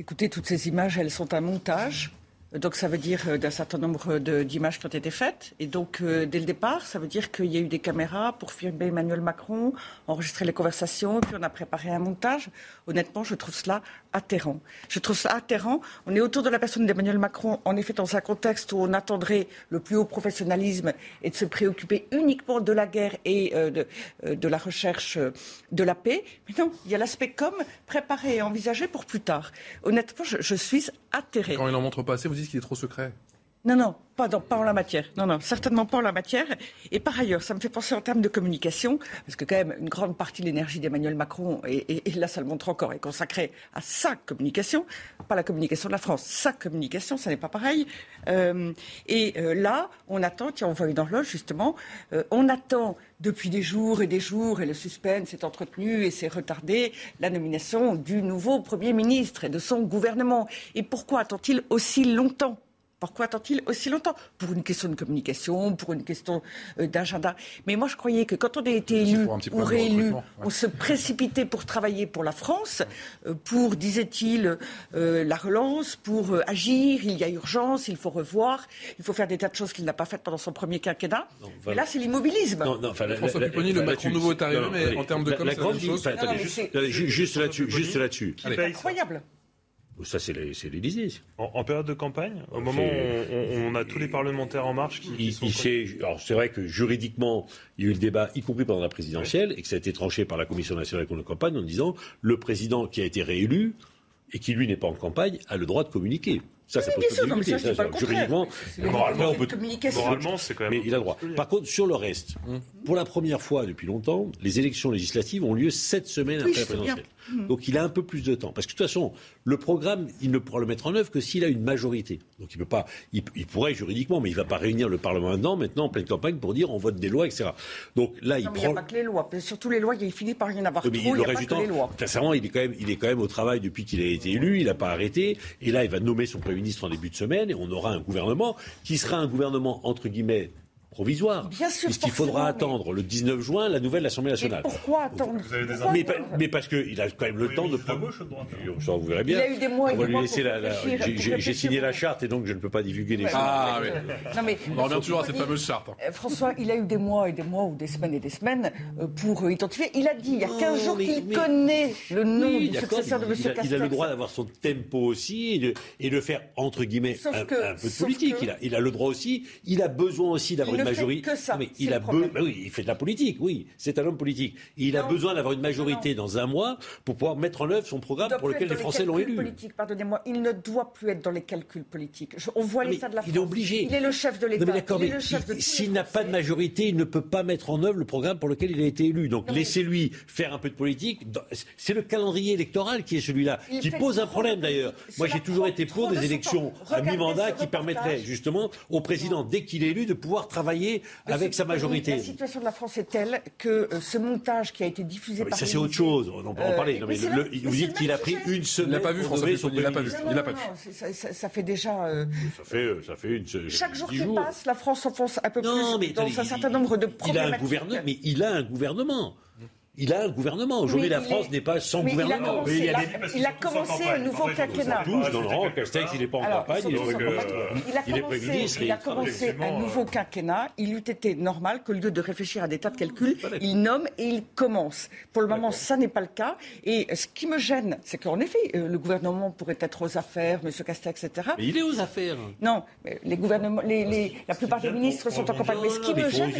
Écoutez, toutes ces images, elles sont un montage. Donc ça veut dire euh, d'un certain nombre d'images qui ont été faites. Et donc euh, dès le départ, ça veut dire qu'il y a eu des caméras pour filmer Emmanuel Macron, enregistrer les conversations, puis on a préparé un montage. Honnêtement, je trouve cela atterrant. Je trouve ça atterrant. On est autour de la personne d'Emmanuel Macron, en effet, dans un contexte où on attendrait le plus haut professionnalisme et de se préoccuper uniquement de la guerre et euh, de, de la recherche de la paix. Mais non, il y a l'aspect com préparé et envisagé pour plus tard. Honnêtement, je, suis vous dites qu'il est trop secret. Non, non, pas, en la matière. Non, non, certainement pas en la matière. Et par ailleurs, ça me fait penser en termes de communication, parce que quand même, une grande partie de l'énergie d'Emmanuel Macron, et, là, ça le montre encore, est consacrée à sa communication, pas la communication de la France, sa communication, ça n'est pas pareil. Euh, et euh, là, on attend, tiens, on voit une horloge, justement, euh, on attend depuis des jours et des jours, et le suspense est entretenu et c'est retardé, la nomination du nouveau Premier ministre et de son gouvernement. Et pourquoi attend-il aussi longtemps? Pourquoi attend-il aussi longtemps? Pour une question de communication, pour une question euh, d'agenda. Mais moi, je croyais que quand on a été élu ou réélu, ouais. on se précipitait pour travailler pour la France, euh, pour, disait-il, euh, la relance, pour euh, agir. Il y a urgence, il faut revoir, il faut faire des tas de choses qu'il n'a pas faites pendant son premier quinquennat. voilà. Mais là, c'est l'immobilisme. Non, non, la- François Pupponi, le Macron nouveau est arrivé, non, mais allez, en termes de la- com, la c'est la grande même ligne- chose. enfin, Non, attendez, mais juste- c'est- là-dessus, juste ça Incroyable. Ça, c'est l'Élysée. en, en période de campagne, au moment où on, on- on a tous les parlementaires en marche qui, qui sont il alors c'est vrai que juridiquement, il y a eu le débat, y compris pendant la présidentielle, et que ça a été tranché par la Commission nationale de campagne en disant le président qui a été réélu et qui lui n'est pas en campagne a le droit de communiquer. Ça, ça pose mais ça, contraire. juridiquement, moralement, on peut. moralement, c'est quand même. Mais il a le droit. Par contre, sur le reste, pour la première fois depuis longtemps, les élections législatives ont lieu sept semaines Oui, après la je présidentielle. Donc il a un peu plus de temps. Parce que de toute façon, le programme, il ne pourra le mettre en œuvre que s'il a une majorité. Donc il peut pas, il, il pourrait juridiquement, mais il ne va pas réunir le Parlement maintenant, maintenant en pleine campagne pour dire on vote des lois, etc. Donc là, il Non, mais il n'y a prend. pas que les lois. Surtout les lois, il finit par y en avoir mais trop. Il a pas du que les temps, lois. sincèrement, il est quand même, il est quand même au travail depuis qu'il a été élu. Il n'a pas arrêté. Et là, il va nommer son premier ministre en début de semaine, et on aura un gouvernement qui sera un gouvernement entre guillemets provisoire. Bien sûr, puisqu'il faudra attendre le 19 juin la nouvelle Assemblée Mais nationale. pourquoi attendre Mais, attendre pa- mais parce qu'il a quand même le temps de prendre. Ça, vous verrez bien. Il a eu des mois et On va des lui mois laisser la. j'ai- signé la charte et donc je ne peux pas divulguer les choses. Ah, mais- oui. Non, mais- On revient toujours à cette fameuse charte. Euh, François, il a eu des mois et des mois ou des semaines et des semaines euh, pour euh, identifier. Il a dit il y a 15 jours qu'il connaît le nom du successeur de M. il, a, Castex. il a le droit d'avoir son tempo aussi et de, et de faire entre guillemets un, que- un peu de politique. que- Il, a, il a le droit aussi. Il a besoin aussi d'avoir une majorité. que ça, mais il le a be- problème. oui, il fait de la politique. Oui, c'est un homme politique. Il a besoin d'avoir une majorité dans un mois pour pouvoir mettre en œuvre son programme pour lequel les Français l'ont élu. Pardonnez-moi, il ne doit plus être dans les calculs politiques. Je- on voit l'état de la France. il est obligé. Il est le chef de l'État. s'il n'a pas de majorité, il ne peut pas mettre en œuvre le programme pour lequel il a été élu. Donc laissez-lui faire un peu de politique. C'est le calendrier électoral qui est celui-là, Il qui pose un problème d'ailleurs. Moi j'ai toujours été pour des élections à mi-mandat qui permettraient justement au président, dès qu'il est élu, de pouvoir travailler Mais avec sa majorité. La situation de la France est telle que euh, ce montage qui a été diffusé Ah, Mais par ça c'est autre chose, on en peut en Euh, parler. Non, mais c'est le- le- le- mais vous dites qu'il a pris une semaine. Il l'a pas vu, François il l'a pas Premier vu. Il l'a pas vu. Ça, ça- ça fait déjà. euh, Ça fait, euh, ça fait une. chaque jour qui jours. passe, la France s'enfonce un peu Non, mais plus dans un certain nombre de Il a un problématiques. gouvernement, mais il a un gouvernement. Il a un gouvernement. Aujourd'hui, la France est- n'est pas sans mais gouvernement. il a il commencé un nouveau quinquennat. tous dans le rang. Castex, il n'est pas en Alors, campagne, il est surtout, Premier ministre. il a commencé, un nouveau quinquennat. Il eût été normal qu'au lieu de réfléchir à des tas de calculs, il nomme et il commence. Pour le moment, ça n'est pas le cas. Et ce qui me gêne, c'est qu'en effet, euh, le gouvernement pourrait être aux affaires, M. Castex, etc. Mais il est aux affaires. Non, les gouvernements, les, les- la plupart des ministres sont en campagne. Mais ce qui me gêne,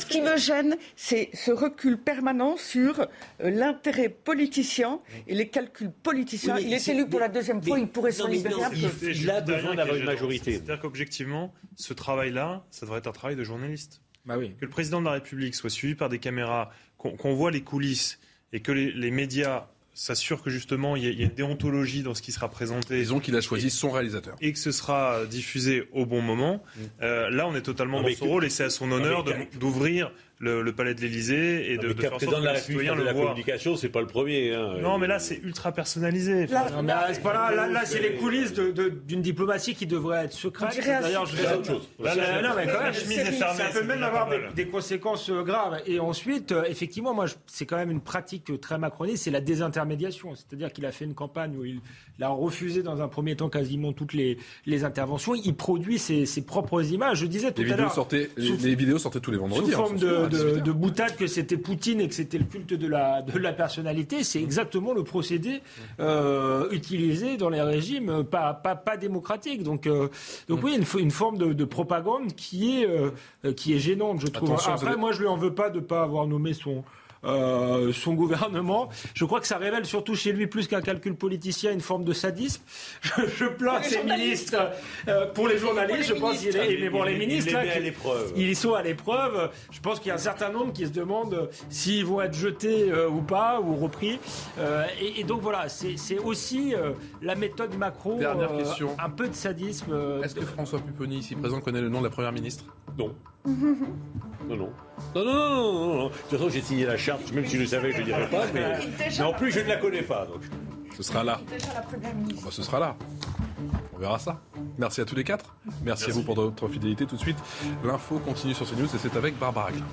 ce qui me gêne, c'est ce recul permanent sur euh, l'intérêt politicien et les calculs politiciens. Oui, il est c'est- élu pour la deuxième fois, mais- il pourrait s'en libérer non, un il- a besoin est d'avoir une majorité. C'est-à-dire qu'objectivement, ce travail-là, ça devrait être un travail de journaliste. Bah oui. Que le président de la République soit suivi par des caméras, qu'on voit les coulisses et que les, les médias s'assurent que justement il y, a, il y a une déontologie dans ce qui sera présenté. Disons qu'il a choisi son réalisateur. Et que ce sera diffusé au bon moment. Euh, là, on est totalement Non, dans son que- rôle et c'est à son honneur d'ouvrir le, le palais de l'Élysée et de, de qu'un faire en sorte président de que la les citoyens communication, c'est pas le premier. hein. Non, mais là, c'est ultra personnalisé. Non, mais là, c'est pas là, là, là, c'est les coulisses de- de- d'une diplomatie qui devrait être secrète. D'ailleurs, je C'est autre chose. Là, là, non, mais quand la même, chemise est ça peut même avoir des, conséquences euh, graves. Et ensuite, euh, effectivement, moi, c'est quand même une pratique euh, très macroniste, c'est la désintermédiation. C'est-à-dire qu'il a fait une campagne où il, a refusé dans un premier temps quasiment toutes les, les interventions. Il produit ses, ses propres images. Je disais tout Les à vidéos, l'heure. sortaient, les, sous- les vidéos sortaient tous les vendredis. sous hein, forme de, de, 18 de boutade que c'était Poutine et que c'était le culte de la, de la personnalité. C'est exactement le procédé euh, utilisé dans les régimes euh, pas, pas, pas démocratiques. Donc, euh, donc oui, une, une forme de, de propagande qui est, euh, qui est gênante, je trouve. Attention, Après, moi, je lui en veux pas de pas avoir nommé son... euh, son gouvernement. Je crois que ça révèle surtout chez lui plus qu'un calcul politicien une forme de sadisme. <laughs> Je, je plains journalistes. ministres euh, pour les journalistes. Pour les je pense qu'il est, il- mais bon, il- les il ministres les là, met à l'épreuve. ils sont à l'épreuve. Je pense qu'il y a un certain nombre qui se demandent s'ils vont être jetés euh, ou pas, ou repris. Euh, et, et donc voilà, c'est c'est aussi euh, la méthode Macron. Dernière euh, question. Un peu de sadisme. euh, Est-ce que François Pupponi, ici présent, connaît le nom de la Première ministre? Non. Non, non. Non, non, non, non, non, non. De toute façon, j'ai signé la charte, même si je le savais, je ne dirais pas. Mais, mais en plus, je ne la connais pas. Donc. Ce sera là. Bah, ce sera là. On verra ça. Merci à tous les quatre. Merci, à vous pour votre fidélité. Tout de suite, l'info continue sur CNews et c'est avec Barbara Klein.